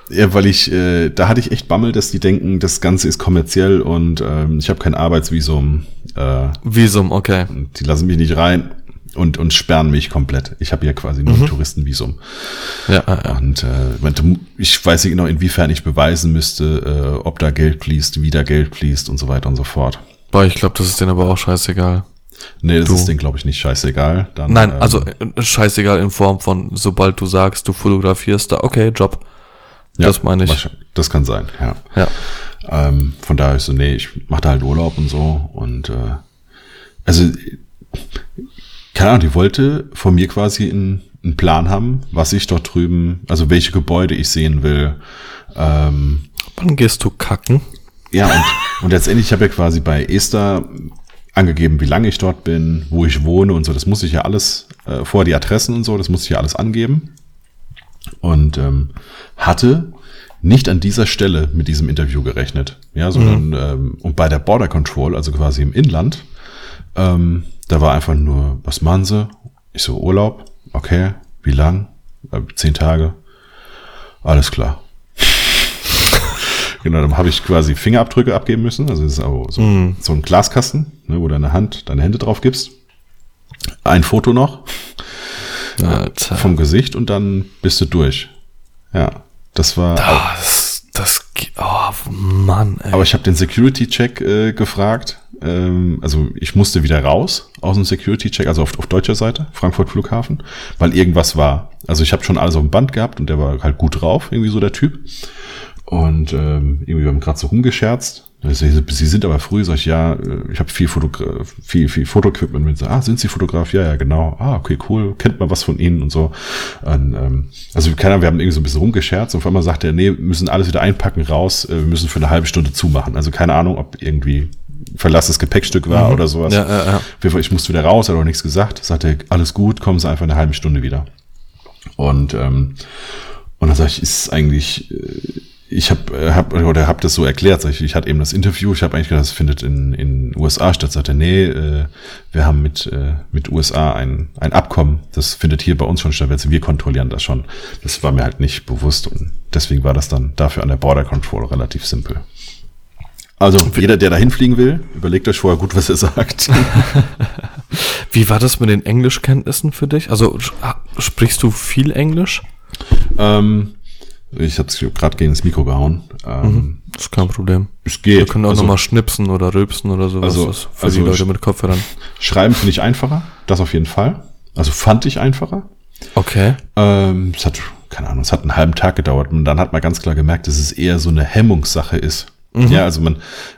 ja, weil ich, äh, da hatte ich echt Bammel, dass die denken, das Ganze ist kommerziell und ähm, ich habe kein Arbeitsvisum. Äh, Visum, okay. die lassen mich nicht rein und, und sperren mich komplett. Ich habe ja quasi nur ein Touristenvisum. Ja, ja, ja. Und äh, ich weiß nicht genau, inwiefern ich beweisen müsste, äh, ob da Geld fließt, wie da Geld fließt und so weiter und so fort. Boah, ich glaube, das ist denen aber auch scheißegal. Nee, das Du. ist denen, glaube ich, nicht scheißegal. Dann, Nein, ähm, also äh, scheißegal in Form von, sobald du sagst, du fotografierst, da, okay, Job. ja, das meine ich. Das kann sein, ja. Ja. Ähm, von daher ist so, nee, ich mache da halt Urlaub und so. Und äh, also, keine Ahnung, die wollte von mir quasi einen, einen Plan haben, was ich dort drüben, also welche Gebäude ich sehen will. Ähm, Wann gehst du kacken? ja, und, und letztendlich, ich habe ja quasi bei Esther angegeben, wie lange ich dort bin, wo ich wohne und so. Das muss ich ja alles, äh, vorher die Adressen und so, das muss ich ja alles angeben. Und ähm, hatte nicht an dieser Stelle mit diesem Interview gerechnet. Ja, sondern ähm, und bei der Border Control, also quasi im Inland, ähm, da war einfach nur, was machen sie? Ich so, Urlaub, okay, wie lang? Äh, zehn Tage. Alles klar. [LAUGHS] Genau, dann habe ich quasi Fingerabdrücke abgeben müssen. Also das ist auch so, mm. so ein Glaskasten, ne, wo deine Hand, deine Hände drauf gibst. Ein Foto noch Alter. vom Gesicht und dann bist du durch. Ja, das war. Das, das, oh Mann. Ey. Aber ich habe den Security-Check äh, gefragt. Ähm, also ich musste wieder raus aus dem Security-Check, also auf, auf deutscher Seite, Frankfurt Flughafen, weil irgendwas war. Also ich habe schon alles auf dem Band gehabt und der war halt gut drauf, irgendwie so der Typ. Und ähm, irgendwie haben gerade so rumgescherzt. Sie sind aber früh, sag ich, ja, äh, ich habe viel, Foto, viel, viel Fotoequipment mit. Ah, sind Sie Fotograf? Ja, ja, genau. Ah, okay, cool. Kennt man was von Ihnen und so. Und, ähm, also keiner, wir haben irgendwie so ein bisschen rumgescherzt und auf einmal sagt er, nee, wir müssen alles wieder einpacken, raus, äh, wir müssen für eine halbe Stunde zumachen. Also keine Ahnung, ob irgendwie verlassenes Gepäckstück war mhm. oder sowas. Ja, ja, ja. Ich musste wieder raus, hat auch nichts gesagt. Sagte er, alles gut, kommen Sie einfach eine halbe Stunde wieder. Und, ähm, und dann sage ich, ist eigentlich, äh, ich habe äh, hab, oder hab das so erklärt. Ich, ich hatte eben das Interview, ich habe eigentlich gedacht, das findet in in USA statt. Sagte, nee, äh, wir haben mit äh, mit USA ein ein Abkommen. Das findet hier bei uns schon statt. Wir kontrollieren das schon. Das war mir halt nicht bewusst und deswegen war das dann dafür an der Border Control relativ simpel. Also jeder, der dahin fliegen will, überlegt euch vorher gut, was er sagt. [LAUGHS] Wie war das mit den Englischkenntnissen für dich? Also sprichst du viel Englisch? Ähm, ich habe es gerade gegen das Mikro gehauen. Ähm, mhm, ist kein Problem. Es geht. Wir können auch also, nochmal schnipsen oder rülpsen oder sowas. Also, für also die Leute mit Kopfhörern. Schreiben finde ich einfacher. Das auf jeden Fall. Also fand ich einfacher. Okay. Ähm, es hat, keine Ahnung, es hat einen halben Tag gedauert. Und dann hat man ganz klar gemerkt, dass es eher so eine Hemmungssache ist. Mhm. Ja, also man,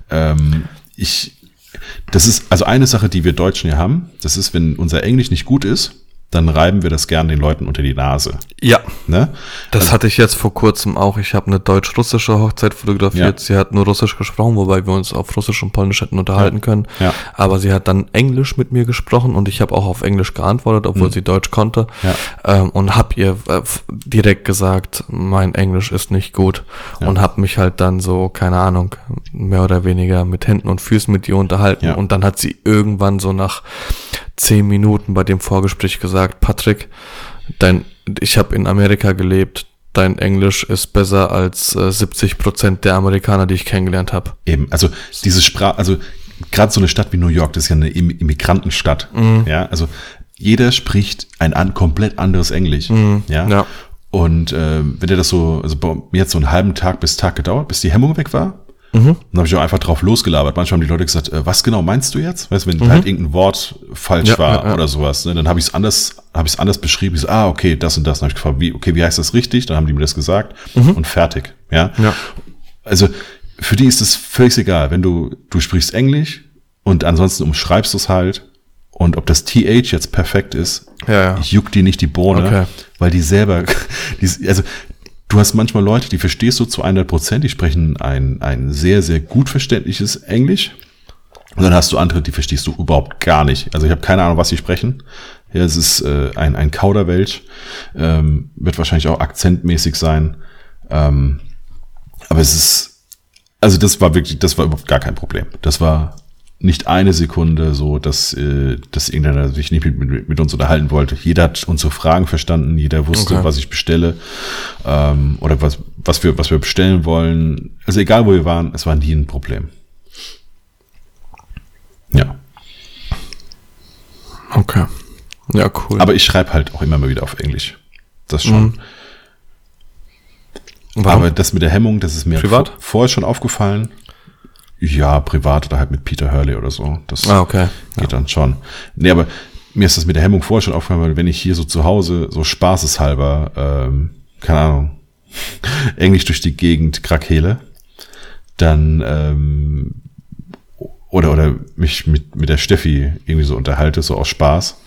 ähm, ich, das ist also eine Sache, die wir Deutschen ja haben. Das ist, wenn unser Englisch nicht gut ist, dann reiben wir das gern den Leuten unter die Nase. Ja. Ne? Das also, hatte ich jetzt vor kurzem auch. Ich habe eine deutsch-russische Hochzeit fotografiert. Ja. Sie hat nur Russisch gesprochen, wobei wir uns auf Russisch und Polnisch hätten unterhalten ja. können. Ja. Aber sie hat dann Englisch mit mir gesprochen und ich habe auch auf Englisch geantwortet, obwohl mhm. sie Deutsch konnte. Ähm, und habe ihr äh, direkt gesagt, mein Englisch ist nicht gut. Und habe mich halt dann so, keine Ahnung, mehr oder weniger mit Händen und Füßen mit ihr unterhalten. Und dann hat sie irgendwann so nach zehn Minuten bei dem Vorgespräch gesagt, Patrick, dein, ich habe in Amerika gelebt, dein Englisch ist besser als äh, 70 Prozent der Amerikaner, die ich kennengelernt habe. Eben, also diese Sprache, also gerade so eine Stadt wie New York, das ist ja eine Immigrantenstadt. Mhm. Ja, also jeder spricht ein an, komplett anderes Englisch. Mhm. Ja? ja. Und äh, wenn der das so, also bei mir hat so einen halben Tag bis Tag gedauert, bis die Hemmung weg war. Mhm. Dann habe ich auch einfach drauf losgelabert. Manchmal haben die Leute gesagt, äh, was genau meinst du jetzt? Weißt du, wenn mhm. halt irgendein Wort falsch ja, war ja, ja. oder sowas, ne? dann habe ich es anders, habe ich es anders beschrieben. Ich so, ah, okay, das und das. Dann habe ich gefragt, wie, okay, wie heißt das richtig? Dann haben die mir das gesagt mhm. und fertig. Ja. ja. Also für die ist es völlig egal, wenn du, du sprichst Englisch und ansonsten umschreibst du es halt. Und ob das TH jetzt perfekt ist, ja, ja. juckt die nicht die Bohne, okay. weil die selber, [LAUGHS] die, also Du hast manchmal Leute, die verstehst du zu 100 Prozent, die sprechen ein, ein sehr, sehr gut verständliches Englisch. Und dann hast du andere, die verstehst du überhaupt gar nicht. Also ich habe keine Ahnung, was sie sprechen. Ja, es ist äh, ein, ein Kauderwelsch, ähm, wird wahrscheinlich auch akzentmäßig sein. Ähm, aber es ist, also das war wirklich, das war überhaupt gar kein Problem. Das war nicht eine Sekunde so, dass, äh, dass irgendeiner sich nicht mit, mit, mit uns unterhalten wollte. Jeder hat unsere Fragen verstanden, jeder wusste, okay. was ich bestelle ähm, oder was, was, wir, was wir bestellen wollen. Also egal, wo wir waren, es war nie ein Problem. Ja. Okay. Ja, cool. Aber ich schreibe halt auch immer mal wieder auf Englisch. Das schon. Mhm. Aber das mit der Hemmung, das ist mir Privat? vorher schon aufgefallen. Ja, privat oder halt mit Peter Hurley oder so. Das ah, okay. geht ja. dann schon. Nee, aber mir ist das mit der Hemmung vorher schon aufgefallen, weil wenn ich hier so zu Hause so spaßeshalber, ähm, keine Ahnung, [LAUGHS] Englisch durch die Gegend krakele, dann ähm, oder oder mich mit mit der Steffi irgendwie so unterhalte, so aus Spaß,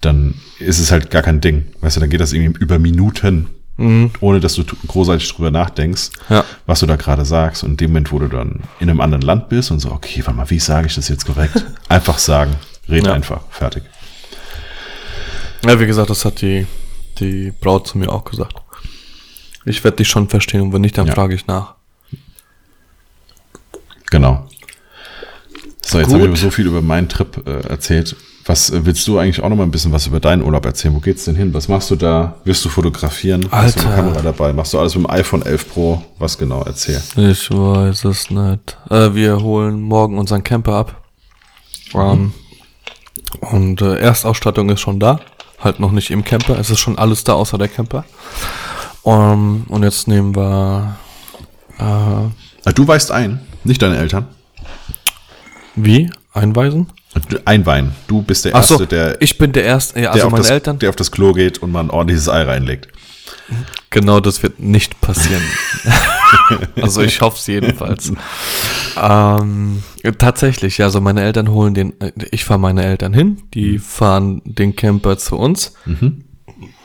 dann ist es halt gar kein Ding. Weißt du, dann geht das irgendwie über Minuten Mhm. Ohne dass du großartig drüber nachdenkst, ja. was du da gerade sagst. Und in dem Moment, wo du dann in einem anderen Land bist und so, okay, warte mal, wie sage ich das jetzt korrekt? [LAUGHS] einfach sagen. Red ja. einfach. Fertig. Ja, wie gesagt, das hat die, die Braut zu mir auch gesagt. Ich werde dich schon verstehen und wenn nicht, dann ja. frage ich nach. Genau. So, jetzt habe ich so viel über meinen Trip äh, erzählt. Was äh, willst du eigentlich auch noch mal ein bisschen was über deinen Urlaub erzählen? Wo geht's denn hin? Was machst du da? Wirst du fotografieren? Hast du eine Alter. Kamera dabei? Machst du alles mit dem iPhone 11 Pro? Was genau? Erzähl. Ich weiß es nicht. Äh, wir holen morgen unseren Camper ab. Ähm, und äh, Erstausstattung ist schon da. Halt noch nicht im Camper. Es ist schon alles da außer der Camper. Ähm, und jetzt nehmen wir. Äh, Ah, Du weißt ein, nicht deine Eltern. wie? Einweisen? Einweihen. Du bist der Ach Erste, so, der, ich bin der Erste. Ja, der, also auf meine das, Eltern. der auf das Klo geht und man ein ordentliches Ei reinlegt. Genau, das wird nicht passieren. [LAUGHS] also ich hoffe es jedenfalls. ähm, tatsächlich, ja, also meine Eltern holen den, äh, ich fahre meine Eltern hin, die fahren den Camper zu uns.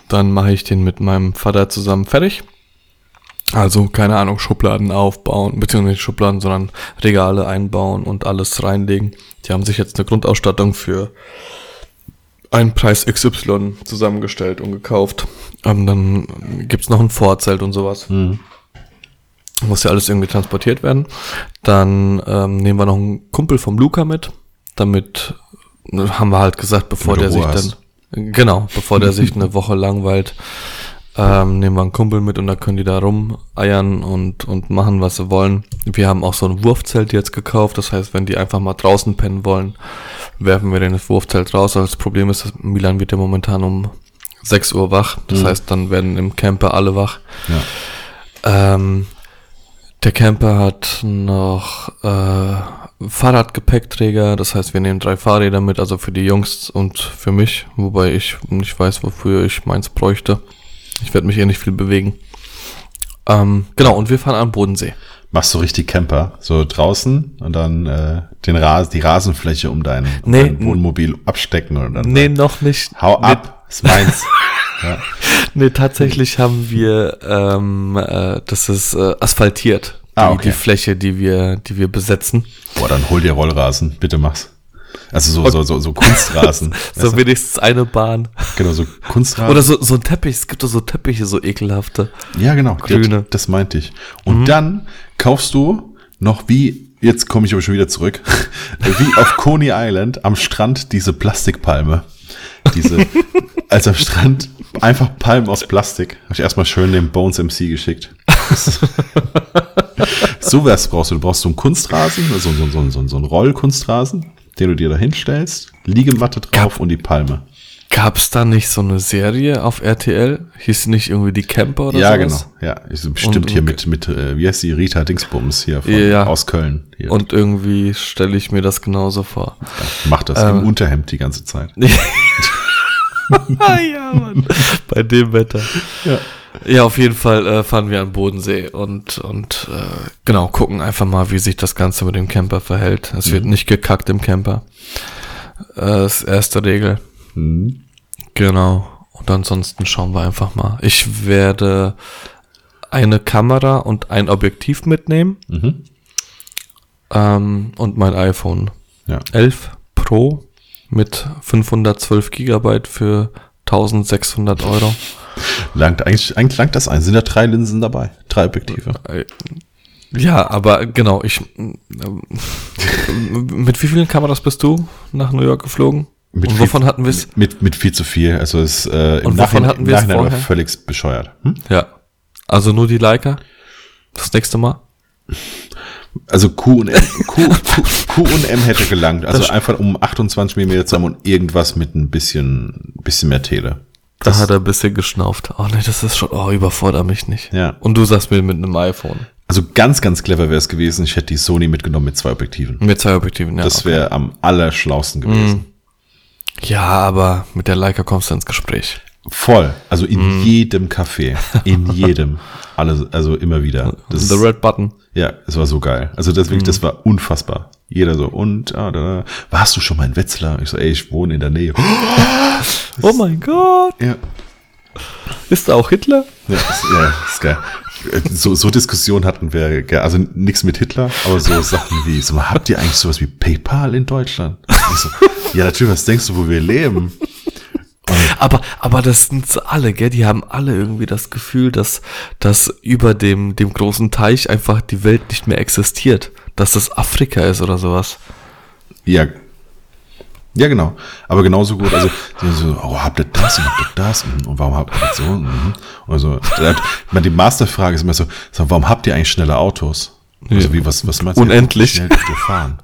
Dann mache ich den mit meinem Vater zusammen fertig. Also, keine Ahnung, Schubladen aufbauen, beziehungsweise nicht Schubladen, sondern Regale einbauen und alles reinlegen. Die haben sich jetzt eine Grundausstattung für einen Preis XY zusammengestellt und gekauft. Ähm, dann gibt's noch ein Vorzelt und sowas. Muss ja alles irgendwie transportiert werden. Dann ähm, nehmen wir noch einen Kumpel vom Luca mit, damit äh, haben wir halt gesagt, bevor der sich dann genau, bevor der sich [LAUGHS] eine Woche langweilt, ähm, nehmen wir einen Kumpel mit und da können die da rumeiern und, und machen, was sie wollen. Wir haben auch so ein Wurfzelt jetzt gekauft. Das heißt, wenn die einfach mal draußen pennen wollen, werfen wir den das Wurfzelt raus. Also das Problem ist, dass Milan wird ja momentan um 6 Uhr wach. Das heißt, dann werden im Camper alle wach. Ja. Ähm, der Camper hat noch äh, Fahrradgepäckträger, das heißt, wir nehmen drei Fahrräder mit, also für die Jungs und für mich, wobei ich nicht weiß, wofür ich meins bräuchte. Ich werde mich eh nicht viel bewegen. Ähm, genau, und wir fahren am Bodensee. Machst du richtig Camper, so draußen und dann äh, den Ras die Rasenfläche um dein, um Nee, dein Wohnmobil abstecken und dann Nee, noch nicht. hau nee, ab, ist meins. [LAUGHS] ja. Nee, tatsächlich haben wir, ähm, äh, das ist äh, asphaltiert, die, Ah, okay. die Fläche, die wir, die wir besetzen. Boah, dann hol dir Rollrasen, bitte mach's. Also so, so, so, so Kunstrasen. [LAUGHS] So wenigstens eine Bahn. Genau, so Kunstrasen. Oder so, so ein Teppich, es gibt doch so Teppiche, so ekelhafte. Ja, genau. Grüne. Mhm. Das, das meinte ich. Und dann kaufst du noch wie, jetzt komme ich aber schon wieder zurück, [LAUGHS] wie auf Coney Island am Strand diese Plastikpalme. Diese, [LAUGHS] als am Strand einfach Palmen aus Plastik. Habe ich erstmal schön dem Bones MC geschickt. so was brauchst du. Du brauchst so einen Kunstrasen, so, so, so, so, so einen Rollkunstrasen, den du dir da hinstellst, Liegematte drauf und die Palme. Gab's da nicht so eine Serie auf RTL? Hieß die nicht irgendwie die Camper oder ja, sowas? genau. Ja, ist bestimmt Und- hier mit, mit äh, wie heißt die, Rita Dingsbums hier von, Ja. aus Köln. Hier. Und irgendwie stelle ich mir das genauso vor. macht das im Unterhemd die ganze Zeit. [LAUGHS] [LAUGHS] ja, Mann. Bei dem Wetter. Ja. Ja, auf jeden Fall äh, fahren wir an Bodensee und, und äh, genau, gucken einfach mal, wie sich das Ganze mit dem Camper verhält. Es wird nicht gekackt im Camper. Äh, das ist erste Regel. Mhm. Genau. Und ansonsten schauen wir einfach mal. Ich werde eine Kamera und ein Objektiv mitnehmen. Mhm. Ähm, und mein iPhone Ja. 11 Pro mit 512 Gigabyte für 1600 Euro. Langt, eigentlich, eigentlich langt das ein. Sind da drei Linsen dabei? Drei Objektive. Äh, Ja, aber genau, ich. ähm, mit wie vielen Kameras bist du nach New York geflogen? Mit Und viel- wovon hatten wir es? Mit, mit viel zu viel. Also es äh, im Und wovon Nachhinein, hatten im Nachhinein vorher? völlig bescheuert. Hm? Ja. Also nur die Leica? Das nächste Mal? Also Q und M, [LAUGHS] Q, Q, Q und M hätte gelangt. Also einfach um 28 mm zu haben und irgendwas mit ein bisschen, bisschen mehr Tele. Da hat er ein bisschen geschnauft. Oh nee, das ist schon, oh, überforder mich nicht. Ja. Und du sagst mir mit einem iPhone. Also ganz, ganz clever wäre es gewesen. Ich hätte die Sony mitgenommen mit zwei Objektiven. Mit zwei Objektiven, ja. Das wäre am allerschlausten gewesen. Ja, aber mit der Leica kommst du ins Gespräch. Voll. Also in Mhm. jedem Café. In [LAUGHS] jedem. Alle, also immer wieder. Das The Red Button. Ja, es war so geil. Also das, wirklich, Mhm. das war unfassbar. Jeder so, und, ah, da, da. warst du schon mal in Wetzlar? Ich so, ey, ich wohne in der Nähe. [GASPS] Oh mein Gott. Ja, Ist da auch Hitler? ja, ist, ja ist geil. So, so Diskussionen hatten wir, also nichts mit Hitler, aber so Sachen wie, so, habt ihr eigentlich sowas wie PayPal in Deutschland? So, ja, natürlich, was denkst du, wo wir leben? Aber, aber das sind alle, gell? Die haben alle irgendwie das Gefühl, dass, dass über dem, dem großen Teich einfach die Welt nicht mehr existiert. Dass das Afrika ist oder sowas. Ja, Ja, genau. Aber genauso gut. Also, so, oh, habt ihr das und habt ihr das? Und warum habt ihr das so? Und also, die Masterfrage ist immer so, so, warum habt ihr eigentlich schnelle Autos? Also, wie, was, was meinst du? Unendlich. Wie schnell dürft ihr fahren?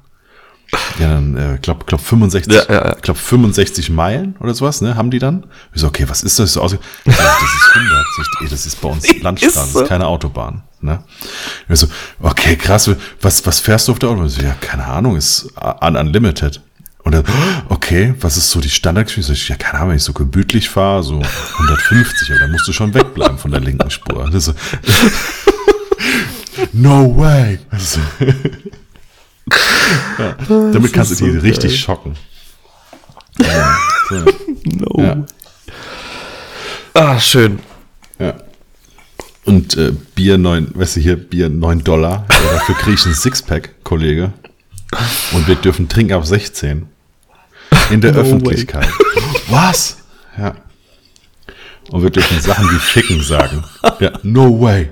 Ja, dann, äh, glaub, glaub 65, ja, ja, ja. glaub 65 Meilen oder sowas, ne, haben die dann? Ich so, okay, was ist das? So aus, das ist 100. Ich, das ist bei uns [LAUGHS] Landstraße, das ist keine Autobahn, ne? Ich so, okay, krass, was, was fährst du auf der Autobahn? So, ja, keine Ahnung, ist un unlimited. Und dann, okay, was ist so die Standardgeschwindigkeit? Ja, keine Ahnung, wenn ich so gemütlich fahre, so 150, aber dann musst du schon wegbleiben von der linken Spur. So, [LAUGHS] no way. Also, [LAUGHS] ja, damit kannst du die so richtig geil. schocken. Ja, so. [LAUGHS] No. Ja. Ah, schön. Ja. Und äh, Bier 9, weißt du hier, Bier 9 Dollar. Ja, dafür kriege ich ein Sixpack, Kollege. Und wir dürfen trinken ab 16. In der no Öffentlichkeit. Way. Was? Ja. Und wir dürfen Sachen wie Ficken sagen. Ja, no way.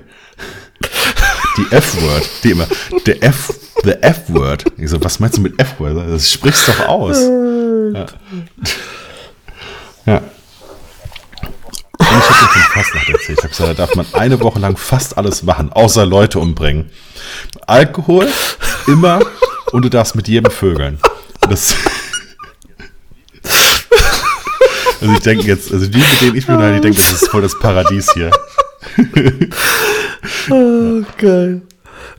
Die F-Word, die immer, der F, the F-Word. Ich so, was meinst du mit F-Word? Das sprichst doch aus. Ja. ja. Ich habe dir fast noch erzählt. Ich habe gesagt, da darf man eine Woche lang fast alles machen, außer Leute umbringen. Alkohol, immer, und du darfst mit jedem vögeln. Das also ich denke jetzt, also die, mit denen ich bin, die denken, das ist voll das Paradies hier. Oh, geil.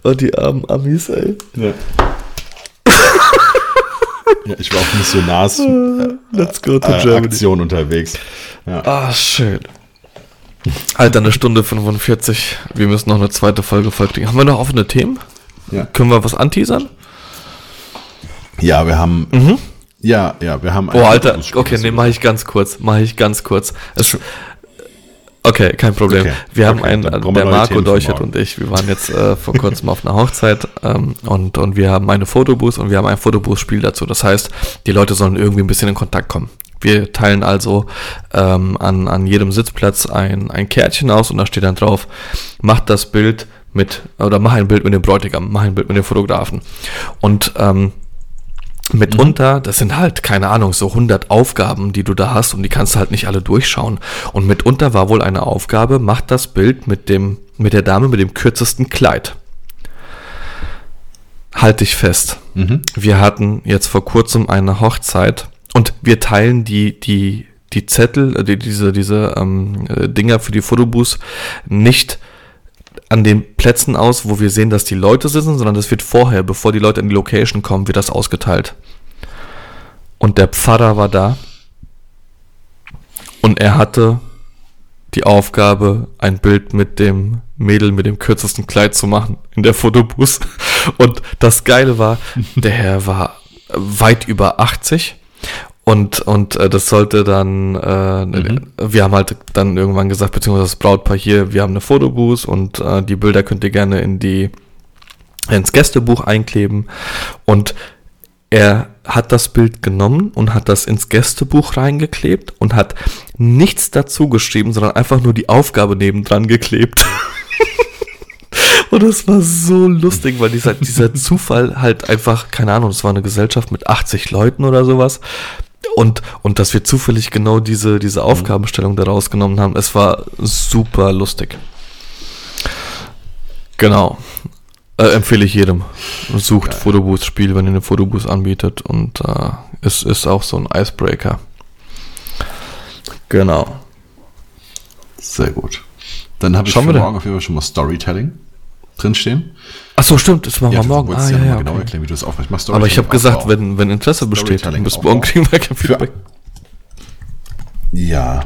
Oh, die armen Amis, ey. Ja. ja ich war auf Missionars [LAUGHS] Let's go to äh, Aktion unterwegs. Ja. Ah, schön. Alter, eine Stunde 45. Wir müssen noch eine zweite Folge folgen. Haben wir noch offene Themen? Ja. Können wir was anteasern? Ja, wir haben mhm. Ja, ja, wir haben. Oh, Alter, okay, nee, mache ich ganz kurz, mache ich ganz kurz. Es, okay, kein Problem. Okay, wir haben okay, einen, der Marco Deuchert und ich, wir waren jetzt äh, vor kurzem auf einer Hochzeit ähm, und, und wir haben eine Fotobooth und wir haben ein Fotobooth-Spiel dazu. Das heißt, die Leute sollen irgendwie ein bisschen in Kontakt kommen. Wir teilen also ähm, an, an jedem Sitzplatz ein, ein Kärtchen aus und da steht dann drauf, macht das Bild mit, oder mach ein Bild mit dem Bräutigam, mach ein Bild mit dem Fotografen. Und ähm, Mitunter, das sind halt, keine Ahnung, so 100 Aufgaben, die du da hast und die kannst du halt nicht alle durchschauen. Und mitunter war wohl eine Aufgabe, mach das Bild mit dem, mit der Dame mit dem kürzesten Kleid. Halt dich fest. Mhm. Wir hatten jetzt vor kurzem eine Hochzeit und wir teilen die, die, die Zettel, die, diese, diese ähm, äh, Dinger für die Fotobooths nicht an den Plätzen aus, wo wir sehen, dass die Leute sitzen, sondern das wird vorher, bevor die Leute in die Location kommen, wird das ausgeteilt. Und der Pfarrer war da und er hatte die Aufgabe, ein Bild mit dem Mädel mit dem kürzesten Kleid zu machen in der Fotobus. [LAUGHS] Und das Geile war, der Herr war weit über 80 und, und äh, das sollte dann, äh, mhm. wir haben halt dann irgendwann gesagt, beziehungsweise das Brautpaar hier, wir haben eine Fotobooth und äh, die Bilder könnt ihr gerne in die ins Gästebuch einkleben. Und er hat das Bild genommen und hat das ins Gästebuch reingeklebt und hat nichts dazu geschrieben, sondern einfach nur die Aufgabe nebendran geklebt. [LAUGHS] Und es war so lustig, weil dieser, dieser Zufall halt einfach, keine Ahnung, es war eine Gesellschaft mit 80 Leuten oder sowas. Und, und dass wir zufällig genau diese, diese mhm. Aufgabenstellung da rausgenommen haben, es war super lustig. Genau. Äh, empfehle ich jedem. Sucht Geil. Fotobooth-Spiel, wenn ihr eine Fotobooth anbietet. Und äh, es ist auch so ein Icebreaker. Genau. Sehr gut. Dann habe ich für morgen auf jeden Fall schon mal Storytelling drinstehen. Ach so, stimmt, das machen ja, wir morgen. Ah, ja, ja, genau okay. erklären, wie du das aufmachst. Machst Aber ich habe gesagt, wenn, wenn Interesse besteht, bis morgen kriegen wir kein Feedback. Ja,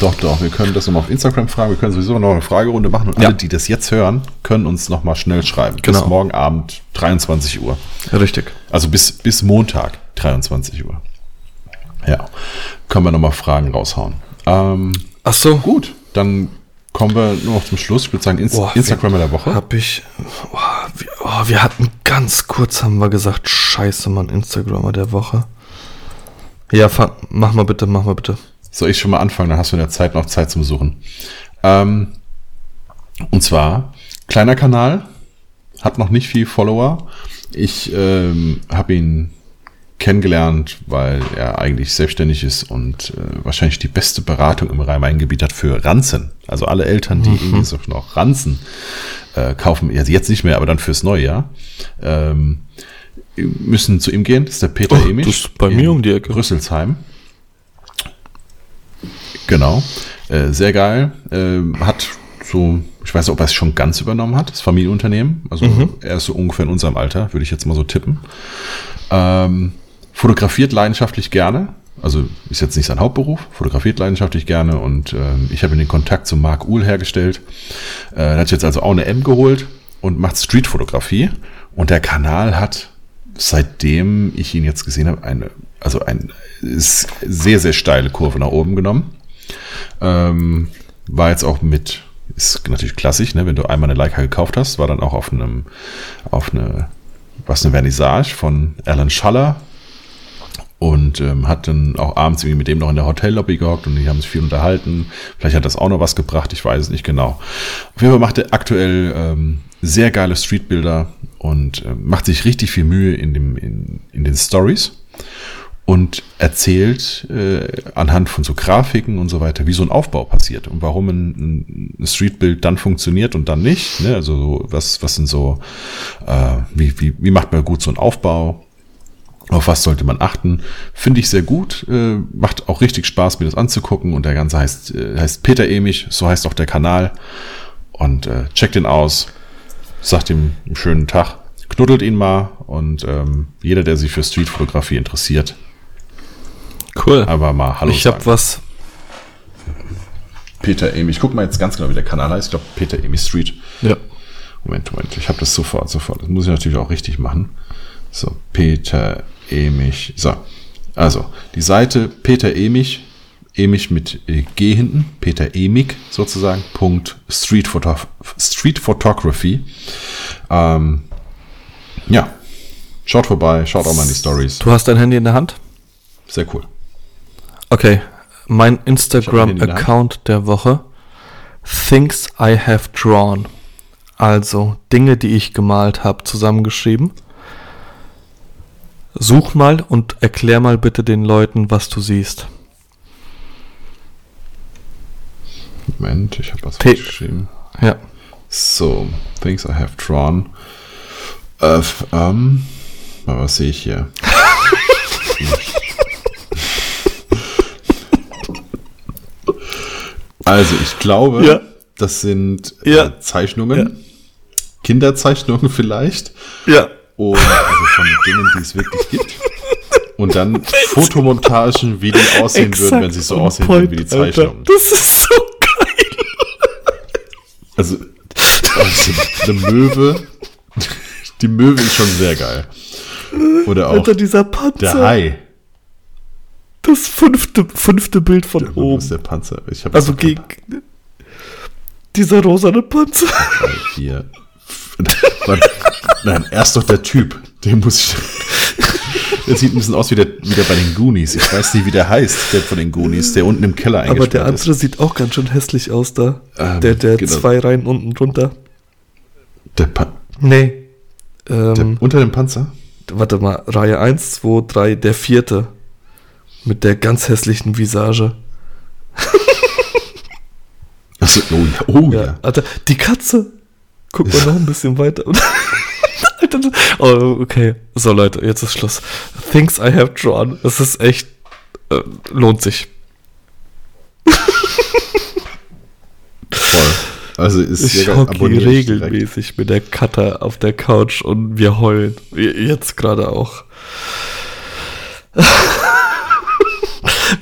doch, doch. Wir können das nochmal auf Instagram fragen. Wir können sowieso noch eine Fragerunde machen. Und ja. alle, die das jetzt hören, können uns nochmal schnell schreiben. Genau. Bis morgen Abend, 23 Uhr. Richtig. Also bis, bis Montag, 23 Uhr. Ja. Können wir nochmal Fragen raushauen. Ähm, Ach so. Gut, dann kommen wir nur noch zum Schluss. Ich würde sagen, Inst Boah, Instagram der Woche. Hab ich. Oh, wir, oh, wir, hatten ganz kurz, haben wir gesagt, scheiße, Mann, Instagrammer der Woche. Ja, mach mal bitte, mach mal bitte. Soll ich schon mal anfangen? Dann hast du in der Zeit noch Zeit zum Suchen. Ähm, und zwar, kleiner Kanal, hat noch nicht viel Follower. Ich ähm, habe ihn kennengelernt, weil er eigentlich selbstständig ist und äh, wahrscheinlich die beste Beratung im Rhein-Main-Gebiet hat für Ranzen. Also alle Eltern, die mhm. irgendwie so noch Ranzen äh, kaufen, also jetzt nicht mehr, aber dann fürs neue Jahr, ähm, müssen zu ihm gehen. Das ist der Peter oh, Emich. Das ist bei mir um die Ecke. Rüsselsheim. Genau. Äh, sehr geil. Äh, hat so, ich weiß nicht, ob er es schon ganz übernommen hat, das Familienunternehmen. Also mhm. er ist so ungefähr in unserem Alter, würde ich jetzt mal so tippen. Ähm, fotografiert leidenschaftlich gerne. Also ist jetzt nicht sein Hauptberuf, fotografiert leidenschaftlich gerne und äh, ich habe den Kontakt zu Marc Uhl hergestellt. Äh, er hat jetzt also auch eine M geholt und macht Streetfotografie und der Kanal hat, seitdem ich ihn jetzt gesehen habe, eine, also ein sehr, sehr steile Kurve nach oben genommen. Ähm, war jetzt auch mit, ist natürlich klassisch, ne, wenn du einmal eine Leica gekauft hast, war dann auch auf einem, auf eine, was eine Vernissage von Alan Schaller und ähm, hat dann auch abends irgendwie mit dem noch in der Hotellobby gehockt und die haben sich viel unterhalten. Vielleicht hat das auch noch was gebracht, ich weiß es nicht genau. Auf jeden Fall macht er aktuell ähm, sehr geile Streetbilder und äh, macht sich richtig viel Mühe in, dem, in, in den Stories und erzählt äh, anhand von so Grafiken und so weiter, wie so ein Aufbau passiert und warum ein, ein Streetbild dann funktioniert und dann nicht. Ne? Also was, was sind so, äh, wie, wie, wie macht man gut so einen Aufbau? Auf was sollte man achten? Finde ich sehr gut. Äh, macht auch richtig Spaß, mir das anzugucken. Und der Ganze heißt, äh, heißt Peter Emich, so heißt auch der Kanal. Und äh, checkt ihn aus, sagt ihm einen schönen Tag, knuddelt ihn mal. Und ähm, jeder, der sich für Streetfotografie interessiert, cool. Aber mal Hallo. Ich habe was. Peter Emich. Ich guck mal jetzt ganz genau, wie der Kanal heißt. Ich glaube, Peter Emich Street. Ja. Moment, Moment. Ich habe das sofort, sofort. Das muss ich natürlich auch richtig machen. So, Peter Emich. So, also die Seite Peter Emich, Emich mit äh, G hinten, Peter Emig sozusagen, Punkt Street, Photo Street Photography. Ähm, ja, schaut vorbei, schaut auch mal in die Stories. Du hast dein Handy in der Hand? Sehr cool. Okay, mein Instagram-Account der Woche. Things I have drawn. Also Dinge, die ich gemalt habe, zusammengeschrieben. Such mal und erklär mal bitte den Leuten, was du siehst. Moment, ich habe was P geschrieben. Ja. So, things I have drawn. Äh, ähm, was sehe ich hier? [LAUGHS] also, ich glaube, ja. das sind ja. äh, Zeichnungen. Ja. Kinderzeichnungen [LAUGHS] vielleicht. Ja. Und also von Dingen, die es wirklich gibt. Und dann Fotomontagen, wie die aussehen Exakt würden, wenn sie so aussehen würden wie die Zeichnungen. Das ist so geil. Also, also eine Möwe. Die Möwe ist schon sehr geil. Oder auch Alter, dieser Panzer. Der Hai. Das fünfte, fünfte Bild von der oben. ist der Panzer. also gegen dieser rosane Panzer. Drei, vier, Nein, erst doch der Typ. Den muss ich. Der sieht ein bisschen aus wie der, wie der bei den Goonies. Ich weiß nicht, wie der heißt, der von den Goonies, der unten im Keller eingesperrt Aber der andere ist. sieht auch ganz schön hässlich aus da. Ähm, der der genau. zwei Reihen unten drunter. Der pa Nee. Ähm, der, unter dem Panzer? Warte mal, Reihe 1, 2, 3, der vierte. Mit der ganz hässlichen Visage. Achso, oh ja, oh ja. ja. Alter, die Katze. Guck mal noch ein bisschen weiter. [LAUGHS] oh, okay. So, Leute, jetzt ist Schluss. Things I have drawn. Es ist echt. Äh, lohnt sich. Voll. Also ist ich hocke regelmäßig direkt. mit der Cutter auf der Couch und wir heulen. Jetzt gerade auch. [LAUGHS]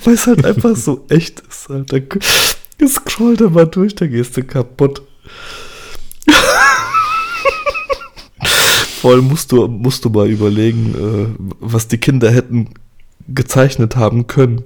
Weil es halt einfach so echt ist, Alter. Scroll da mal durch, da gehst du kaputt. Voll musst du, musst du mal überlegen, äh, was die Kinder hätten gezeichnet haben können.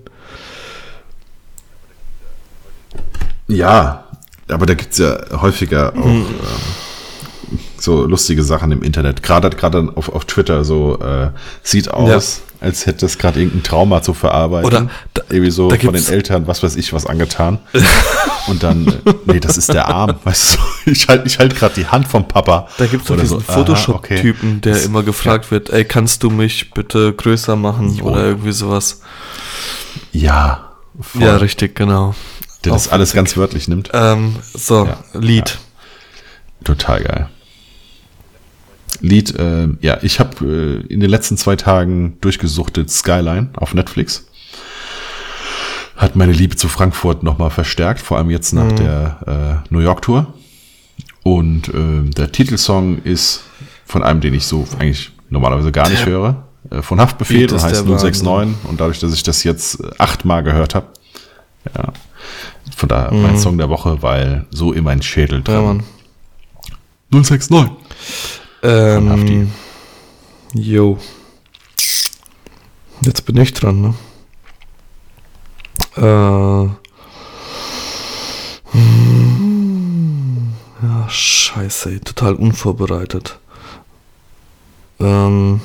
Ja, aber da gibt es ja häufiger auch mhm. äh, so lustige Sachen im Internet. Gerade gerade auf, auf Twitter so äh, sieht aus, als hätte es gerade irgendein Trauma zu verarbeiten. Oder da, irgendwie so von den Eltern, was weiß ich, was angetan. [LAUGHS] Und dann, äh, nee, das ist der Arm, weißt du, ich halte ich halt gerade die Hand vom Papa. Da gibt es doch diesen so. Photoshop-Typen, okay. der das, immer gefragt ja. wird, ey, kannst du mich bitte größer machen jo. oder irgendwie sowas. Ja. Voll. Ja, richtig, genau. Der das alles ganz wörtlich nimmt. Ähm, so, ja. Lied. Ja. Total geil. Lied, äh, ja, ich habe äh, in den letzten zwei Tagen durchgesuchtet Skyline auf Netflix. Hat meine Liebe zu Frankfurt nochmal verstärkt, vor allem jetzt nach mhm. der äh, New York Tour. Und äh, der Titelsong ist von einem, den ich so eigentlich normalerweise gar nicht höre, äh, von Haftbefehl und heißt 069. Und dadurch, dass ich das jetzt achtmal gehört habe, ja, von daher mhm. mein Song der Woche, weil so in mein Schädel drin. Ja, 069. Ähm, jo. Jetzt bin ich dran, ne? Äh. Hm, ja, scheiße, ey, total unvorbereitet. Ähm.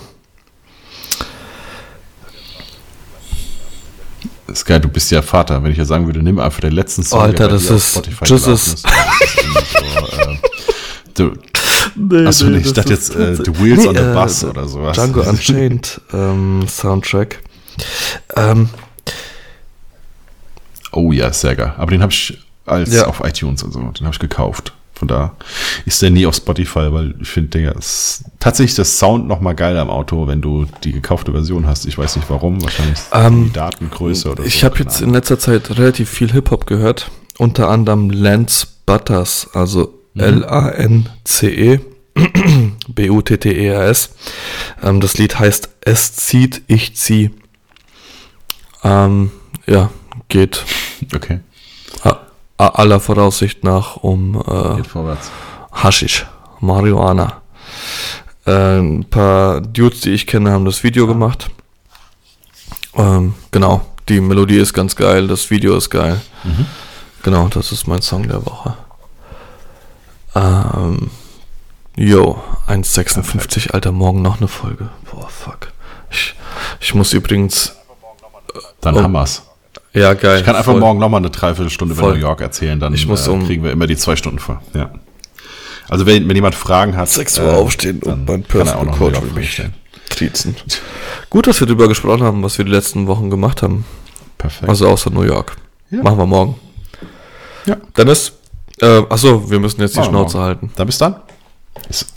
Das geil, du bist ja Vater. Wenn ich ja sagen würde, nimm einfach den letzten Song. Alter, das ist. Jesus. Ist, so, äh, du, Nee, Achso, nee, ich dachte jetzt äh, The Wheels nee, on the äh, Bus oder sowas. Django Unchained ähm, Soundtrack. Ähm, oh ja, sehr geil. Aber den habe ich als ja. auf iTunes und so, den habe ich gekauft. Von da ist der nie auf Spotify, weil ich finde, Digga, ist tatsächlich das Sound noch mal geil am Auto, wenn du die gekaufte Version hast. Ich weiß nicht warum, wahrscheinlich ähm, die Datengröße oder Ich so, habe jetzt in letzter Zeit relativ viel Hip-Hop gehört, unter anderem Lance Butters, also. L-A-N-C-E. B-U-T-T-E-R-S. [CLEARS THROAT] Ähm, das Lied heißt Es zieht, ich zieh. Ähm, ja, geht. Okay. aller Voraussicht nach um äh. Haschisch, Marihuana. Äh, ein paar Dudes, die ich kenne, haben das Video gemacht. Ähm, genau, die Melodie ist ganz geil, das Video ist geil. Mhm. Genau, das ist mein Song der Woche. Ähm, jo, 1,56, Alter, morgen noch eine Folge. Boah, fuck. Ich, ich muss übrigens. Dann oh, haben wir's. Ja, geil. Ich kann einfach voll. morgen nochmal eine Dreiviertelstunde über New York erzählen, dann ich muss äh, um kriegen wir immer die zwei Stunden vor. Ja. Also wenn, wenn jemand Fragen hat. 6 Uhr äh, aufstehen und mein Personal Coach für mich triezen. Gut, dass wir darüber gesprochen haben, was wir die letzten Wochen gemacht haben. Perfekt. Also außer New York. Ja. Machen wir morgen. Ja. Dennis, äh, achso, wir müssen jetzt die Schnauze halten. Da bis dann. Ist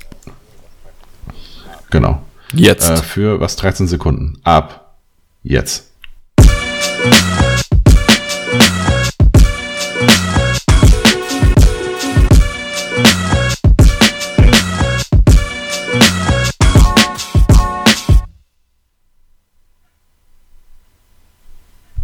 genau. Jetzt. Äh, für was? 13 Sekunden. Ab. Jetzt.